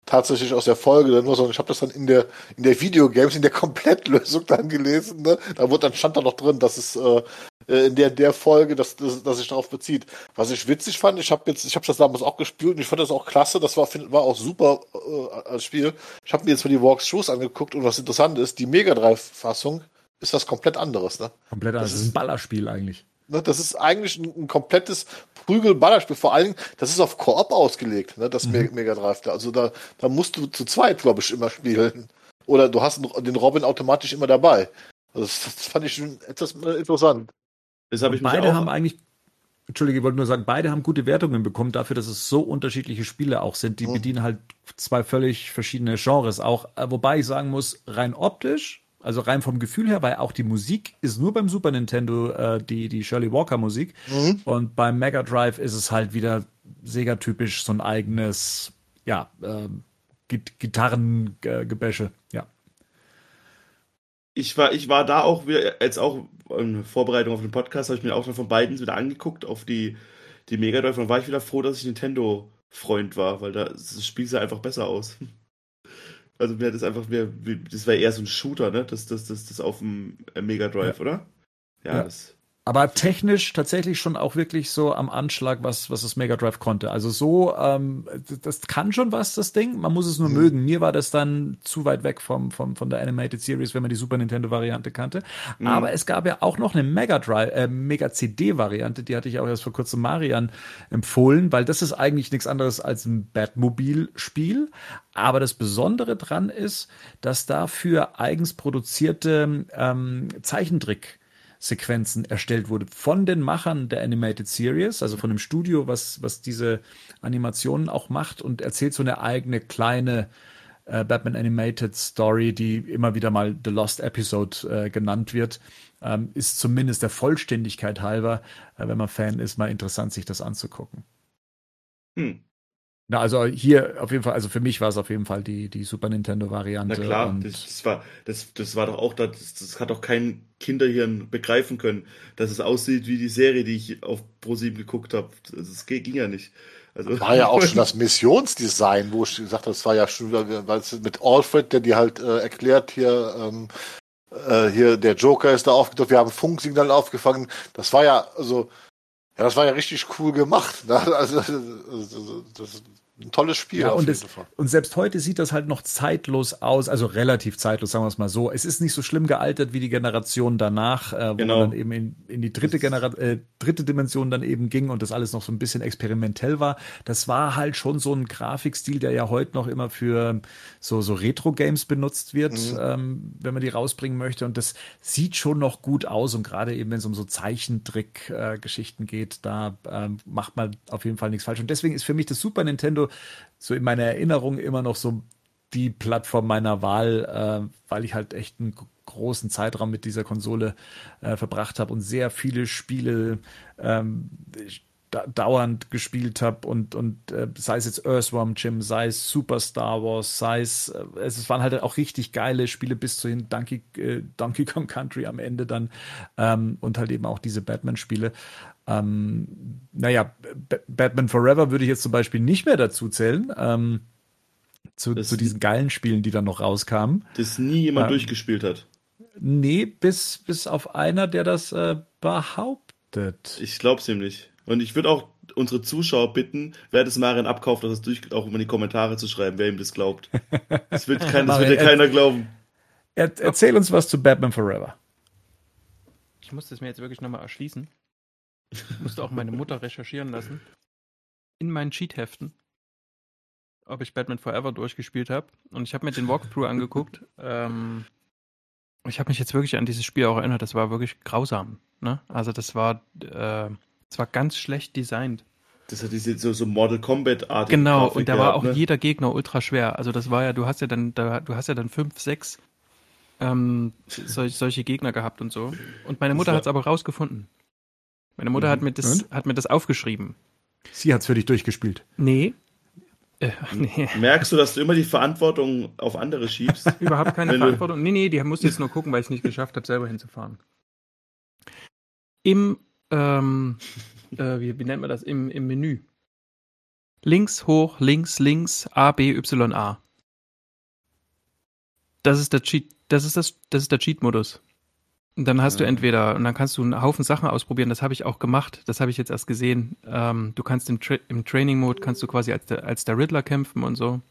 tatsächlich aus der Folge dann war, sondern ich habe das dann in der in der Videogames in der Komplettlösung dann gelesen. Ne? Da wurde dann stand da noch drin, dass es äh, äh in der der Folge, dass, dass, dass sich darauf bezieht. Was ich witzig fand, ich habe jetzt ich habe das damals auch gespielt und ich fand das auch klasse. Das war war auch super äh, als Spiel. Ich habe mir jetzt mal die Walks Shoes angeguckt und was interessant ist, die Mega Drive Fassung ist was komplett anderes. Ne? Komplett anderes. Das ist ein Ballerspiel eigentlich. Ne, das ist eigentlich ein, ein komplettes Prügel-Ballerspiel. Vor allem, das ist auf Koop ausgelegt, ne, das mhm. Mega Drive. Also da, da musst du zu zweit, glaube ich, immer spielen. Oder du hast den Robin automatisch immer dabei. Also das, das fand ich schon etwas interessant. Beide haben eigentlich Entschuldige, ich wollte nur sagen, beide haben gute Wertungen bekommen dafür, dass es so unterschiedliche Spiele auch sind. Die mhm. bedienen halt zwei völlig verschiedene Genres auch. Äh, wobei ich sagen muss, rein optisch also rein vom Gefühl her, weil auch die Musik ist nur beim Super Nintendo äh, die, die Shirley Walker Musik. Mhm. Und beim Mega Drive ist es halt wieder Sega-typisch so ein eigenes, ja, äh, Gitarrengebäsche, ja. Ich war, ich war da auch wieder, jetzt auch in Vorbereitung auf den Podcast, habe ich mir auch schon von beiden wieder angeguckt auf die, die Mega Drive und war ich wieder froh, dass ich Nintendo-Freund war, weil da das Spiel sah einfach besser aus. [LAUGHS] Also mir das einfach, mir, das wäre eher so ein Shooter, ne? Das, das, das, das auf dem Mega Drive, ja. oder? Ja, ja. Das, aber technisch tatsächlich schon auch wirklich so am Anschlag, was, was das Mega Drive konnte. Also so, ähm, das kann schon was, das Ding. Man muss es nur mhm. mögen. Mir war das dann zu weit weg vom, vom, von der Animated Series, wenn man die Super Nintendo Variante kannte. Mhm. Aber es gab ja auch noch eine Mega Drive, äh, Mega CD Variante. Die hatte ich auch erst vor kurzem Marian empfohlen, weil das ist eigentlich nichts anderes als ein Batmobil-Spiel. Aber das Besondere dran ist, dass dafür eigens produzierte ähm, Zeichentrick Sequenzen erstellt wurde von den Machern der Animated Series, also von dem Studio, was, was diese Animationen auch macht und erzählt so eine eigene kleine äh, Batman Animated Story, die immer wieder mal The Lost Episode äh, genannt wird. Ähm, ist zumindest der Vollständigkeit halber, äh, wenn man Fan ist, mal interessant, sich das anzugucken. Hm. Na, also hier auf jeden Fall, also für mich war es auf jeden Fall die, die Super Nintendo-Variante. Na klar, das, das, war, das, das war doch auch, das, das hat doch kein Kinderhirn begreifen können, dass es aussieht wie die Serie, die ich auf ProSieben geguckt habe. Das ging ja nicht. Also, war ja auch schon [LAUGHS] das Missionsdesign, wo ich gesagt habe, das war ja schon, weil es mit Alfred, der dir halt äh, erklärt hier, ähm, äh, hier der Joker ist da aufgetaucht, wir haben Funksignal aufgefangen. Das war ja, also, ja, das war ja richtig cool gemacht. Ne? Also, [LAUGHS] also das, ein tolles Spiel. Ja, und, es, und, selbst heute sieht das halt noch zeitlos aus, also relativ zeitlos, sagen wir es mal so. Es ist nicht so schlimm gealtert wie die Generation danach, äh, wo genau. man dann eben in, in die dritte, Genera äh, dritte Dimension dann eben ging und das alles noch so ein bisschen experimentell war. Das war halt schon so ein Grafikstil, der ja heute noch immer für so, so Retro-Games benutzt wird, mhm. ähm, wenn man die rausbringen möchte. Und das sieht schon noch gut aus. Und gerade eben, wenn es um so Zeichentrick-Geschichten äh, geht, da äh, macht man auf jeden Fall nichts falsch. Und deswegen ist für mich das Super Nintendo so in meiner Erinnerung immer noch so die Plattform meiner Wahl, äh, weil ich halt echt einen großen Zeitraum mit dieser Konsole äh, verbracht habe und sehr viele Spiele ähm, da, dauernd gespielt habe und, und äh, sei es jetzt Earthworm Jim, sei es Super Star Wars, sei es, äh, es waren halt auch richtig geile Spiele bis zu hin Donkey, äh, Donkey Kong Country am Ende dann ähm, und halt eben auch diese Batman-Spiele. Ähm, naja, B Batman Forever würde ich jetzt zum Beispiel nicht mehr dazu zählen. Ähm, zu, zu diesen geilen Spielen, die dann noch rauskamen. Das nie jemand ähm, durchgespielt hat. Nee, bis, bis auf einer, der das äh, behauptet. Ich glaub's ihm nicht. Und ich würde auch unsere Zuschauer bitten, wer das Marian abkauft, das durch, auch immer in die Kommentare zu schreiben, wer ihm das glaubt. Das wird, [LAUGHS] kein, das wird ja keiner glauben. Er, erzähl uns was zu Batman Forever. Ich muss das mir jetzt wirklich nochmal erschließen. Ich musste auch meine Mutter recherchieren lassen. In meinen Cheatheften, ob ich Batman Forever durchgespielt habe. Und ich habe mir den Walkthrough angeguckt. [LAUGHS] Ähm, ich habe mich jetzt wirklich an dieses Spiel auch erinnert. Das war wirklich grausam. Ne? Also das war, äh, das war ganz schlecht designt. Das hat diese so, so Model Combat Art. Genau, Grafik und da war auch ne? jeder Gegner ultra schwer. Also das war ja, du hast ja dann, da, du hast ja dann fünf, sechs ähm, [LAUGHS] solch, solche Gegner gehabt und so. Und meine Mutter hat es aber rausgefunden. Meine Mutter mhm. hat, mir das, hat mir das aufgeschrieben. Sie hat es für dich durchgespielt. Nee. Äh, [LAUGHS] nee. Merkst du, dass du immer die Verantwortung auf andere schiebst? [LAUGHS] Überhaupt keine Verantwortung. Nee, nee, die musste jetzt nur gucken, weil ich es nicht geschafft habe, selber hinzufahren. Im, ähm, äh, wie, wie nennt man das? Im, Im Menü. Links, hoch, links, links, A, B, Y, A. Das ist der Cheat, das ist das, das ist der Cheat-Modus. Dann hast du entweder, und dann kannst du einen Haufen Sachen ausprobieren, das habe ich auch gemacht, das habe ich jetzt erst gesehen. Ähm, du kannst im, Tra im Training-Mode, kannst du quasi als der, als der Riddler kämpfen und so.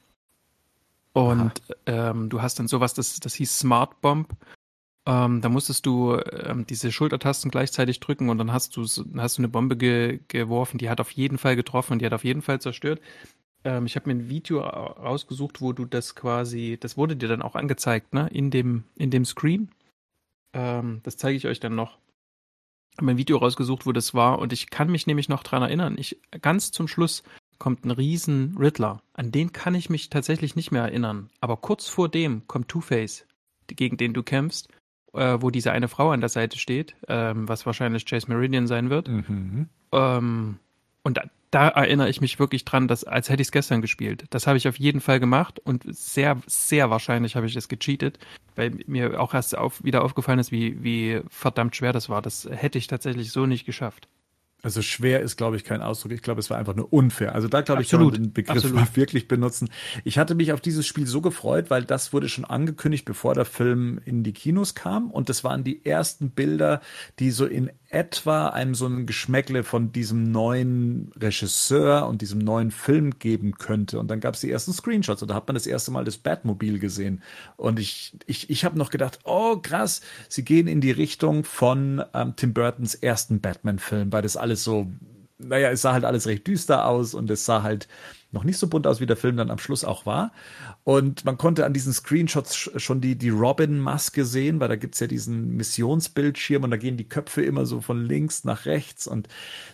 Und ähm, du hast dann sowas, das, das hieß Smart Bomb. Ähm, da musstest du ähm, diese Schultertasten gleichzeitig drücken und dann hast du, hast du eine Bombe ge geworfen, die hat auf jeden Fall getroffen und die hat auf jeden Fall zerstört. Ähm, ich habe mir ein Video rausgesucht, wo du das quasi, das wurde dir dann auch angezeigt, ne, in dem, in dem Screen. Ähm, das zeige ich euch dann noch. Ich habe ein Video rausgesucht, wo das war und ich kann mich nämlich noch dran erinnern. Ich, ganz zum Schluss kommt ein riesen Riddler. An den kann ich mich tatsächlich nicht mehr erinnern. Aber kurz vor dem kommt Two-Face, gegen den du kämpfst, äh, wo diese eine Frau an der Seite steht, ähm, was wahrscheinlich Chase Meridian sein wird. Mhm. Ähm, und da, da erinnere ich mich wirklich dran, dass, als hätte ich es gestern gespielt. Das habe ich auf jeden Fall gemacht und sehr, sehr wahrscheinlich habe ich es gecheatet, weil mir auch erst auf, wieder aufgefallen ist, wie, wie verdammt schwer das war. Das hätte ich tatsächlich so nicht geschafft. Also schwer ist, glaube ich, kein Ausdruck. Ich glaube, es war einfach nur unfair. Also da, glaube ich, kann man den Begriff mal [LAUGHS] wirklich benutzen. Ich hatte mich auf dieses Spiel so gefreut, weil das wurde schon angekündigt, bevor der Film in die Kinos kam. Und das waren die ersten Bilder, die so in etwa einem so ein Geschmäckle von diesem neuen Regisseur und diesem neuen Film geben könnte. Und dann gab es die ersten Screenshots und da hat man das erste Mal das Batmobil gesehen. Und ich, ich, ich habe noch gedacht, oh krass, sie gehen in die Richtung von ähm, Tim Burtons ersten Batman-Film, weil das alles so, naja, es sah halt alles recht düster aus und es sah halt noch nicht so bunt aus, wie der Film dann am Schluss auch war. Und man konnte an diesen Screenshots schon die, die Robin-Maske sehen, weil da gibt's ja diesen Missionsbildschirm und da gehen die Köpfe immer so von links nach rechts. Und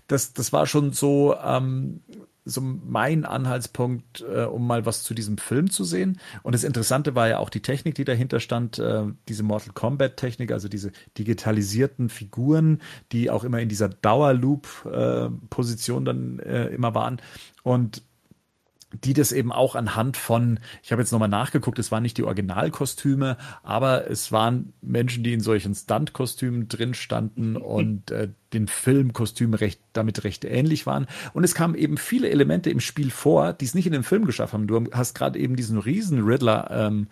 das, das war schon so, ähm, so mein Anhaltspunkt, äh, um mal was zu diesem Film zu sehen. Und das Interessante war ja auch die Technik, die dahinter stand, äh, diese Mortal Kombat-Technik, also diese digitalisierten Figuren, die auch immer in dieser Dauerloop-Position äh, dann äh, immer waren. Und die das eben auch anhand von, ich habe jetzt nochmal nachgeguckt, es waren nicht die Originalkostüme, aber es waren Menschen, die in solchen Stunt-Kostümen drin standen [LAUGHS] und äh, den Filmkostümen recht, damit recht ähnlich waren. Und es kamen eben viele Elemente im Spiel vor, die es nicht in den Film geschafft haben. Du hast gerade eben diesen riesen Riddler ähm,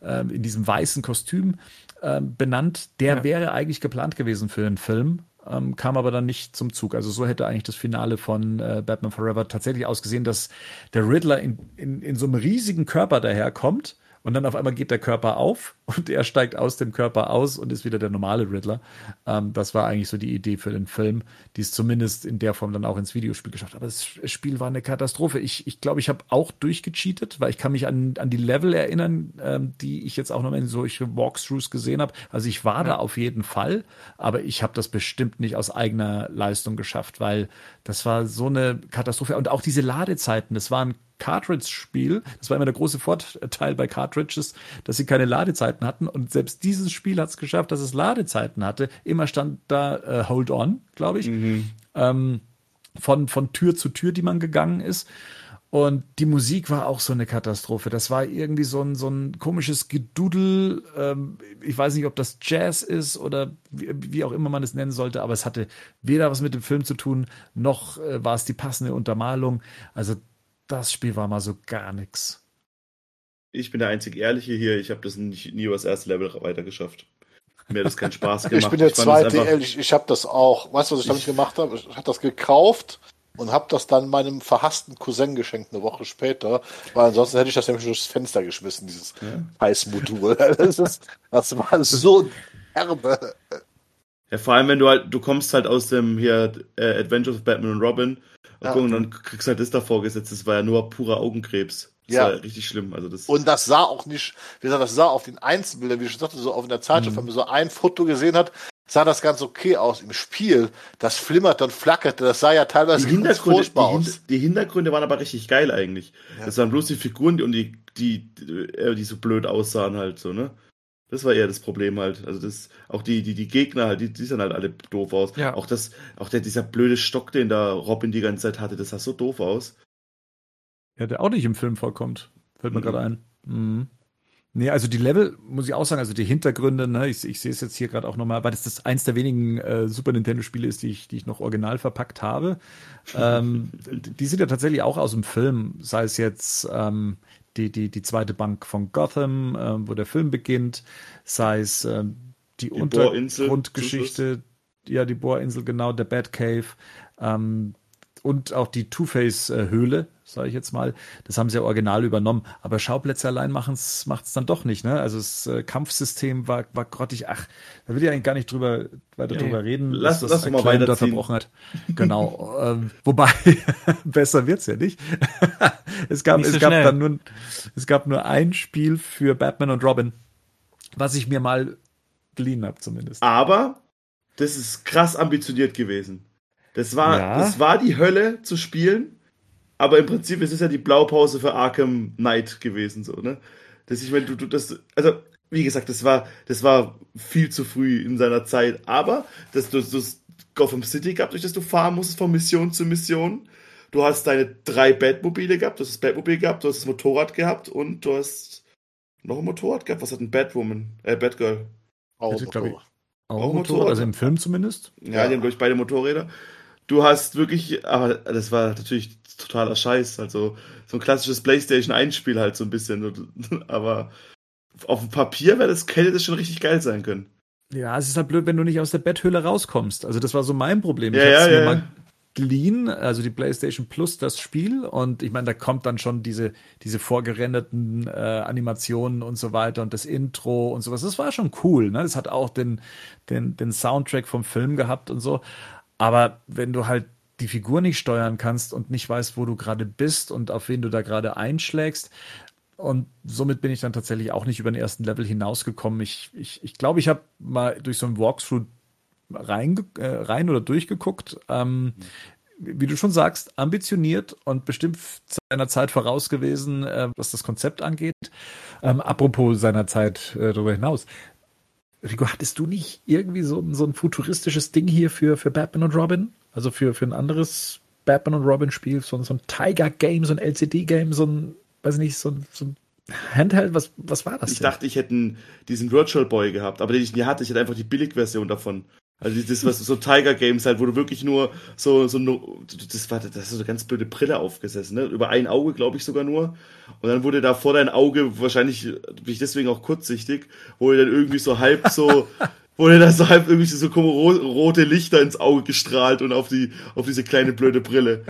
äh, in diesem weißen Kostüm äh, benannt. Der ja. wäre eigentlich geplant gewesen für den Film ähm, kam aber dann nicht zum Zug. Also so hätte eigentlich das Finale von äh, Batman Forever tatsächlich ausgesehen, dass der Riddler in, in, in so einem riesigen Körper daherkommt und dann auf einmal geht der Körper auf und er steigt aus dem Körper aus und ist wieder der normale Riddler. Ähm, das war eigentlich so die Idee für den Film, die es zumindest in der Form dann auch ins Videospiel geschafft hat. Aber das Spiel war eine Katastrophe. Ich glaube, ich, glaub, ich habe auch durchgecheatet, weil ich kann mich an, an die Level erinnern, ähm, die ich jetzt auch noch in solche Walkthroughs gesehen habe. Also ich war ja. da auf jeden Fall, aber ich habe das bestimmt nicht aus eigener Leistung geschafft, weil das war so eine Katastrophe. Und auch diese Ladezeiten, das waren Cartridge-Spiel. Das war immer der große Vorteil bei Cartridges, dass sie keine Ladezeiten hatten. Und selbst dieses Spiel hat es geschafft, dass es Ladezeiten hatte. Immer stand da äh, Hold On, glaube ich. Mhm. Ähm, von, von Tür zu Tür, die man gegangen ist. Und die Musik war auch so eine Katastrophe. Das war irgendwie so ein, so ein komisches Gedudel. Ähm, ich weiß nicht, ob das Jazz ist oder wie, wie, auch immer man es nennen sollte, aber es hatte weder was mit dem Film zu tun, noch äh, war es die passende Untermalung. Also das Spiel war mal so gar nichts. Ich bin der einzig Ehrliche hier. Ich habe das nicht, nie über das erste Level weitergeschafft. Mir hat das keinen Spaß [LAUGHS] gemacht. ich bin der ich zweite ehrlich. Ich habe das auch. Weißt du, was ich damit gemacht habe? Ich habe das gekauft und habe das dann meinem verhassten Cousin geschenkt eine Woche später, weil ansonsten hätte ich das nämlich durchs Fenster geschmissen, dieses ja. Heißmodul. [LAUGHS] Das, das war so herbe. Ja, vor allem, wenn du halt, du kommst halt aus dem hier äh, Adventures of Batman und Robin ja. und dann kriegst halt das da vorgesetzt. Das war ja nur purer Augenkrebs. Das ja. war richtig schlimm. Also das und das sah auch nicht, wie gesagt, das sah auf den Einzelbildern, wie ich schon sagte, so auf der Zeitschrift, mhm. wenn man so ein Foto gesehen hat, sah das ganz okay aus. Im Spiel, das flimmerte und flackerte, das sah ja teilweise die Hintergründe, furchtbar die, aus. Die Hintergründe waren aber richtig geil eigentlich. Ja. Das waren bloß die Figuren und die, die, die, äh, die so blöd aussahen halt so, ne? Das war eher das Problem halt. Also das, auch die, die, die Gegner halt, die, die sahen halt alle doof aus. Ja. Auch das, auch der, dieser blöde Stock, den da Robin die ganze Zeit hatte, das sah so doof aus. Ja, der auch nicht im Film vorkommt. Fällt mir mhm. gerade ein. Mhm. Nee, also die Level, muss ich auch sagen, also die Hintergründe, ne, ich, ich sehe es jetzt hier gerade auch nochmal, weil das, das eins der wenigen äh, Super Nintendo-Spiele ist, die ich, die ich noch original verpackt habe. [LAUGHS] ähm, die sind ja tatsächlich auch aus dem Film, sei es jetzt ähm, die, die, die zweite Bank von Gotham, äh, wo der Film beginnt, sei es äh, die, die Untergrundgeschichte, ja, die Bohrinsel, genau, der Batcave ähm, und auch die Two-Face-Höhle, sage ich jetzt mal. Das haben sie ja original übernommen. Aber Schauplätze allein macht es dann doch nicht. Ne? Also das äh, Kampfsystem war, war grottig. Ach, da will ich eigentlich gar nicht drüber, weiter ja, drüber reden, lass, was das lass mal weiter da verbrochen hat. Genau. [LAUGHS] ähm, wobei, [LAUGHS] besser wird's ja nicht. [LAUGHS] es gab, nicht so es gab dann nur, es gab nur ein Spiel für Batman und Robin, was ich mir mal geliehen habe zumindest. Aber das ist krass ambitioniert gewesen. Das war, ja. das war die Hölle zu spielen, aber im Prinzip ist es ja die Blaupause für Arkham Knight gewesen, so, ne? Das, ich meine, du, du, das, also, wie gesagt, das war, das war viel zu früh in seiner Zeit, aber das, du, das Gotham City gab, durch das du fahren musstest von Mission zu Mission. Du hast deine drei Batmobile gehabt, du hast das Batmobil gehabt, du hast das Motorrad gehabt und du hast noch ein Motorrad gehabt. Was hat ein Batwoman, äh, Batgirl? Auch, Motorrad. Auch, auch Motorrad, Motorrad, also im Film zumindest. Ja, ja. die haben, glaube ich, beide Motorräder du hast wirklich, aber das war natürlich totaler Scheiß. Also so ein klassisches PlayStation 1-Spiel halt so ein bisschen. [LAUGHS] Aber auf dem Papier wäre das, hätte das schon richtig geil sein können. Ja, es ist halt blöd, wenn du nicht aus der Betthöhle rauskommst. Also das war so mein Problem. Ja, ich ja, ja. mal geliehen, also die PlayStation Plus, das Spiel. Und ich meine, da kommt dann schon diese, diese vorgerenderten äh, Animationen und so weiter und das Intro und sowas. Das war schon cool. Ne? Das hat auch den, den, den Soundtrack vom Film gehabt und so. Aber wenn du halt die Figur nicht steuern kannst und nicht weißt, wo du gerade bist und auf wen du da gerade einschlägst, und somit bin ich dann tatsächlich auch nicht über den ersten Level hinausgekommen. Ich glaube, ich, ich, glaub, ich habe mal durch so ein Walkthrough rein, äh, rein oder durchgeguckt. Ähm, wie du schon sagst, ambitioniert und bestimmt seiner Zeit voraus gewesen, äh, was das Konzept angeht. Ähm, apropos seiner Zeit äh, darüber hinaus. Rico, hattest du nicht irgendwie so, so ein futuristisches Ding hier für, für Batman und Robin? Also für, für ein anderes Batman und Robin Spiel, so, so ein Tiger-Game, so ein LCD-Game, so ein, weiß nicht, so ein, so ein Handheld, was, was war das? Ich denn? dachte, ich hätte diesen Virtual Boy gehabt, aber den ich nie hatte. Ich hatte einfach die Billigversion davon. Also das was so Tiger Games halt, wo du wirklich nur so so das war das ist so eine ganz blöde Brille aufgesessen, ne? Über ein Auge, glaube ich sogar nur. Und dann wurde da vor dein Auge wahrscheinlich bin ich deswegen auch kurzsichtig, wo dann irgendwie so halb so [LAUGHS] Er da so halb irgendwie so rote Lichter ins Auge gestrahlt und auf die, auf diese kleine blöde Brille.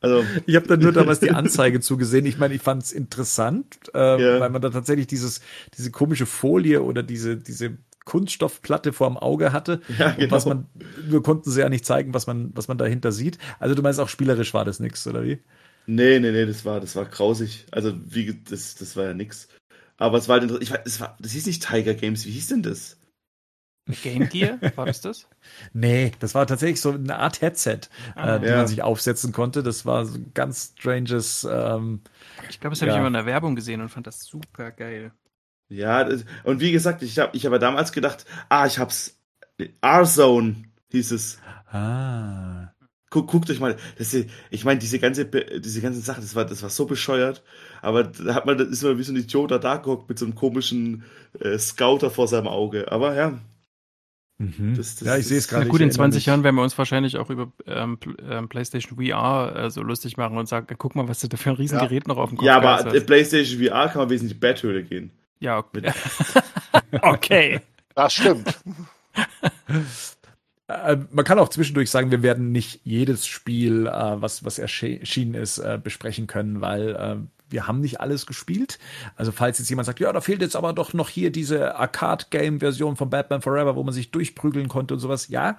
Also. Ich habe da nur damals die [LAUGHS] Anzeige zugesehen. Ich meine, ich fand es interessant, äh, ja. weil man da tatsächlich dieses, diese komische Folie oder diese, diese Kunststoffplatte vorm Auge hatte. Ja, genau. was man, wir konnten sie ja nicht zeigen, was man, was man dahinter sieht. Also du meinst auch spielerisch war das nix, oder wie? Nee, nee, nee, das war, das war grausig. Also wie, das, das war ja nix. Aber es war halt ich es war, das hieß nicht Tiger Games, wie hieß denn das? Game Gear, war das das? [LAUGHS] nee, das war tatsächlich so eine Art Headset, ah, äh, die ja. man sich aufsetzen konnte. Das war so ein ganz stranges. Ähm, ich glaube, das habe ja. ich immer in der Werbung gesehen und fand das super geil. Ja, und wie gesagt, ich habe ich hab damals gedacht, ah, ich hab's. R-Zone hieß es. Ah. Guck, guckt euch mal, das, ich meine, diese ganze, diese ganzen Sachen, das war, das war so bescheuert, aber da hat man, ist man wie so ein Idiot da geguckt mit so einem komischen äh, Scouter vor seinem Auge. Aber ja. Mhm. Das, das, ja, ich sehe es gerade. Gut, in 20 mich. Jahren werden wir uns wahrscheinlich auch über ähm, ähm PlayStation VR äh, so lustig machen und sagen, guck mal, was du da für ein Riesengerät ja. noch auf dem Kopf Ja, aber hast. PlayStation VR kann man wesentlich Betthöhle gehen. Ja, okay. [LAUGHS] okay. Das stimmt. [LAUGHS] Äh, man kann auch zwischendurch sagen, wir werden nicht jedes Spiel, äh, was, was erschienen ist, äh, besprechen können, weil wir haben nicht alles gespielt. Also falls jetzt jemand sagt, ja, da fehlt jetzt aber doch noch hier diese Arcade-Game-Version von Batman Forever, wo man sich durchprügeln konnte und sowas. Ja,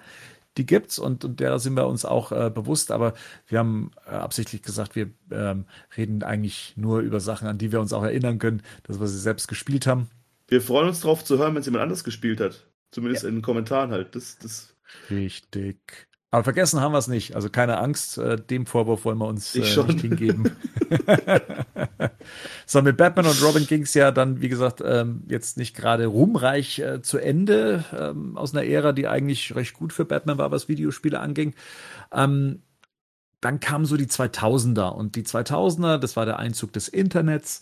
die gibt's und, und der sind wir uns auch äh, bewusst, aber wir haben äh, absichtlich gesagt, wir ähm, reden eigentlich nur über Sachen, an die wir uns auch erinnern können, dass wir sie selbst gespielt haben. Wir freuen uns drauf zu hören, wenn es jemand anders gespielt hat. Zumindest ja. in den Kommentaren halt. Das, das Richtig. Aber vergessen haben wir es nicht. Also keine Angst, äh, dem Vorwurf wollen wir uns äh, nicht hingeben. [LAUGHS] so, mit Batman und Robin ging es ja dann, wie gesagt, ähm, jetzt nicht gerade ruhmreich äh, zu Ende ähm, aus einer Ära, die eigentlich recht gut für Batman war, was Videospiele anging. Ähm, dann kamen so die 2000er und die 2000er, das war der Einzug des Internets.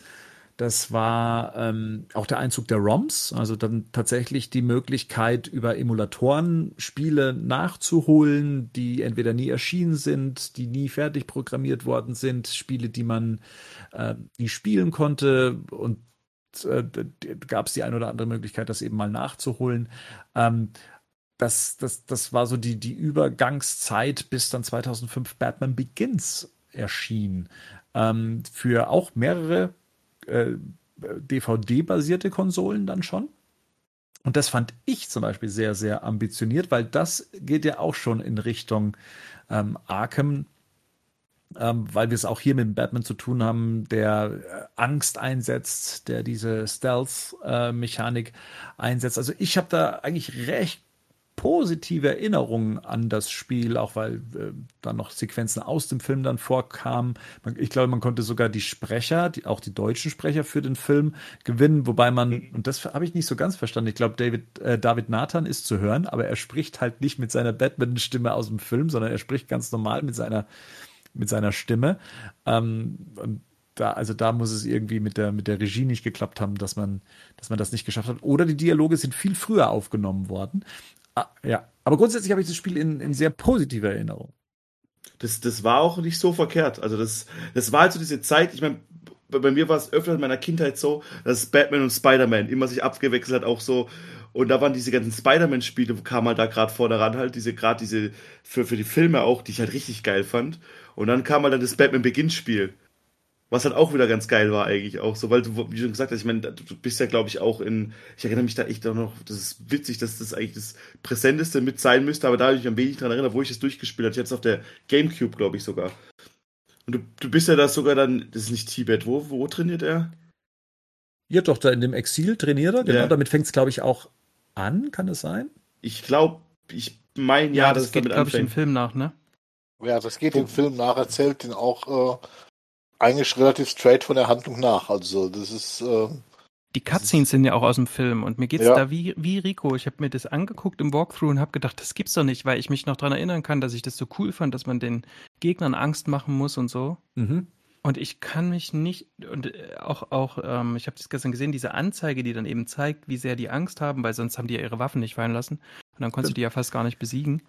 Das war ähm, auch der Einzug der ROMs, also dann tatsächlich die Möglichkeit, über Emulatoren Spiele nachzuholen, die entweder nie erschienen sind, die nie fertig programmiert worden sind, Spiele, die man äh, nie spielen konnte und äh, gab es die eine oder andere Möglichkeit, das eben mal nachzuholen. Ähm, das, das, das war so die, die Übergangszeit, bis dann 2005 Batman Begins erschien. Ähm, für auch mehrere äh, DVD-basierte Konsolen dann schon. Und das fand ich zum Beispiel sehr, sehr ambitioniert, weil das geht ja auch schon in Richtung ähm, Arkham, ähm, weil wir es auch hier mit Batman zu tun haben, der äh, Angst einsetzt, der diese Stealth-Mechanik äh, einsetzt. Also ich habe da eigentlich recht positive Erinnerungen an das Spiel, auch weil äh, dann noch Sequenzen aus dem Film dann vorkamen. Ich glaube, man konnte sogar die Sprecher, die, auch die deutschen Sprecher für den Film gewinnen, wobei man, mhm. und das habe ich nicht so ganz verstanden, ich glaube, David, äh, David Nathan ist zu hören, aber er spricht halt nicht mit seiner Batman-Stimme aus dem Film, sondern er spricht ganz normal mit seiner, mit seiner Stimme. Ähm, und da, also da muss es irgendwie mit der, mit der Regie nicht geklappt haben, dass man, dass man das nicht geschafft hat. Oder die Dialoge sind viel früher aufgenommen worden. Ah, ja, aber grundsätzlich habe ich das Spiel in, in sehr positiver Erinnerung. Das, das war auch nicht so verkehrt. Also das, das war halt so diese Zeit, ich meine, bei mir war es öfter in meiner Kindheit so, dass Batman und Spider-Man immer sich abgewechselt hat, auch so. Und da waren diese ganzen Spider-Man-Spiele, kam halt da gerade vorne ran, halt diese, gerade diese, für, für die Filme auch, die ich halt richtig geil fand. Und dann kam halt dann das Batman Beginn-Spiel. Was halt auch wieder ganz geil war eigentlich auch so, weil du, wie schon gesagt hast, ich meine, du bist ja glaube ich auch in, ich erinnere mich da echt auch noch, das ist witzig, dass das eigentlich das Präsenteste mit sein müsste, aber da habe ich mich ein wenig dran erinnert, wo ich das durchgespielt habe, jetzt auf der Gamecube glaube ich sogar. Und du, du bist ja da sogar dann, das ist nicht Tibet, wo, wo trainiert er? Ja doch, da in dem Exil trainiert er, genau, ja. damit fängt es glaube ich auch an, kann es sein? Ich glaube, ich meine ja, ja, das, das geht glaube ich im Film nach, ne? Ja, das geht im Film nach, erzählt den auch äh, eigentlich relativ straight von der Handlung nach. Also das ist. Äh, die Cutscenes sind ja auch aus dem Film und mir geht's ja. da wie, wie Rico. Ich habe mir das angeguckt im Walkthrough und habe gedacht, das gibt's doch nicht, weil ich mich noch daran erinnern kann, dass ich das so cool fand, dass man den Gegnern Angst machen muss und so. Mhm. Und ich kann mich nicht, und äh, auch, auch ähm, ich habe das gestern gesehen, diese Anzeige, die dann eben zeigt, wie sehr die Angst haben, weil sonst haben die ja ihre Waffen nicht fallen lassen. Und dann konntest du die ja fast gar nicht besiegen.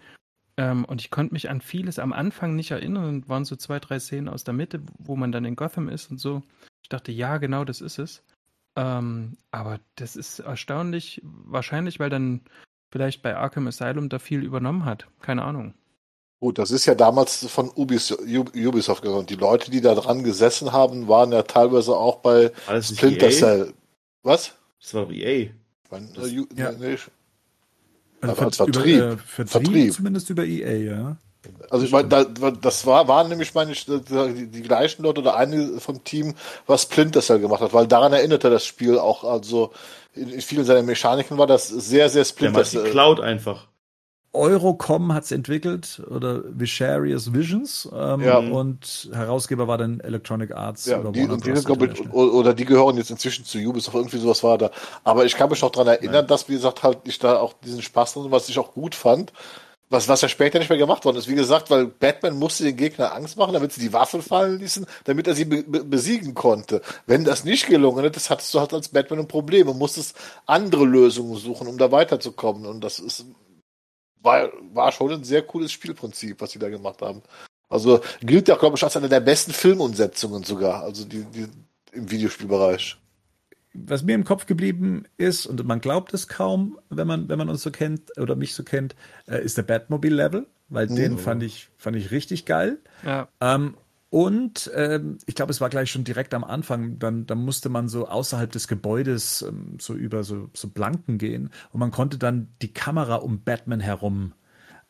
Ähm, und ich konnte mich an vieles am Anfang nicht erinnern und waren so zwei, drei Szenen aus der Mitte, wo man dann in Gotham ist und so. Ich dachte, ja, genau, das ist es. Ähm, aber das ist erstaunlich, wahrscheinlich, weil dann vielleicht bei Arkham Asylum da viel übernommen hat. Keine Ahnung. Gut, das ist ja damals von Ubisoft gekommen. Die Leute, die da dran gesessen haben, waren ja teilweise auch bei Splinter EA? Cell. Was? Das war EA. Mein, Das- äh, ja. nee, Also als Ver- Vertrieb. Über, äh, Vertrieb, Vertrieb. zumindest über EA, ja. Also ich meine, da, das war, waren nämlich meine ich, die, die gleichen Leute oder eine vom Team, was Splinter Cell gemacht hat, weil daran erinnerte das Spiel auch, also in, in vielen seiner Mechaniken war das sehr, sehr Der Splinter macht die Cell. Cloud einfach. Eurocom hat's entwickelt oder Vicarious Visions ähm, Ja. und Herausgeber war dann Electronic Arts Ja, oder die, Warner und die Bros. International. oder die gehören jetzt inzwischen zu Ubisoft, irgendwie sowas war da. Aber ich kann mich noch daran erinnern, dass, wie gesagt, halt ich da auch diesen Spaß drin, was ich auch gut fand, was, was ja später nicht mehr gemacht worden ist. Wie gesagt, weil Batman musste den Gegner Angst machen, damit sie die Waffen fallen ließen, damit er sie be be besiegen konnte. Wenn das nicht gelungen ist, hattest du halt als Batman ein Problem und musstest andere Lösungen suchen, um da weiterzukommen. Und das ist, war, war schon ein sehr cooles Spielprinzip, was sie da gemacht haben. Also gilt ja, glaube ich, als eine der besten Filmumsetzungen sogar, also die, die im Videospielbereich. Was mir im Kopf geblieben ist, und man glaubt es kaum, wenn man, wenn man uns so kennt oder mich so kennt, äh, ist der Batmobile-Level, weil den Mhm. fand ich, fand ich richtig geil. Ja. Ähm, und ähm, ich glaube, es war gleich schon direkt am Anfang, dann, dann musste man so außerhalb des Gebäudes ähm, so über so, so Planken gehen und man konnte dann die Kamera um Batman herum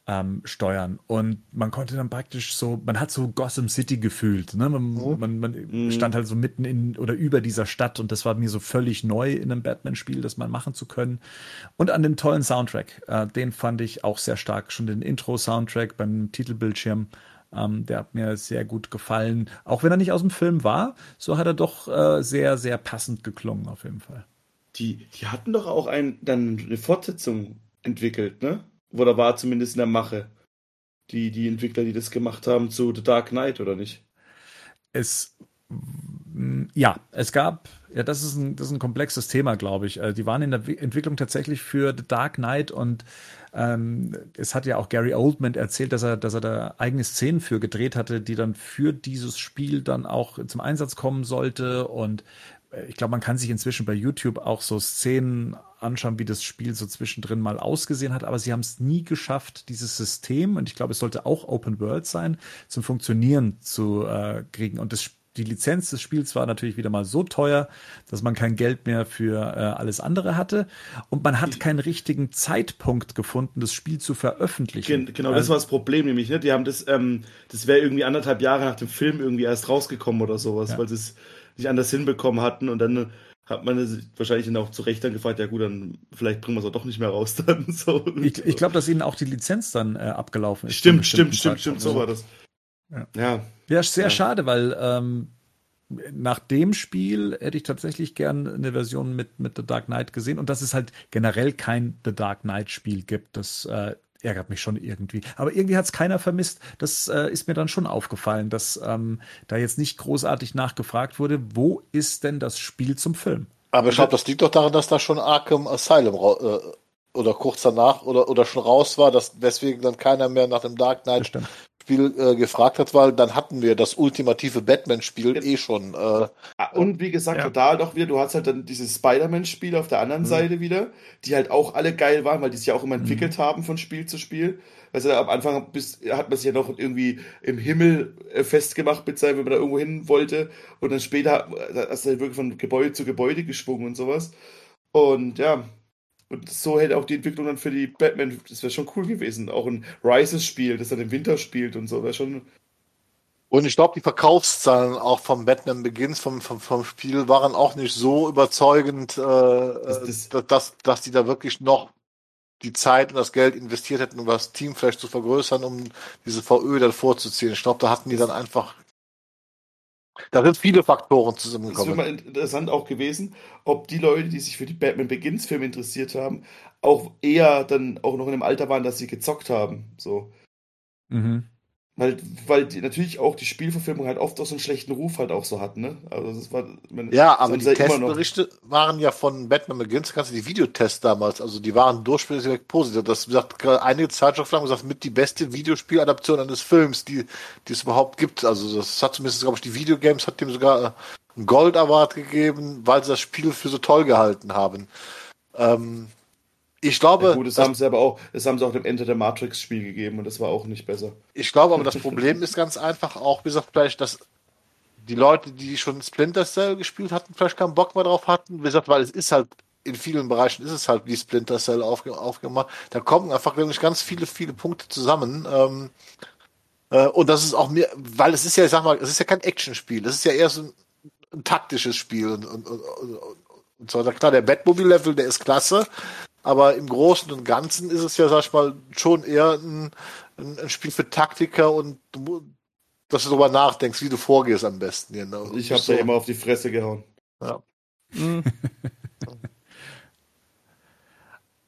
ähm, steuern. Und man konnte dann praktisch so, man hat so Gotham City gefühlt. Ne? Man, man, man stand halt so mitten in oder über dieser Stadt und das war mir so völlig neu in einem Batman-Spiel, das mal machen zu können. Und an dem tollen Soundtrack, äh, den fand ich auch sehr stark. Schon den Intro-Soundtrack beim Titelbildschirm. Ähm, der hat mir sehr gut gefallen. Auch wenn er nicht aus dem Film war, so hat er doch äh, sehr, sehr passend geklungen, auf jeden Fall. Die, die hatten doch auch ein, dann eine Fortsetzung entwickelt, ne? Oder war zumindest in der Mache. Die, die Entwickler, die das gemacht haben zu The Dark Knight, oder nicht? Es ja, es gab, ja, das ist ein, das ist ein komplexes Thema, glaube ich. Äh, Die waren in der Wi- Entwicklung tatsächlich für The Dark Knight und ähm, es hat ja auch Gary Oldman erzählt, dass er, dass er da eigene Szenen für gedreht hatte, die dann für dieses Spiel dann auch zum Einsatz kommen sollte. Und äh, ich glaube, man kann sich inzwischen bei YouTube auch so Szenen anschauen, wie das Spiel so zwischendrin mal ausgesehen hat, aber sie haben es nie geschafft, dieses System, und ich glaube, es sollte auch Open World sein, zum Funktionieren zu äh, kriegen. Und das, die Lizenz des Spiels war natürlich wieder mal so teuer, dass man kein Geld mehr für äh, alles andere hatte. Und man hat keinen richtigen Zeitpunkt gefunden, das Spiel zu veröffentlichen. Gen genau, das Also- war das Problem nämlich, ne? Die haben das, ähm, das wäre irgendwie anderthalb Jahre nach dem Film irgendwie erst rausgekommen oder sowas, Ja. weil sie es nicht anders hinbekommen hatten und dann hat man sich wahrscheinlich dann auch zu Recht dann gefragt, ja gut, dann vielleicht bringen wir es auch doch nicht mehr raus dann. [LAUGHS] So. Ich, ich glaube, dass ihnen auch die Lizenz dann äh, abgelaufen ist. Stimmt, stimmt, stimmt, stimmt, Zeitpunkt. so war das. Ja. Ja, Ja, sehr Ja. schade, weil ähm, nach dem Spiel hätte ich tatsächlich gern eine Version mit, mit The Dark Knight gesehen und dass es halt generell kein The Dark Knight Spiel gibt, das äh, ärgert mich schon irgendwie. Aber irgendwie hat es keiner vermisst. Das äh, ist mir dann schon aufgefallen, dass ähm, da jetzt nicht großartig nachgefragt wurde, wo ist denn das Spiel zum Film? Aber ich glaube, das liegt doch daran, dass da schon Arkham Asylum äh, oder kurz danach oder, oder schon raus war, dass deswegen dann keiner mehr nach dem Dark Knight stimmt. Spiel äh, gefragt hat, weil dann hatten wir das ultimative Batman-Spiel eh schon. Äh, Ah, Und wie gesagt, Ja. total doch wieder, du hast halt dann dieses Spider-Man-Spiel auf der anderen Mhm. Seite wieder, die halt auch alle geil waren, weil die sich ja auch immer entwickelt haben von Spiel zu Spiel. Also am Anfang bis, hat man sich ja noch irgendwie im Himmel äh, festgemacht mit seinem, wenn man da irgendwo hin wollte. Und dann später hast du halt wirklich von Gebäude zu Gebäude geschwungen und sowas. Und ja, und so hätte auch die Entwicklung dann für die Batman, das wäre schon cool gewesen. Auch ein Rises-Spiel, das dann im Winter spielt und so, wäre schon. und ich glaube, die Verkaufszahlen auch vom Batman Begins, vom, vom, vom Spiel, waren auch nicht so überzeugend, äh, das- dass, dass, dass die da wirklich noch die Zeit und das Geld investiert hätten, um das Team vielleicht zu vergrößern, um diese VÖ dann vorzuziehen. Ich glaube, da hatten die dann einfach. Da sind viele Faktoren Es wäre zusammengekommen. mal interessant auch gewesen, ob die Leute, die sich für die Batman Begins Film interessiert haben, auch eher dann auch noch in dem Alter waren, dass sie gezockt haben. So. Mhm. Weil, weil die, natürlich auch die Spielverfilmung halt oft auch so einen schlechten Ruf halt auch so hat, ne? Also das war. Man, Ja, aber die ja. Testberichte waren ja von Batman Begins, kannst du die Videotests damals, also die waren durchschnittlich positiv. Das gerade einige Zeitschriften haben gesagt, mit die beste Videospieladaption eines Films, die, die es überhaupt gibt. Also das hat zumindest, glaube ich, die Videogames hat dem sogar einen Gold Award gegeben, weil sie das Spiel für so toll gehalten haben. Ähm, ich glaube. Ja, gut, das haben sie aber auch, das haben sie auch dem Ende der Matrix-Spiel gegeben und das war auch nicht besser. Ich glaube aber, das Problem ist ganz einfach auch, wie gesagt, vielleicht, dass die Leute, die schon Splinter Cell gespielt hatten, vielleicht keinen Bock mehr drauf hatten. Wie gesagt, weil es ist halt, in vielen Bereichen ist es halt wie Splinter Cell aufge aufgemacht. Da kommen einfach wirklich ganz viele, viele Punkte zusammen. Ähm, äh, und das ist auch mir, weil es ist ja, ich sag mal, es ist ja kein Actionspiel. Das ist ja eher so ein, ein taktisches Spiel. Und, und, und, und so, klar, der Batmobile-Level, der ist klasse. Aber im Großen und Ganzen ist es ja, sag ich mal, schon eher ein, ein Spiel für Taktiker und dass du darüber nachdenkst, wie du vorgehst am besten. Genau. Ich habe so. da immer auf die Fresse gehauen. Ja. Mhm.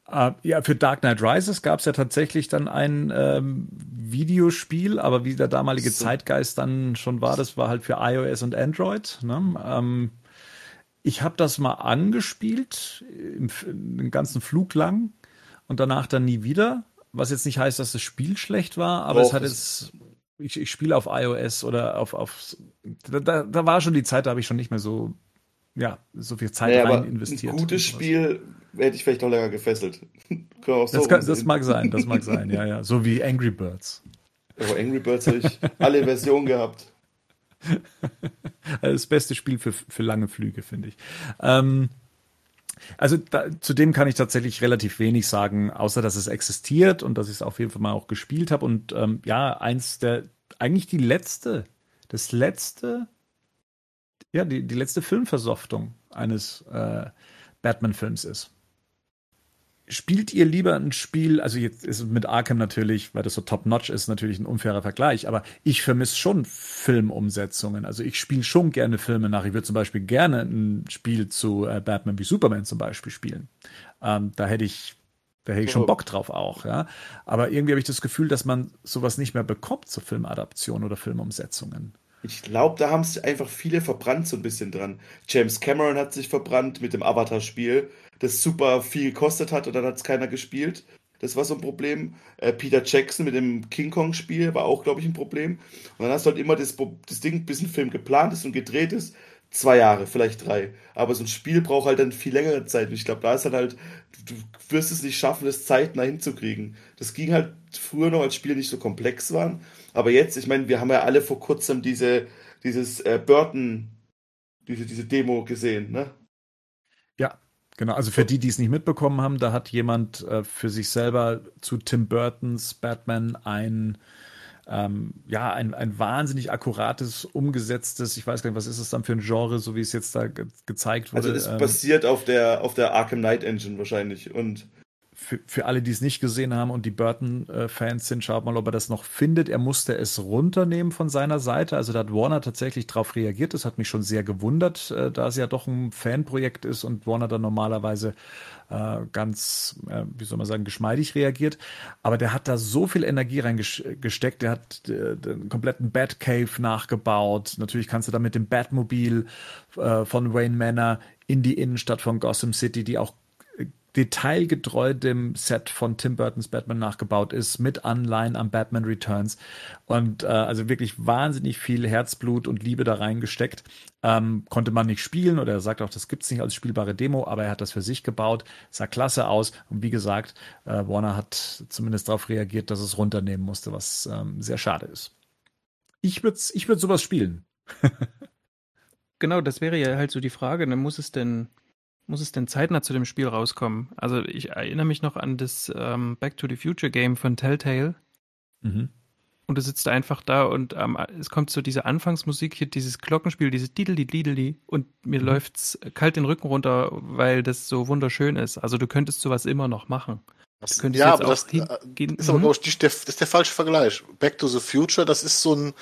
Uh, [LAUGHS] ja, für Dark Knight Rises gab es ja tatsächlich dann ein ähm, Videospiel, aber wie der damalige so. Zeitgeist dann schon war, das war halt für iOS und Android. Ne? Ähm, ich habe das mal angespielt, im, den ganzen Flug lang und danach dann nie wieder. Was jetzt nicht heißt, dass das Spiel schlecht war, aber Doch, es hat jetzt ich, ich spiele auf iOS oder auf, auf da, da war schon die Zeit, da habe ich schon nicht mehr so, ja, so viel Zeit naja, rein investiert. Ein gutes Spiel hätte ich vielleicht noch länger gefesselt. [LAUGHS] so das, kann, das mag sein, das mag sein, ja, ja. So wie Angry Birds. Aber Angry Birds habe ich alle Versionen gehabt. [LAUGHS] das beste Spiel für, für lange Flüge, finde ich. Ähm, also da, zu dem kann ich tatsächlich relativ wenig sagen, außer dass es existiert und dass ich es auf jeden Fall mal auch gespielt habe. Und ähm, ja, eins der, eigentlich die letzte, das letzte, ja, die, die letzte Filmversoftung eines äh, Batman-Films ist spielt ihr lieber ein Spiel, also jetzt ist mit Arkham natürlich, weil das so top-notch ist, natürlich ein unfairer Vergleich, aber ich vermisse schon Filmumsetzungen. Also ich spiele schon gerne Filme nach. Ich würde zum Beispiel gerne ein Spiel zu äh, Batman wie Superman zum Beispiel spielen. Ähm, da hätte ich, da hätte ich schon Bock drauf auch, ja. Aber irgendwie habe ich das Gefühl, dass man sowas nicht mehr bekommt zu Filmadaptionen oder Filmumsetzungen. Ich glaube, da haben sich einfach viele verbrannt so ein bisschen dran. James Cameron hat sich verbrannt mit dem Avatar-Spiel das super viel gekostet hat und dann hat es keiner gespielt. Das war so ein Problem. Äh, Peter Jackson mit dem King Kong-Spiel war auch, glaube ich, ein Problem. Und dann hast du halt immer das, das Ding, bis ein Film geplant ist und gedreht ist, zwei Jahre, vielleicht drei. Aber so ein Spiel braucht halt dann viel längere Zeit. Und ich glaube, da ist dann halt, du, wirst es nicht schaffen, das zeitnah hinzukriegen. Das ging halt früher noch, als Spiele nicht so komplex waren. Aber jetzt, ich meine, wir haben ja alle vor kurzem diese, dieses äh, Burton, diese, diese Demo gesehen, ne? Genau, also für die, die es nicht mitbekommen haben, da hat jemand äh, für sich selber zu Tim Burtons Batman ein ähm, ja, ein, ein wahnsinnig akkurates, umgesetztes, ich weiß gar nicht, was ist es dann für ein Genre, so wie es jetzt da ge gezeigt wurde. Also es ähm, basiert auf der, auf der Arkham Knight Engine wahrscheinlich und für, für alle, die es nicht gesehen haben und die Burton-Fans sind, schaut mal, ob er das noch findet. Er musste es runternehmen von seiner Seite. Also da hat Warner tatsächlich darauf reagiert. Das hat mich schon sehr gewundert, äh, da es ja doch ein Fanprojekt ist und Warner dann normalerweise äh, ganz, äh, wie soll man sagen, geschmeidig reagiert. Aber der hat da so viel Energie reingesteckt. Der hat äh, den kompletten Batcave nachgebaut. Natürlich kannst du da mit dem Batmobil äh, von Wayne Manor in die Innenstadt von Gotham City, die auch detailgetreu dem Set von Tim Burtons Batman nachgebaut ist, mit Anleihen am Batman Returns. Und äh, also wirklich wahnsinnig viel Herzblut und Liebe da reingesteckt. Ähm, konnte man nicht spielen oder er sagt auch, das gibt es nicht als spielbare Demo, aber er hat das für sich gebaut, sah klasse aus. Und wie gesagt, äh, Warner hat zumindest darauf reagiert, dass es runternehmen musste, was ähm, sehr schade ist. Ich würde ich würd sowas spielen. [LAUGHS] genau, das wäre ja halt so die Frage, dann muss es denn muss es denn zeitnah zu dem Spiel rauskommen? Also ich erinnere mich noch an das ähm, Back to the Future Game von Telltale. Mhm. Und du sitzt einfach da und ähm, es kommt so diese Anfangsmusik hier, dieses Glockenspiel, dieses Dideli Dideli und mir mhm. läuft's kalt den Rücken runter, weil das so wunderschön ist. Also du könntest sowas immer noch machen. Das, ja, aber das äh, ist aber, mhm. ich, der, das ist der falsche Vergleich. Back to the Future, das ist so ein,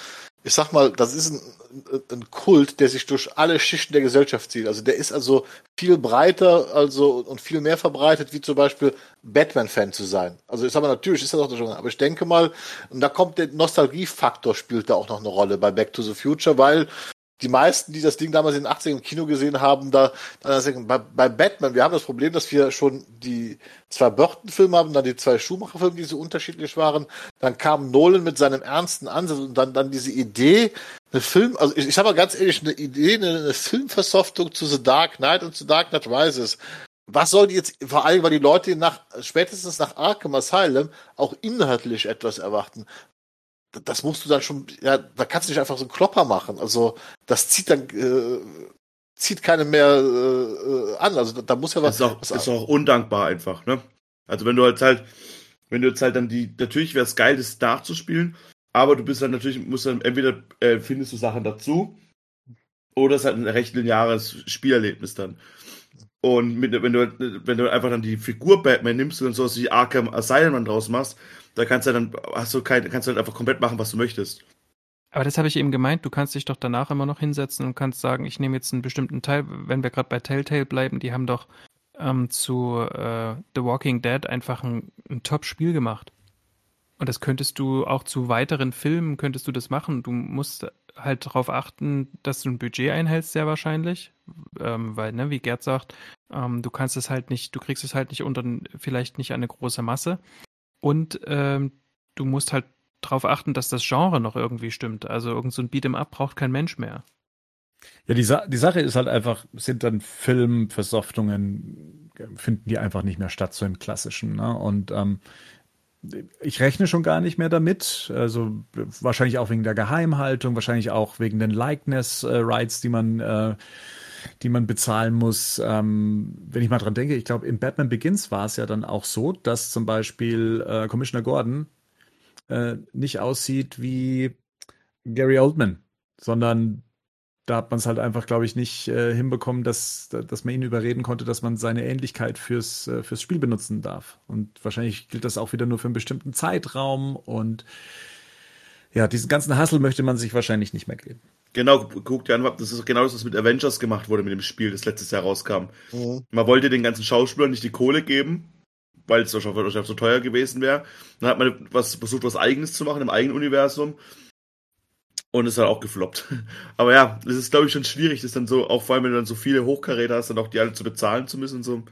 ich sag mal, das ist ein, ein Kult, der sich durch alle Schichten der Gesellschaft zieht. Also der ist also viel breiter also und viel mehr verbreitet, wie zum Beispiel Batman-Fan zu sein. Also ich sag mal, natürlich ist das auch schon, aber ich denke mal, und da kommt der Nostalgiefaktor spielt da auch noch eine Rolle bei Back to the Future, weil die meisten, die das Ding damals in den 80ern im Kino gesehen haben, da, da bei, bei Batman, wir haben das Problem, dass wir schon die zwei Burton-Filme haben, dann die zwei Schumacher-Filme, die so unterschiedlich waren. Dann kam Nolan mit seinem ernsten Ansatz und dann, dann diese Idee, eine Film, also ich, ich habe mal ganz ehrlich eine Idee, eine, eine Filmversoftung zu The Dark Knight und zu Dark Knight Rises. Was soll die jetzt, vor allem, weil die Leute nach, spätestens nach Arkham Asylum auch inhaltlich etwas erwarten. Das musst du dann schon, ja, da kannst du nicht einfach so einen Klopper machen. Also, das zieht dann, äh, zieht keine mehr äh, an. Also, da muss ja was. Ist auch, was ist auch undankbar einfach, ne? Also, wenn du halt halt, wenn du jetzt halt dann die, natürlich wäre es geil, das nachzuspielen, aber du bist dann natürlich, musst dann entweder äh, findest du Sachen dazu oder es ist halt ein recht lineares Spielerlebnis dann. Und mit, wenn, du, wenn du einfach dann die Figur Batman nimmst und so wie Arkham Asylum draus machst, da kannst du dann, hast du kein, kannst du halt einfach komplett machen, was du möchtest. Aber das habe ich eben gemeint, du kannst dich doch danach immer noch hinsetzen und kannst sagen, ich nehme jetzt einen bestimmten Teil, wenn wir gerade bei Telltale bleiben, die haben doch ähm, zu äh, The Walking Dead einfach ein, ein Top-Spiel gemacht. Und das könntest du auch zu weiteren Filmen könntest du das machen. Du musst halt darauf achten, dass du ein Budget einhältst, sehr wahrscheinlich. Ähm, weil, ne, wie Gerd sagt, ähm, du kannst es halt nicht, du kriegst es halt nicht unter, vielleicht nicht eine große Masse. Und ähm, du musst halt darauf achten, dass das Genre noch irgendwie stimmt. Also irgend so ein Beat'em Up braucht kein Mensch mehr. Ja, die, Sa die Sache ist halt einfach, sind dann Filmversoftungen, finden die einfach nicht mehr statt, so im klassischen. Ne? Und ähm, ich rechne schon gar nicht mehr damit. Also wahrscheinlich auch wegen der Geheimhaltung, wahrscheinlich auch wegen den Likeness-Rights, die man, äh, die man bezahlen muss. Ähm, wenn ich mal dran denke, ich glaube, in Batman Begins war es ja dann auch so, dass zum Beispiel äh, Commissioner Gordon äh, nicht aussieht wie Gary Oldman, sondern da hat man es halt einfach, glaube ich, nicht äh, hinbekommen, dass, dass man ihn überreden konnte, dass man seine Ähnlichkeit fürs, äh, fürs Spiel benutzen darf. Und wahrscheinlich gilt das auch wieder nur für einen bestimmten Zeitraum und ja, diesen ganzen Hassel möchte man sich wahrscheinlich nicht mehr geben. Genau, guck dir an, das ist genau das, was mit Avengers gemacht wurde mit dem Spiel, das letztes Jahr rauskam. Mhm. Man wollte den ganzen Schauspielern nicht die Kohle geben, weil es wahrscheinlich so teuer gewesen wäre. Dann hat man was, versucht, was Eigenes zu machen im eigenen Universum und ist halt auch gefloppt. [LAUGHS] Aber ja, es ist, glaube ich, schon schwierig, das dann so, auch vor allem, wenn du dann so viele Hochkaräter hast, dann auch die alle zu bezahlen zu müssen. So.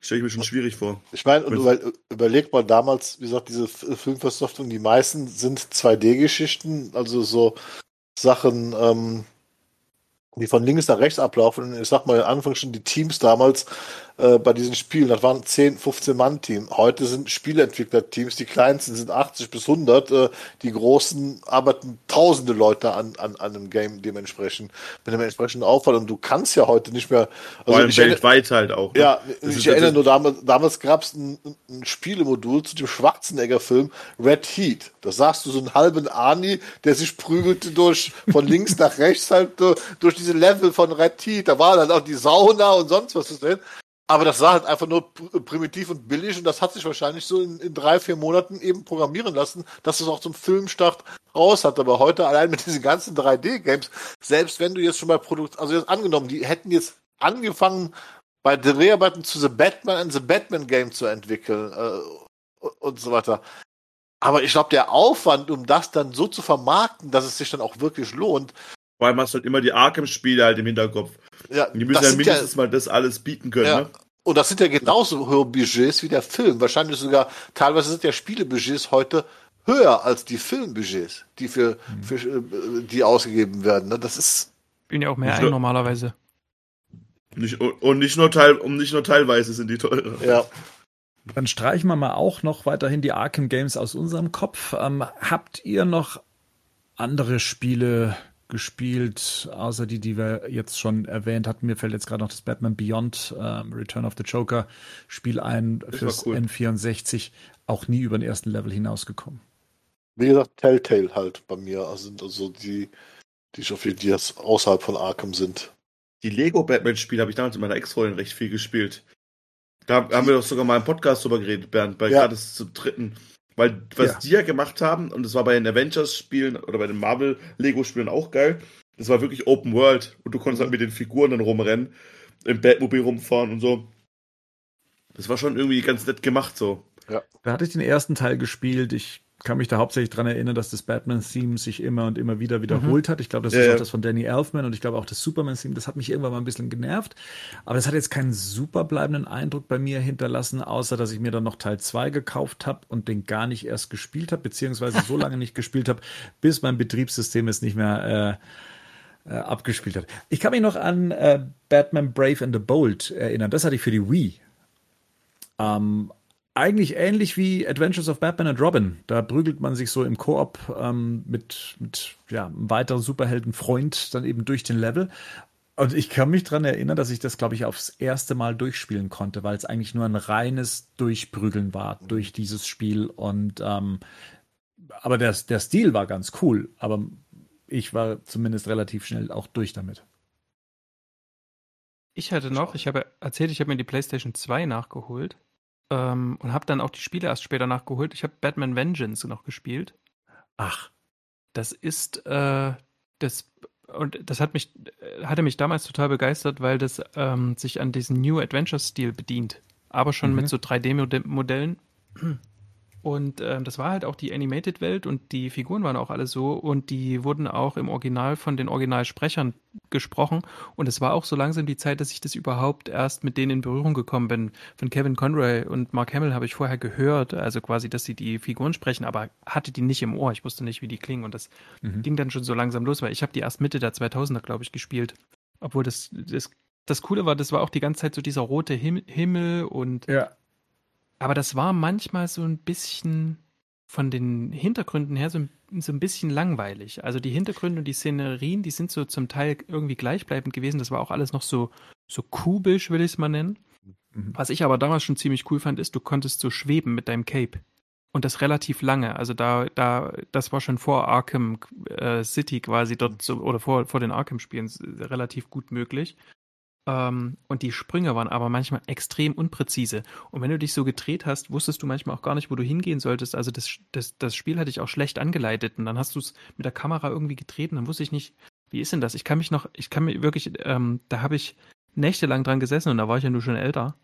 Stelle ich mir schon schwierig vor. Ich meine, und über, überleg mal damals, wie gesagt, diese Filmversoftung, die meisten sind 2D-Geschichten, also so Sachen, ähm, die von links nach rechts ablaufen. Ich sag mal, am Anfang schon die Teams damals äh, bei diesen Spielen, das waren 10, 15 Mann-Team. Heute sind Spieleentwickler-Teams, die kleinsten sind 80 bis 100, äh, die großen arbeiten tausende Leute an, an, an einem Game dementsprechend, mit einem entsprechenden Aufwand. Und du kannst ja heute nicht mehr... Also Vor allem weltweit halt auch. Ne? Ja, das ich erinnere nur, damals, damals gab es ein, ein Spielemodul zu dem Schwarzenegger-Film Red Heat. Da sagst du so einen halben Ani, der sich prügelte durch von links nach rechts halt durch diese Level von Red Heat. Da war dann auch die Sauna und sonst was zu sehen. Aber das war halt einfach nur primitiv und billig und das hat sich wahrscheinlich so in, in drei, vier Monaten eben programmieren lassen, dass es auch zum Filmstart raus hat. Aber heute allein mit diesen ganzen 3D-Games, selbst wenn du jetzt schon bei Produkt, also jetzt angenommen, die hätten jetzt angefangen, bei Dreharbeiten zu The Batman and The Batman Game zu entwickeln äh, und so weiter. Aber ich glaube, der Aufwand, um das dann so zu vermarkten, dass es sich dann auch wirklich lohnt. Vor allem hast du halt immer die Arkham-Spiele halt im Hinterkopf. Ja, die müssen ja mindestens ja, mal das alles bieten können. Ja. Ne? Und das sind ja genauso hohe Budgets wie der Film. Wahrscheinlich sogar, teilweise sind ja Spielebudgets heute höher als die Filmbudgets, die für, mhm. für äh, die ausgegeben werden. Ne? Das ist. Bin ja auch mehr ein normalerweise. Nicht, und nicht nur teil, und nicht nur teilweise sind die teurer. Ja. Dann streichen wir mal auch noch weiterhin die Arkham Games aus unserem Kopf. Ähm, habt ihr noch andere Spiele gespielt, außer die, die wir jetzt schon erwähnt hatten? Mir fällt jetzt gerade noch das Batman Beyond ähm, Return of the Joker Spiel ein fürs cool. N64. Auch nie über den ersten Level hinausgekommen. Wie gesagt, Telltale halt bei mir. Also sind also die, die schon viel, die jetzt außerhalb von Arkham sind. Die Lego Batman Spiele habe ich damals mit meiner Ex-Freundin recht viel gespielt. Da haben wir doch sogar mal im Podcast drüber geredet, Bernd, bei ja. gerade zum dritten. Weil was ja. die ja gemacht haben, und das war bei den Avengers-Spielen oder bei den Marvel-Lego-Spielen auch geil, das war wirklich Open World und du konntest halt mit den Figuren dann rumrennen, im Batmobil rumfahren und so. Das war schon irgendwie ganz nett gemacht so. Ja. Da hatte ich den ersten Teil gespielt. Ich kann mich da hauptsächlich dran erinnern, dass das Batman-Theme sich immer und immer wieder wiederholt mhm. hat. Ich glaube, das ja, ist auch ja. das von Danny Elfman und ich glaube auch das Superman-Theme. Das hat mich irgendwann mal ein bisschen genervt. Aber das hat jetzt keinen super bleibenden Eindruck bei mir hinterlassen, außer dass ich mir dann noch Teil 2 gekauft habe und den gar nicht erst gespielt habe, beziehungsweise so lange nicht gespielt habe, bis mein Betriebssystem es nicht mehr äh, äh, abgespielt hat. Ich kann mich noch an äh, Batman Brave and the Bold erinnern. Das hatte ich für die Wii. Ähm, eigentlich ähnlich wie Adventures of Batman and Robin. Da prügelt man sich so im Koop ähm, mit, mit ja, einem weiteren Superheldenfreund dann eben durch den Level. Und ich kann mich daran erinnern, dass ich das, glaube ich, aufs erste Mal durchspielen konnte, weil es eigentlich nur ein reines Durchprügeln war durch dieses Spiel. Und ähm, aber der, der Stil war ganz cool, aber ich war zumindest relativ schnell auch durch damit. Ich hatte noch, ich habe erzählt, ich habe mir die PlayStation 2 nachgeholt ähm, und habe dann auch die Spiele erst später nachgeholt. Ich habe Batman Vengeance noch gespielt. Ach. Das ist, äh, das, und das hat mich, hatte mich damals total begeistert, weil das ähm, sich an diesen New Adventure-Stil bedient. Aber schon mhm. mit so 3D-Modellen. Und ähm, das war halt auch die Animated-Welt und die Figuren waren auch alle so und die wurden auch im Original von den Originalsprechern gesprochen. Und es war auch so langsam die Zeit, dass ich das überhaupt erst mit denen in Berührung gekommen bin. Von Kevin Conroy und Mark Hamill habe ich vorher gehört, also quasi, dass sie die Figuren sprechen, aber hatte die nicht im Ohr. Ich wusste nicht, wie die klingen und das mhm. ging dann schon so langsam los, weil ich habe die erst Mitte der 2000er, glaube ich, gespielt. Obwohl das, das, das Coole war, das war auch die ganze Zeit so dieser rote Himmel und ja aber das war manchmal so ein bisschen von den Hintergründen her so ein, so ein bisschen langweilig. Also die Hintergründe und die Szenerien, die sind so zum Teil irgendwie gleichbleibend gewesen. Das war auch alles noch so, so kubisch, will ich es mal nennen. Mhm. Was ich aber damals schon ziemlich cool fand, ist, du konntest so schweben mit deinem Cape. Und das relativ lange. Also da, da, das war schon vor Arkham äh, City quasi dort so, oder vor, vor den Arkham-Spielen relativ gut möglich. Ähm, und die Sprünge waren aber manchmal extrem unpräzise. Und wenn du dich so gedreht hast, wusstest du manchmal auch gar nicht, wo du hingehen solltest. Also das, das, das Spiel hatte ich auch schlecht angeleitet. Und dann hast du es mit der Kamera irgendwie gedreht und dann wusste ich nicht, wie ist denn das? Ich kann mich noch, ich kann mir wirklich, ähm, da habe ich nächtelang dran gesessen und da war ich ja nur schon älter.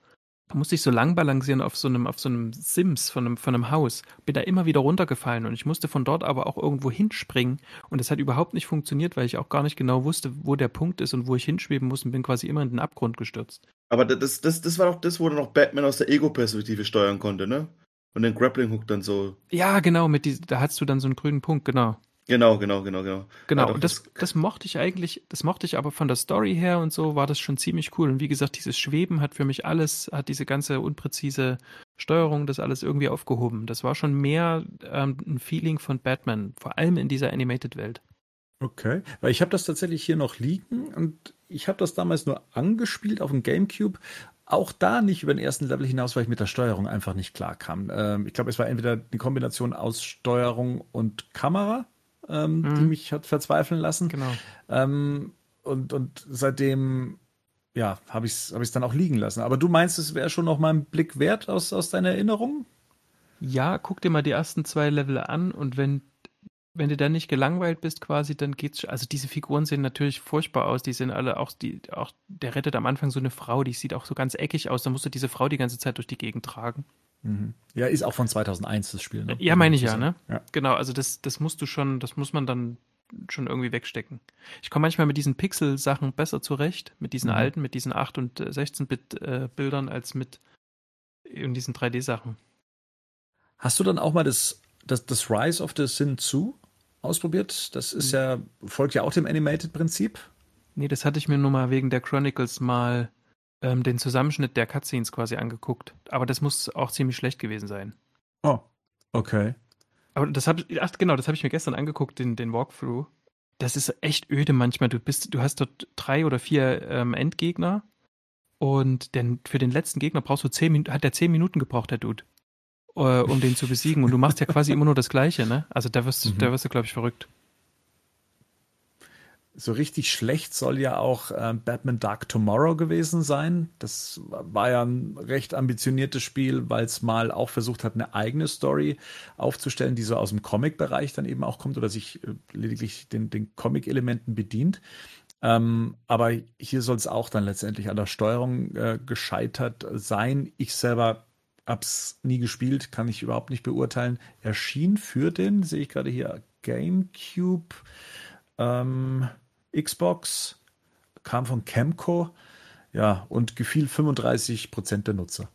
Da musste ich so lang balancieren auf so einem, auf so einem Sims von einem, von einem Haus. Bin da immer wieder runtergefallen und ich musste von dort aber auch irgendwo hinspringen. Und das hat überhaupt nicht funktioniert, weil ich auch gar nicht genau wusste, wo der Punkt ist und wo ich hinschweben muss und bin quasi immer in den Abgrund gestürzt. Aber das, das, das war doch das, wo noch Batman aus der Ego-Perspektive steuern konnte, ne? Und den Grappling-Hook dann so. Ja, genau, mit die, da hast du dann so einen grünen Punkt, genau. Genau, genau, genau, genau. Genau, und das, das mochte ich eigentlich, das mochte ich aber von der Story her und so war das schon ziemlich cool. Und wie gesagt, dieses Schweben hat für mich alles, hat diese ganze unpräzise Steuerung, das alles irgendwie aufgehoben. Das war schon mehr ähm, ein Feeling von Batman, vor allem in dieser Animated-Welt. Okay, weil ich habe das tatsächlich hier noch liegen und ich habe das damals nur angespielt auf dem Gamecube. Auch da nicht über den ersten Level hinaus, weil ich mit der Steuerung einfach nicht klar kam. Ähm, ich glaube, es war entweder eine Kombination aus Steuerung und Kamera ähm, mhm. die mich hat verzweifeln lassen. Genau. Ähm, und, und seitdem, ja, habe ich es hab dann auch liegen lassen. Aber du meinst, es wäre schon noch mal ein Blick wert aus, aus deiner Erinnerung? Ja, guck dir mal die ersten zwei Level an und wenn wenn du dann nicht gelangweilt bist quasi, dann geht's. Also diese Figuren sehen natürlich furchtbar aus. Die sind alle auch die auch der rettet am Anfang so eine Frau, die sieht auch so ganz eckig aus. Da musst du diese Frau die ganze Zeit durch die Gegend tragen. Mhm. Ja, ist auch von 2001 das Spiel. Ne? Ja, meine ich ja, ne? Ja. Genau, also das, das musst du schon, das muss man dann schon irgendwie wegstecken. Ich komme manchmal mit diesen Pixel-Sachen besser zurecht, mit diesen mhm. alten, mit diesen 8- und 16-Bit-Bildern, äh, als mit in diesen 3D-Sachen. Hast du dann auch mal das, das, das Rise of the Sin 2 ausprobiert? Das ist mhm. ja, folgt ja auch dem Animated-Prinzip. Nee, das hatte ich mir nur mal wegen der Chronicles mal ähm, den Zusammenschnitt der Cutscenes quasi angeguckt. Aber das muss auch ziemlich schlecht gewesen sein. Oh, okay. Aber das habe ich, ach genau, das habe ich mir gestern angeguckt, den, den Walkthrough. Das ist echt öde manchmal. Du bist, du hast dort drei oder vier ähm, Endgegner und denn für den letzten Gegner brauchst du zehn Minuten, hat der zehn Minuten gebraucht, der Dude, äh, um den zu besiegen. Und du machst ja quasi immer nur das Gleiche, ne? Also da wirst, mhm. da wirst du, glaube ich, verrückt so richtig schlecht soll ja auch äh, Batman Dark Tomorrow gewesen sein. Das war ja ein recht ambitioniertes Spiel, weil es mal auch versucht hat, eine eigene Story aufzustellen, die so aus dem Comic-Bereich dann eben auch kommt oder sich äh, lediglich den, den Comic-Elementen bedient. Ähm, aber hier soll es auch dann letztendlich an der Steuerung äh, gescheitert sein. Ich selber hab's nie gespielt, kann ich überhaupt nicht beurteilen. Erschien für den, sehe ich gerade hier, GameCube, ähm, Xbox, kam von Camco, ja, und gefiel 35 Prozent der Nutzer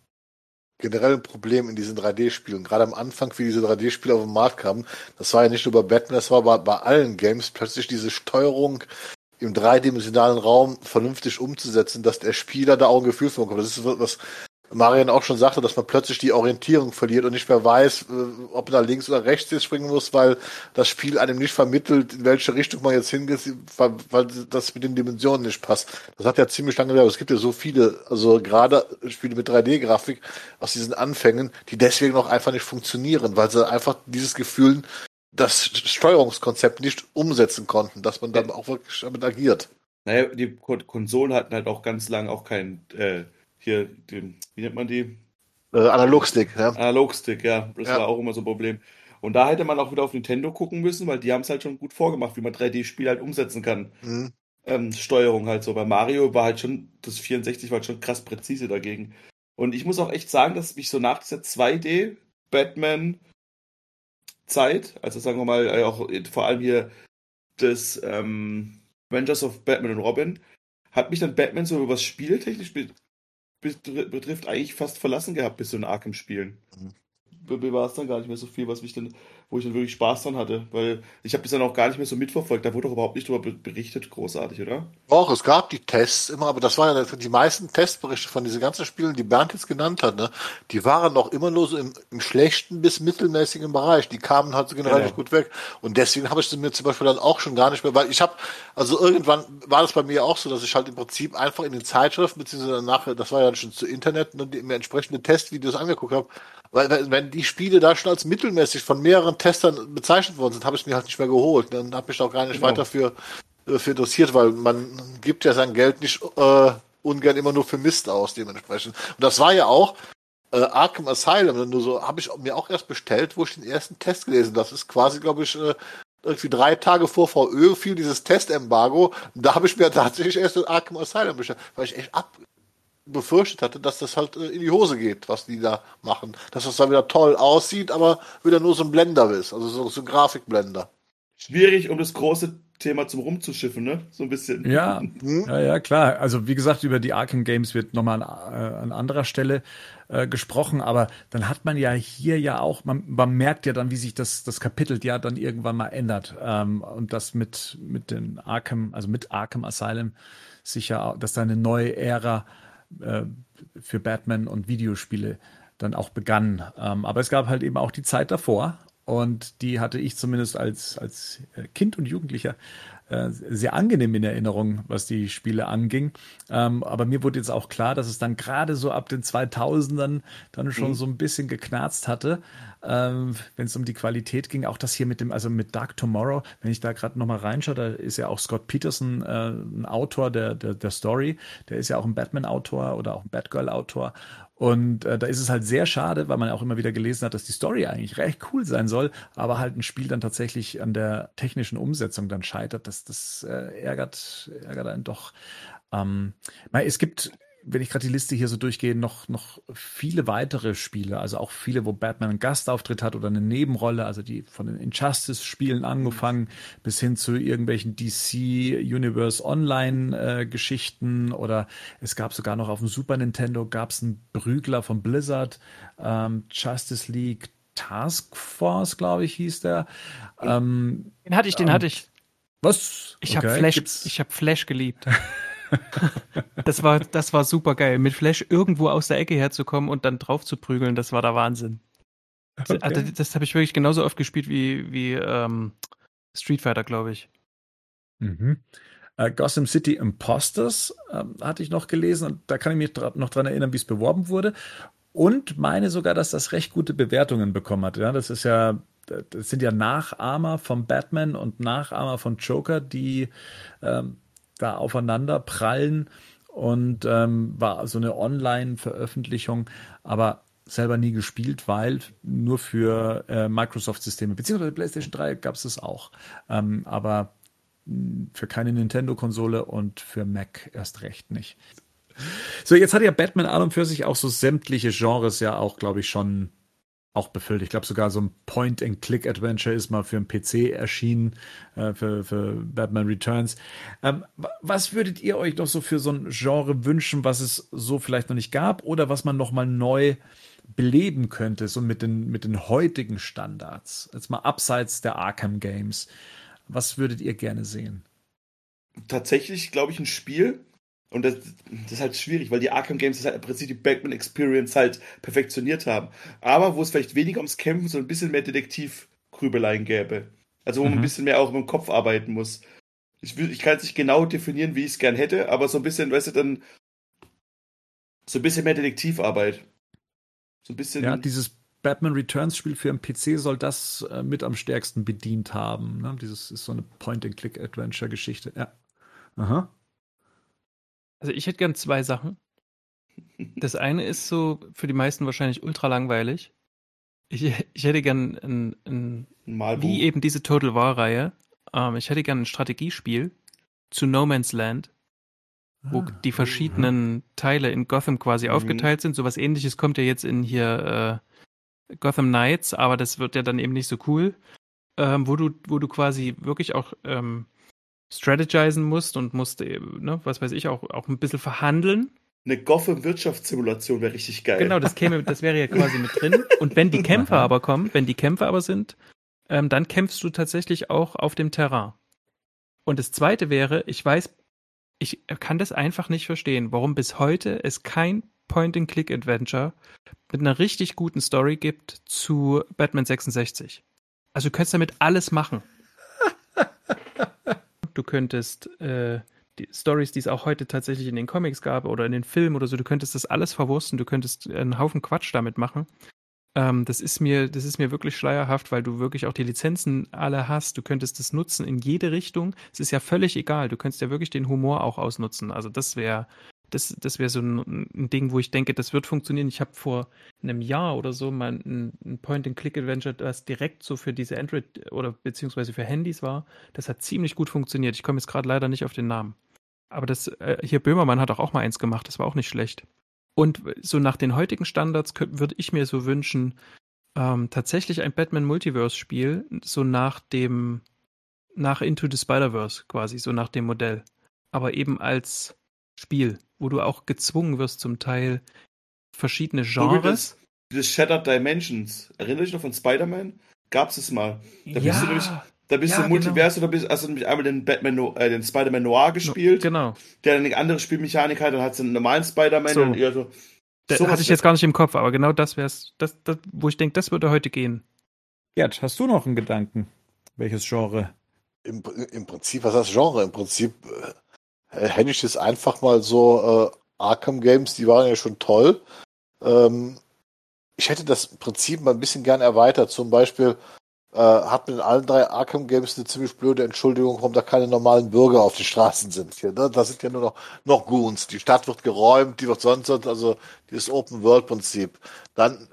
generell ein Problem in diesen 3D-Spielen. Gerade am Anfang, wie diese 3D-Spiele auf den Markt kamen, das war ja nicht nur bei Batman, das war bei, bei allen Games plötzlich diese Steuerung im dreidimensionalen Raum vernünftig umzusetzen, dass der Spieler da auch ein Gefühl von bekommt. Das ist was, Marian auch schon sagte, dass man plötzlich die Orientierung verliert und nicht mehr weiß, äh, ob man da links oder rechts jetzt springen muss, weil das Spiel einem nicht vermittelt, in welche Richtung man jetzt hingeht, weil, das mit den Dimensionen nicht passt. Das hat ja ziemlich lange gedauert. Es gibt ja so viele, also gerade Spiele mit 3D-Grafik aus diesen Anfängen, die deswegen auch einfach nicht funktionieren, weil sie einfach dieses Gefühl, das Steuerungskonzept nicht umsetzen konnten, dass man dann auch wirklich damit agiert. Naja, die Konsolen hatten halt auch ganz lange auch kein äh, hier, den, wie nennt man die? Äh, Analogstick, ja. Analogstick, ja. Das ja. war auch immer so ein Problem. Und da hätte man auch wieder auf Nintendo gucken müssen, weil die haben es halt schon gut vorgemacht, wie man 3D-Spiele halt umsetzen kann. Mhm. Ähm, Steuerung halt so. Bei Mario war halt schon, das 64 war halt schon krass präzise dagegen. Und ich muss auch echt sagen, dass mich so nach dieser 2D Batman Zeit, also sagen wir mal, äh, auch vor allem hier das ähm, Avengers of Batman und Robin, hat mich dann Batman so was spieltechnisch betrifft, eigentlich fast verlassen gehabt bis zu den Arkham-Spielen. Mhm. Bei mir war es dann gar nicht mehr so viel, was mich dann wo ich dann wirklich Spaß dran hatte, weil ich habe das dann auch gar nicht mehr so mitverfolgt. Da wurde doch überhaupt nicht darüber berichtet, großartig, oder? Doch, es gab die Tests immer, aber das waren ja die meisten Testberichte von diesen ganzen Spielen, die Bernd jetzt genannt hat, ne? die waren noch immer nur so im, im schlechten bis mittelmäßigen Bereich. Die kamen halt so generell genau. nicht gut weg. Und deswegen habe ich sie mir zum Beispiel dann auch schon gar nicht mehr, weil ich habe, also irgendwann war das bei mir auch so, dass ich halt im Prinzip einfach in den Zeitschriften, beziehungsweise nachher, das war ja schon zu Internet, ne, die, mir entsprechende Testvideos angeguckt habe, weil wenn die Spiele da schon als mittelmäßig von mehreren Testern bezeichnet worden sind, habe ich mir halt nicht mehr geholt. Dann habe ich auch gar nicht genau. weiter für, äh, für interessiert, weil man gibt ja sein Geld nicht äh, ungern immer nur für Mist aus, dementsprechend. Und das war ja auch äh, Arkham Asylum, nur so habe ich mir auch erst bestellt, wo ich den ersten Test gelesen. Das ist quasi, glaube ich, äh, irgendwie drei Tage vor VÖ fiel dieses Testembargo. Da habe ich mir tatsächlich erst den Arkham Asylum bestellt, weil ich echt ab, befürchtet hatte, dass das halt äh, in die Hose geht, was die da machen. Dass das da wieder toll aussieht, aber wieder nur so ein Blender ist, also so, so ein Grafikblender. Schwierig, um das große Thema zum Rumzuschiffen, ne? So ein bisschen. Ja, [LAUGHS] hm? ja, ja, klar. Also wie gesagt, über die Arkham Games wird nochmal an, äh, an anderer Stelle äh, gesprochen, aber dann hat man ja hier ja auch, man, man merkt ja dann, wie sich das, das Kapitel ja dann irgendwann mal ändert. Ähm, und das mit, mit den Arkham, also mit Arkham Asylum sicher, dass da eine neue Ära äh, für Batman und Videospiele dann auch begann. Ähm, aber es gab halt eben auch die Zeit davor und die hatte ich zumindest als, als äh, Kind und Jugendlicher äh, sehr angenehm in Erinnerung, was die Spiele anging. Ähm, aber mir wurde jetzt auch klar, dass es dann gerade so ab den 2000ern dann schon mhm. so ein bisschen geknarzt hatte, ähm, wenn es um die Qualität ging. Auch das hier mit dem, also mit Dark Tomorrow, wenn ich da gerade nochmal reinschaue, da ist ja auch Scott Peterson äh, ein Autor der, der, der Story. Der ist ja auch ein Batman-Autor oder auch ein Batgirl-Autor. Und äh, da ist es halt sehr schade, weil man auch immer wieder gelesen hat, dass die Story eigentlich recht cool sein soll, aber halt ein Spiel dann tatsächlich an der technischen Umsetzung dann scheitert. Das, das äh, ärgert, ärgert einen doch. Ähm, es gibt wenn ich gerade die Liste hier so durchgehe, noch, noch viele weitere Spiele, also auch viele, wo Batman einen Gastauftritt hat oder eine Nebenrolle, also die von den Injustice-Spielen angefangen bis hin zu irgendwelchen DC Universe Online-Geschichten äh, oder es gab sogar noch auf dem Super Nintendo gab es einen Prügler von Blizzard, ähm, Justice League Task Force, glaube ich, hieß der. Ähm, den hatte ich, den ähm, hatte ich. Was? Ich okay. habe Flash, ich habe Flash geliebt. [LAUGHS] das war, das war super geil. Mit Flash irgendwo aus der Ecke herzukommen und dann drauf zu prügeln, das war der Wahnsinn. Okay. Also, das, das habe ich wirklich genauso oft gespielt wie, wie ähm, Street Fighter, glaube ich. Mhm. Äh, Gotham City Imposters äh, hatte ich noch gelesen und da kann ich mich noch dran erinnern, wie es beworben wurde. Und meine sogar, dass das recht gute Bewertungen bekommen hat. Ja, das ist ja, das sind ja Nachahmer von Batman und Nachahmer von Joker, die ähm, da aufeinander prallen und ähm, war so eine Online-Veröffentlichung, aber selber nie gespielt, weil nur für äh, Microsoft-Systeme, beziehungsweise PlayStation 3 gab es das auch, ähm, aber hm, für keine Nintendo-Konsole und für Mac erst recht nicht. So, jetzt hat ja Batman an und für sich auch so sämtliche Genres ja auch, glaube ich, schon auch befüllt. Ich glaube sogar so ein Point-and-Click-Adventure ist mal für einen PC erschienen, äh, für, für Batman Returns. Ähm, was würdet ihr euch noch so für so ein Genre wünschen, was es so vielleicht noch nicht gab oder was man noch mal neu beleben könnte, so mit den, mit den heutigen Standards? Jetzt mal abseits der Arkham Games. Was würdet ihr gerne sehen? Tatsächlich, glaube ich, ein Spiel, und das, das, ist halt schwierig, weil die Arkham Games das halt im Prinzip die Batman Experience halt perfektioniert haben. Aber wo es vielleicht weniger ums Kämpfen, so ein bisschen mehr Detektivgrübeleien gäbe. Also wo mhm. man ein mhm. bisschen mehr auch im Kopf arbeiten muss. Ich, ich kann es nicht genau definieren, wie ich es gern hätte, aber so ein bisschen, weißt du, dann so ein bisschen mehr Detektivarbeit. So ein bisschen. Ja, dieses Batman Returns Spiel für einen PC soll das äh, mit am stärksten bedient haben. Ne? Dieses ist so eine Point-and-Click-Adventure-Geschichte. Ja. Aha. Also ich hätte gern zwei Sachen. Das eine ist so für die meisten wahrscheinlich ultra langweilig. Ich, ich hätte gern ein, ein, ein wie eben diese Total War-Reihe. Ähm, ich hätte gern ein Strategiespiel zu No Man's Land, wo ah, die verschiedenen mhm. Teile in Gotham quasi mhm. aufgeteilt sind. Sowas ähnliches kommt ja jetzt in hier äh, Gotham Knights, aber das wird ja dann eben nicht so cool. Ähm, wo du, wo du quasi wirklich auch ähm, strategizen musst und musst, ne, was weiß ich, auch, auch ein bisschen verhandeln. Eine Gotham-Wirtschaftssimulation wäre richtig geil. Genau, das käme, das wäre ja quasi mit drin. Und wenn die Kämpfer aber kommen, wenn die Kämpfer aber sind, ähm, dann kämpfst du tatsächlich auch auf dem Terrain. Und das zweite wäre, ich weiß, ich kann das einfach nicht verstehen, warum bis heute es kein Point-and-Click-Adventure mit einer richtig guten Story gibt zu Batman 66. Also du könntest damit alles machen du könntest äh, die Stories, die es auch heute tatsächlich in den Comics gab oder in den Filmen oder so, du könntest das alles verwursten, du könntest einen Haufen Quatsch damit machen. Ähm, das ist mir, das ist mir wirklich schleierhaft, weil du wirklich auch die Lizenzen alle hast. Du könntest das nutzen in jede Richtung. Es ist ja völlig egal. Du könntest ja wirklich den Humor auch ausnutzen. Also das wäre das, das wäre so ein, ein, Ding, wo ich denke, das wird funktionieren. Ich habe vor einem Jahr oder so mal ein, ein Point-and-Click-Adventure, das direkt so für diese Android- oder beziehungsweise für Handys war. Das hat ziemlich gut funktioniert. Ich komme jetzt gerade leider nicht auf den Namen. Aber das, äh, hier Böhmermann hat auch, auch mal eins gemacht, das war auch nicht schlecht. Und so nach den heutigen Standards würde ich mir so wünschen, ähm, tatsächlich ein Batman Multiverse-Spiel, so nach dem, nach Into the Spider-Verse quasi, so nach dem Modell. Aber eben als Spiel, wo du auch gezwungen wirst, zum Teil verschiedene Genres. So das, Shattered Dimensions. Erinnerst dich noch von Spider-Man? Gab es mal. Da ja. bist du nämlich, da bist ja, du Multiverse genau. oder bist, hast du nämlich einmal den Batman, äh, den Spider-Man Noir gespielt. Genau. Der dann eine andere Spielmechanik hat, dann hat es einen normalen Spider-Man so. und eher so. Das hatte ich jetzt gar nicht im Kopf, aber genau das wäre es, das, das, wo ich denke, das würde heute gehen. Gerd, hast du noch einen Gedanken? Welches Genre? Im, Im Prinzip, was heißt Genre? Im Prinzip äh, hätte ich das einfach mal so, äh, Arkham Games, die waren ja schon toll. Ähm, ich hätte das Prinzip mal ein bisschen gern erweitert. Zum Beispiel äh, hat man in allen drei Arkham Games eine ziemlich blöde Entschuldigung, warum da keine normalen Bürger auf den Straßen sind. Hier, ne? Da sind ja nur noch, noch Goons. Die Stadt wird geräumt, die wird sonst, also dieses Open World Prinzip. Dann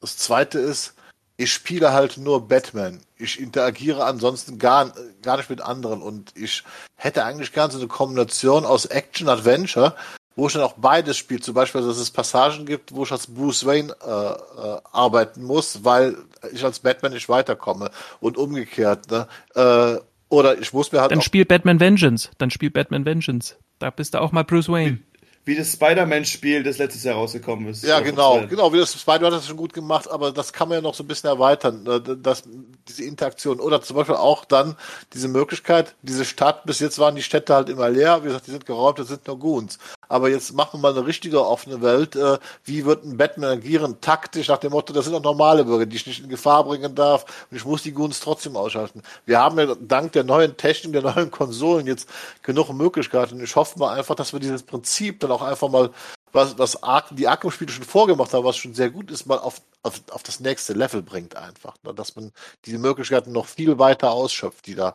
das zweite ist, ich spiele halt nur Batman. Ich interagiere ansonsten gar, gar nicht mit anderen und ich hätte eigentlich gern so eine Kombination aus Action Adventure, wo ich dann auch beides spiele. Zum Beispiel, dass es Passagen gibt, wo ich als Bruce Wayne äh, äh, arbeiten muss, weil ich als Batman nicht weiterkomme und umgekehrt. Ne? Äh, oder ich muss mir halt. Dann spielt Batman Vengeance. Dann spielt Batman Vengeance. Da bist du auch mal Bruce Wayne wie das Spider-Man-Spiel, das letztes Jahr rausgekommen ist. Ja, genau, genau, wie das Spider-Man hat das schon gut gemacht, aber das kann man ja noch so ein bisschen erweitern, äh, das, diese Interaktion. Oder zum Beispiel auch dann diese Möglichkeit, diese Stadt, bis jetzt waren die Städte halt immer leer, wie gesagt, die sind geräumt, das sind nur Goons. Aber jetzt machen wir mal eine richtige offene Welt. Äh, wie wird ein Batman agieren? Taktisch nach dem Motto, das sind auch normale Bürger, die ich nicht in Gefahr bringen darf und ich muss die Goons trotzdem ausschalten. Wir haben ja dank der neuen Technik, der neuen Konsolen jetzt genug Möglichkeiten. Ich hoffe mal einfach, dass wir dieses Prinzip dann auch einfach mal, was, was die Arkham-Spiele schon vorgemacht haben, was schon sehr gut ist, mal auf, auf, auf das nächste Level bringt einfach. Ne? Dass man diese Möglichkeiten noch viel weiter ausschöpft, die da,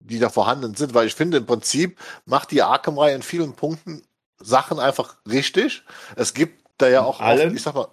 die da vorhanden sind, weil ich finde, im Prinzip macht die Arkham-Reihe in vielen Punkten Sachen einfach richtig. Es gibt da ja auch, oft, ich sag mal,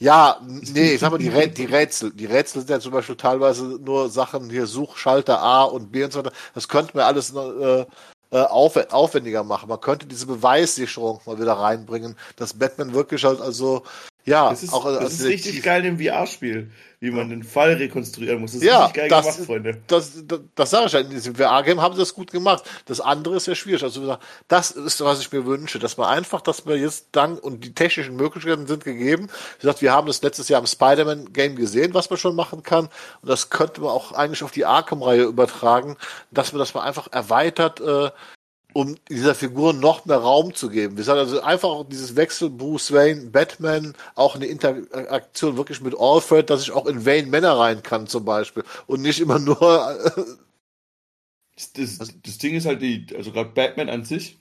ja, nee, ich sag mal, die, [LAUGHS] Rä die Rätsel. Die Rätsel sind ja zum Beispiel teilweise nur Sachen hier Suchschalter A und B und so weiter. Das könnte man alles äh, äh, auf, aufwendiger machen. Man könnte diese Beweissicherung mal wieder reinbringen, dass Batman wirklich halt also ja, Das ist, auch das ist richtig geil im VR-Spiel, wie man den Fall rekonstruieren muss. Das ist Ja, richtig geil das, gemacht, Freunde. das, das, das sage ich ja. In diesem VR-Game haben sie das gut gemacht. Das andere ist ja schwierig. Also, das ist, was ich mir wünsche, dass man einfach, dass wir jetzt dann, und die technischen Möglichkeiten sind gegeben. Wie gesagt, wir haben das letztes Jahr im Spider-Man-Game gesehen, was man schon machen kann. Und das könnte man auch eigentlich auf die Arkham-Reihe übertragen, dass man das mal einfach erweitert, äh, um dieser Figur noch mehr Raum zu geben. Wir sagen also einfach auch dieses Wechsel Bruce Wayne, Batman, auch eine Interaktion wirklich mit Alfred, dass ich auch in Wayne Männer rein kann zum Beispiel und nicht immer nur äh, [LAUGHS] Das, das, das Ding ist halt die, also gerade Batman an sich,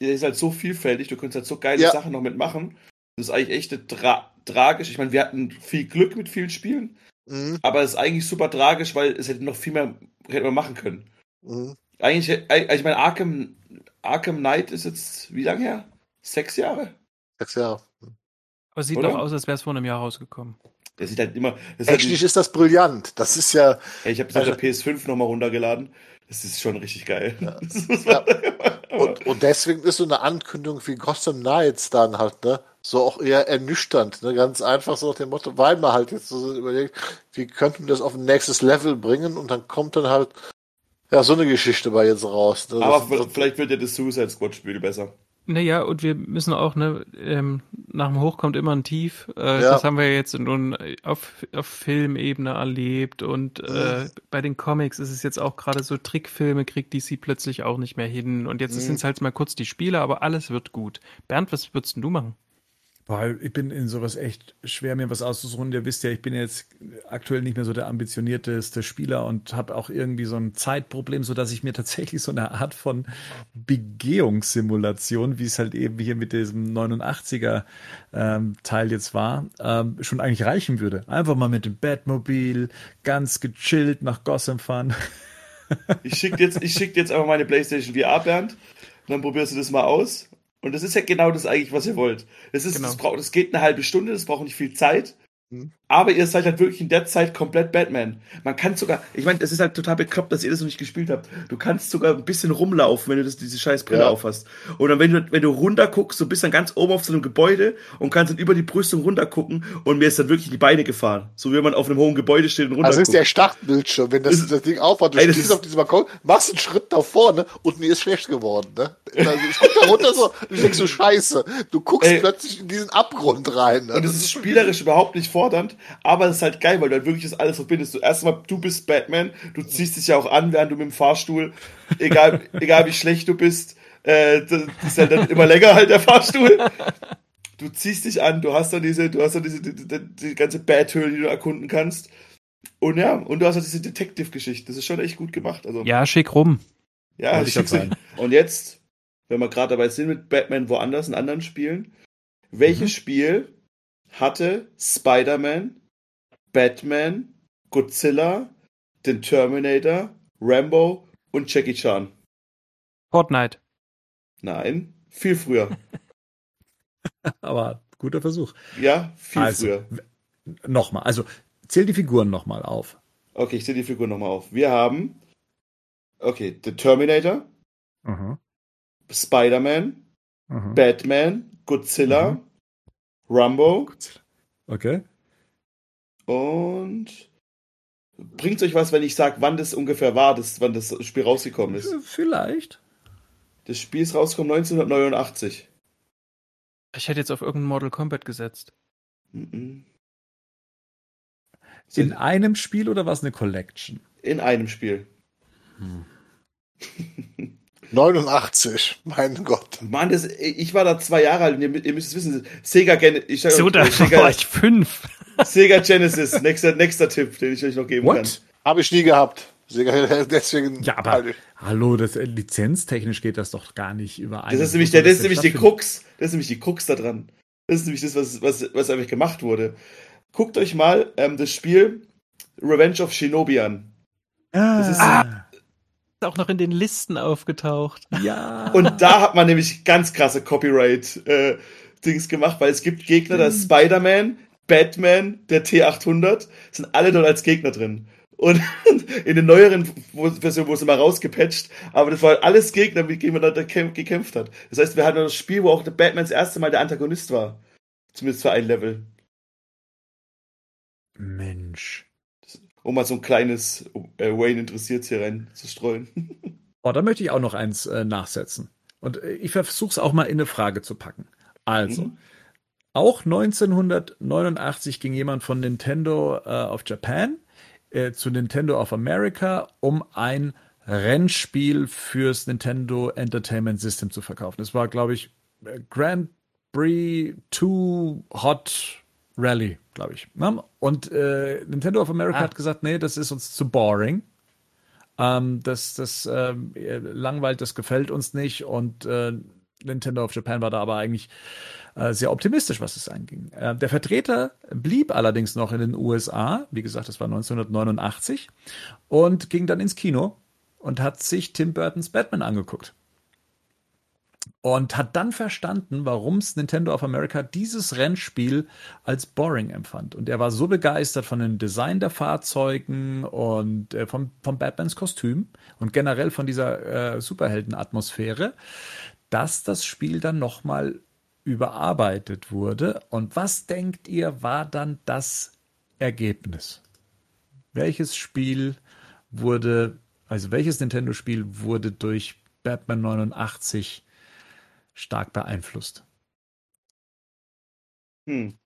der ist halt so vielfältig, du kannst halt so geile Ja. Sachen noch mitmachen. Das ist eigentlich echt tra tragisch. Ich meine, wir hatten viel Glück mit vielen Spielen, mhm, aber es ist eigentlich super tragisch, weil es hätte noch viel mehr hätte man machen können. mhm. Eigentlich, hätte- also ich meine, Arkham, Arkham Knight ist jetzt wie lange her? Sechs Jahre? Sechs Jahre. Aber es sieht Oder? doch aus, als wäre es vor einem Jahr rausgekommen. Der sieht halt immer. Das ist halt Technisch ist das brillant. Das ist ja, Ey, ich habe es Also- auf der PS5 nochmal runtergeladen. Das ist schon richtig geil. Ja. [LAUGHS] Das Ja. man- und, und deswegen ist so eine Ankündigung wie Gotham Knights dann halt, ne, so auch eher ernüchternd, ne, ganz einfach so nach dem Motto, weil man halt jetzt so überlegt, wie könnten wir das auf ein nächstes Level bringen und dann kommt dann halt, ja, so eine Geschichte bei jetzt raus. Ne, Aber vielleicht wird ja das Suicide Squad Spiel besser. Naja, und wir müssen auch, ne, ähm, nach dem Hoch kommt immer ein Tief. Äh, Ja. Das haben wir jetzt nun auf, auf Filmebene erlebt und äh, bei den Comics ist es jetzt auch gerade so, Trickfilme kriegt DC plötzlich auch nicht mehr hin. Und jetzt Mhm. sind es halt mal kurz die Spiele, aber alles wird gut. Bernd, was würdest du machen? Weil ich bin in sowas echt schwer, mir was auszusuchen. Ihr wisst ja, ich bin jetzt aktuell nicht mehr so der ambitionierteste Spieler und habe auch irgendwie so ein Zeitproblem, so dass ich mir tatsächlich so eine Art von Begehungssimulation, wie es halt eben hier mit diesem 89er ähm, Teil jetzt war, ähm, schon eigentlich reichen würde. Einfach mal mit dem Batmobil ganz gechillt nach Gotham fahren. Ich schicke jetzt, ich schick jetzt einfach meine PlayStation VR, Bernd. Dann probierst du das mal aus. Und das ist ja genau das eigentlich, was ihr wollt. Das, ist, Genau. das, braucht, das geht eine halbe Stunde, das braucht nicht viel Zeit. Mhm. Aber ihr seid halt wirklich in der Zeit komplett Batman. Man kann sogar, ich meine, das ist halt total bekloppt, dass ihr das noch nicht gespielt habt. Du kannst sogar ein bisschen rumlaufen, wenn du das, diese scheiß Brille Ja. aufhast. Und dann, wenn du, wenn du runter guckst, du bist dann ganz oben auf so einem Gebäude und kannst dann über die Brüstung runter gucken und mir ist dann wirklich die Beine gefahren. So wie wenn man auf einem hohen Gebäude steht und runter Also ist der. Startbildschirm, wenn das, Das- das Ding aufhört, du Ey, das stehst auf diesem Balkon, machst einen Schritt nach vorne und mir ist schlecht geworden, ne? Also ich guck da runter so, ich denk so, scheiße, du guckst Ey. plötzlich in diesen Abgrund rein. Ne? Und es ist spielerisch überhaupt nicht fordernd, aber es ist halt geil, weil du halt wirklich das alles verbindest. Du erstmal, du bist Batman, du ziehst dich ja auch an, während du mit dem Fahrstuhl, egal, [LAUGHS] egal wie schlecht du bist, äh, das ist halt dann immer länger halt der Fahrstuhl. Du ziehst dich an, du hast dann diese, du hast dann diese, die, die, die ganze Bathöhle, die du erkunden kannst. Und ja, und du hast halt diese Detective-Geschichte. Das ist schon echt gut gemacht. Also, Ja, schick rum. ja, Wollte ich schick's grad euch. sagen. Und jetzt, wenn wir gerade dabei sind mit Batman woanders, in anderen Spielen, welches Mhm. Spiel hatte Spider-Man, Batman, Godzilla, den Terminator, Rambo und Jackie Chan? Fortnite. Nein, viel früher. [LAUGHS] Aber guter Versuch. Ja, viel Also, früher. Nochmal, also zähl die Figuren nochmal auf. Okay, ich zähle die Figur nochmal auf. Wir haben, okay, The Terminator, Mhm. Spider-Man, Mhm. Batman, Godzilla, Mhm. Rambo Okay. und bringt euch was, wenn ich sage, wann das ungefähr war, das, wann das Spiel rausgekommen ist? Vielleicht. Das Spiel ist rausgekommen 1989. Ich hätte jetzt auf irgendein Mortal Kombat gesetzt. Mhm. In einem Spiel oder war es eine Collection? In einem Spiel. [LAUGHS] 89, mein Gott. Mann, das, ich war da zwei Jahre alt und ihr, ihr müsst es wissen, Sega, Gen ich sag, So, da äh, Sega, war ich fünf. Sega Genesis, nächster, nächster Tipp, den ich euch noch geben kann. What? Habe ich nie gehabt. Deswegen. Ja, aber hallo, das äh, lizenztechnisch geht das doch gar nicht überein. Das ist nämlich, der, das ist nämlich die Krux, das ist nämlich die Krux da dran. Das ist nämlich das, was, was, was einfach gemacht wurde. Guckt euch mal ähm, das Spiel Revenge of Shinobi an. Das ist- Ist auch noch in den Listen aufgetaucht. ja. [LAUGHS] Und da hat man nämlich ganz krasse Copyright-Dings gemacht, weil es gibt Gegner, da ist Spider-Man, Batman, der T800, sind alle dort als Gegner drin. Und [LAUGHS] in den neueren Versionen wurde es immer rausgepatcht, aber das war alles Gegner, mit denen man da gekämpft hat. Das heißt, wir hatten das Spiel, wo auch der Batman das erste Mal der Antagonist war. Zumindest für ein Level. Mensch. Um mal so ein kleines äh, Wayne interessiert hier rein zu streuen. [LAUGHS] Oh, da möchte ich auch noch eins äh, nachsetzen. Und äh, ich versuche es auch mal in eine Frage zu packen. Also, mhm. auch 1989 ging jemand von Nintendo äh, of Japan äh, zu Nintendo of America, um ein Rennspiel fürs Nintendo Entertainment System zu verkaufen. Das war, glaube ich, Grand Prix 2 Hot Rally, glaube ich. Ne? Und äh, Nintendo of America ah. hat gesagt, nee, das ist uns zu boring. Ähm, das das äh, langweilt, das gefällt uns nicht. Und äh, Nintendo of Japan war da aber eigentlich äh, sehr optimistisch, was es anging. Äh, der Vertreter blieb allerdings noch in den USA. Wie gesagt, das war 1989 und ging dann ins Kino und hat sich Tim Burtons Batman angeguckt und hat dann verstanden, warum es Nintendo of America dieses Rennspiel als boring empfand. Und er war so begeistert von dem Design der Fahrzeugen und äh, vom, vom Batmans Kostüm und generell von dieser äh, Superhelden-Atmosphäre, dass das Spiel dann nochmal überarbeitet wurde. Und was denkt ihr, war dann das Ergebnis? Welches Spiel wurde, also welches Nintendo-Spiel wurde durch Batman 89 stark beeinflusst. Hm.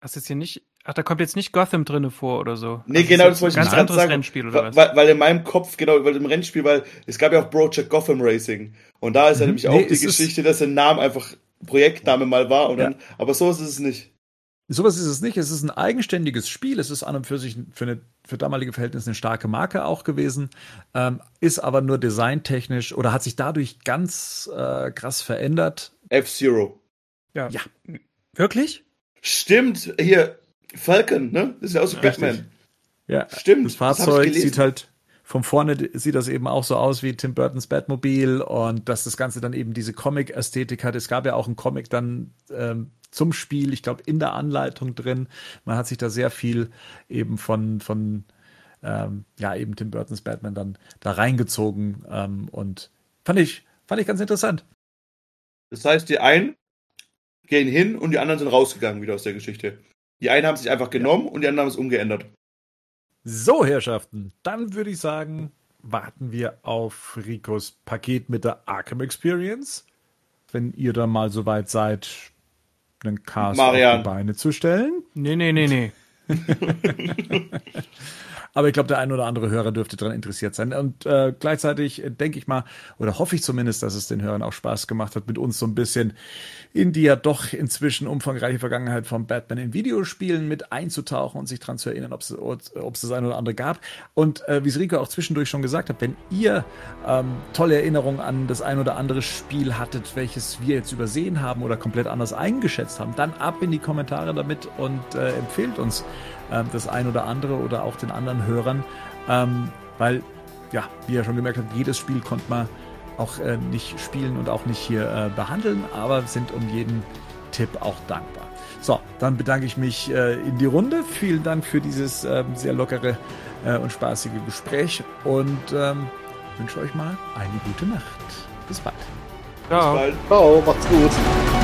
Hast jetzt hier nicht, ach, da kommt jetzt nicht Gotham drinne vor oder so. Nee, also genau, das wollte ich ganz sagen. Rennspiel oder was? Weil, weil in meinem Kopf, genau, weil im Rennspiel, weil es gab ja auch Project Gotham Racing. Und da ist ja mhm. nämlich auch nee, die Geschichte, dass der Name einfach Projektname mal war. Und ja. dann, aber so ist es nicht. Sowas ist es nicht. Es ist ein eigenständiges Spiel. Es ist an und für sich für, eine, für damalige Verhältnisse eine starke Marke auch gewesen, ähm, ist aber nur designtechnisch oder hat sich dadurch ganz äh, krass verändert. F-Zero. Ja. ja. Wirklich? Stimmt. Hier, Falcon, ne? Das ist ja aus Batman. Ja, stimmt. Das Fahrzeug das sieht halt von vorne sieht das eben auch so aus wie Tim Burtons Batmobil und dass das Ganze dann eben diese Comic-Ästhetik hat. Es gab ja auch einen Comic dann ähm, zum Spiel, ich glaube, in der Anleitung drin. Man hat sich da sehr viel eben von, von ähm, ja, eben Tim Burtons Batman dann da reingezogen ähm, und fand ich, fand ich ganz interessant. Das heißt, die einen gehen hin und die anderen sind rausgegangen wieder aus der Geschichte. Die einen haben sich einfach genommen ja. und die anderen haben es umgeändert. So, Herrschaften, dann würde ich sagen, warten wir auf Ricos Paket mit der Arkham Experience. Wenn ihr da mal soweit seid, einen Cast Marian. auf die Beine zu stellen. Nee, nee, nee, nee. [LAUGHS] Aber ich glaube, der ein oder andere Hörer dürfte daran interessiert sein. Und äh, gleichzeitig denke ich mal, oder hoffe ich zumindest, dass es den Hörern auch Spaß gemacht hat, mit uns so ein bisschen in die ja doch inzwischen umfangreiche Vergangenheit von Batman in Videospielen mit einzutauchen und sich daran zu erinnern, ob es, das eine oder andere gab. Und äh, wie es Rico auch zwischendurch schon gesagt hat, wenn ihr ähm, tolle Erinnerungen an das ein oder andere Spiel hattet, welches wir jetzt übersehen haben oder komplett anders eingeschätzt haben, dann ab in die Kommentare damit und äh, empfehlt uns äh, das ein oder andere oder auch den anderen Hörern, ähm, weil, ja, wie ihr schon gemerkt habt, jedes Spiel konnte man auch äh, nicht spielen und auch nicht hier äh, behandeln, aber sind um jeden Tipp auch dankbar. So, dann bedanke ich mich äh, in die Runde. Vielen Dank für dieses ähm, sehr lockere äh, und spaßige Gespräch und ähm, wünsche euch mal eine gute Nacht. Bis bald. Ciao. Bis bald. Ciao, macht's gut.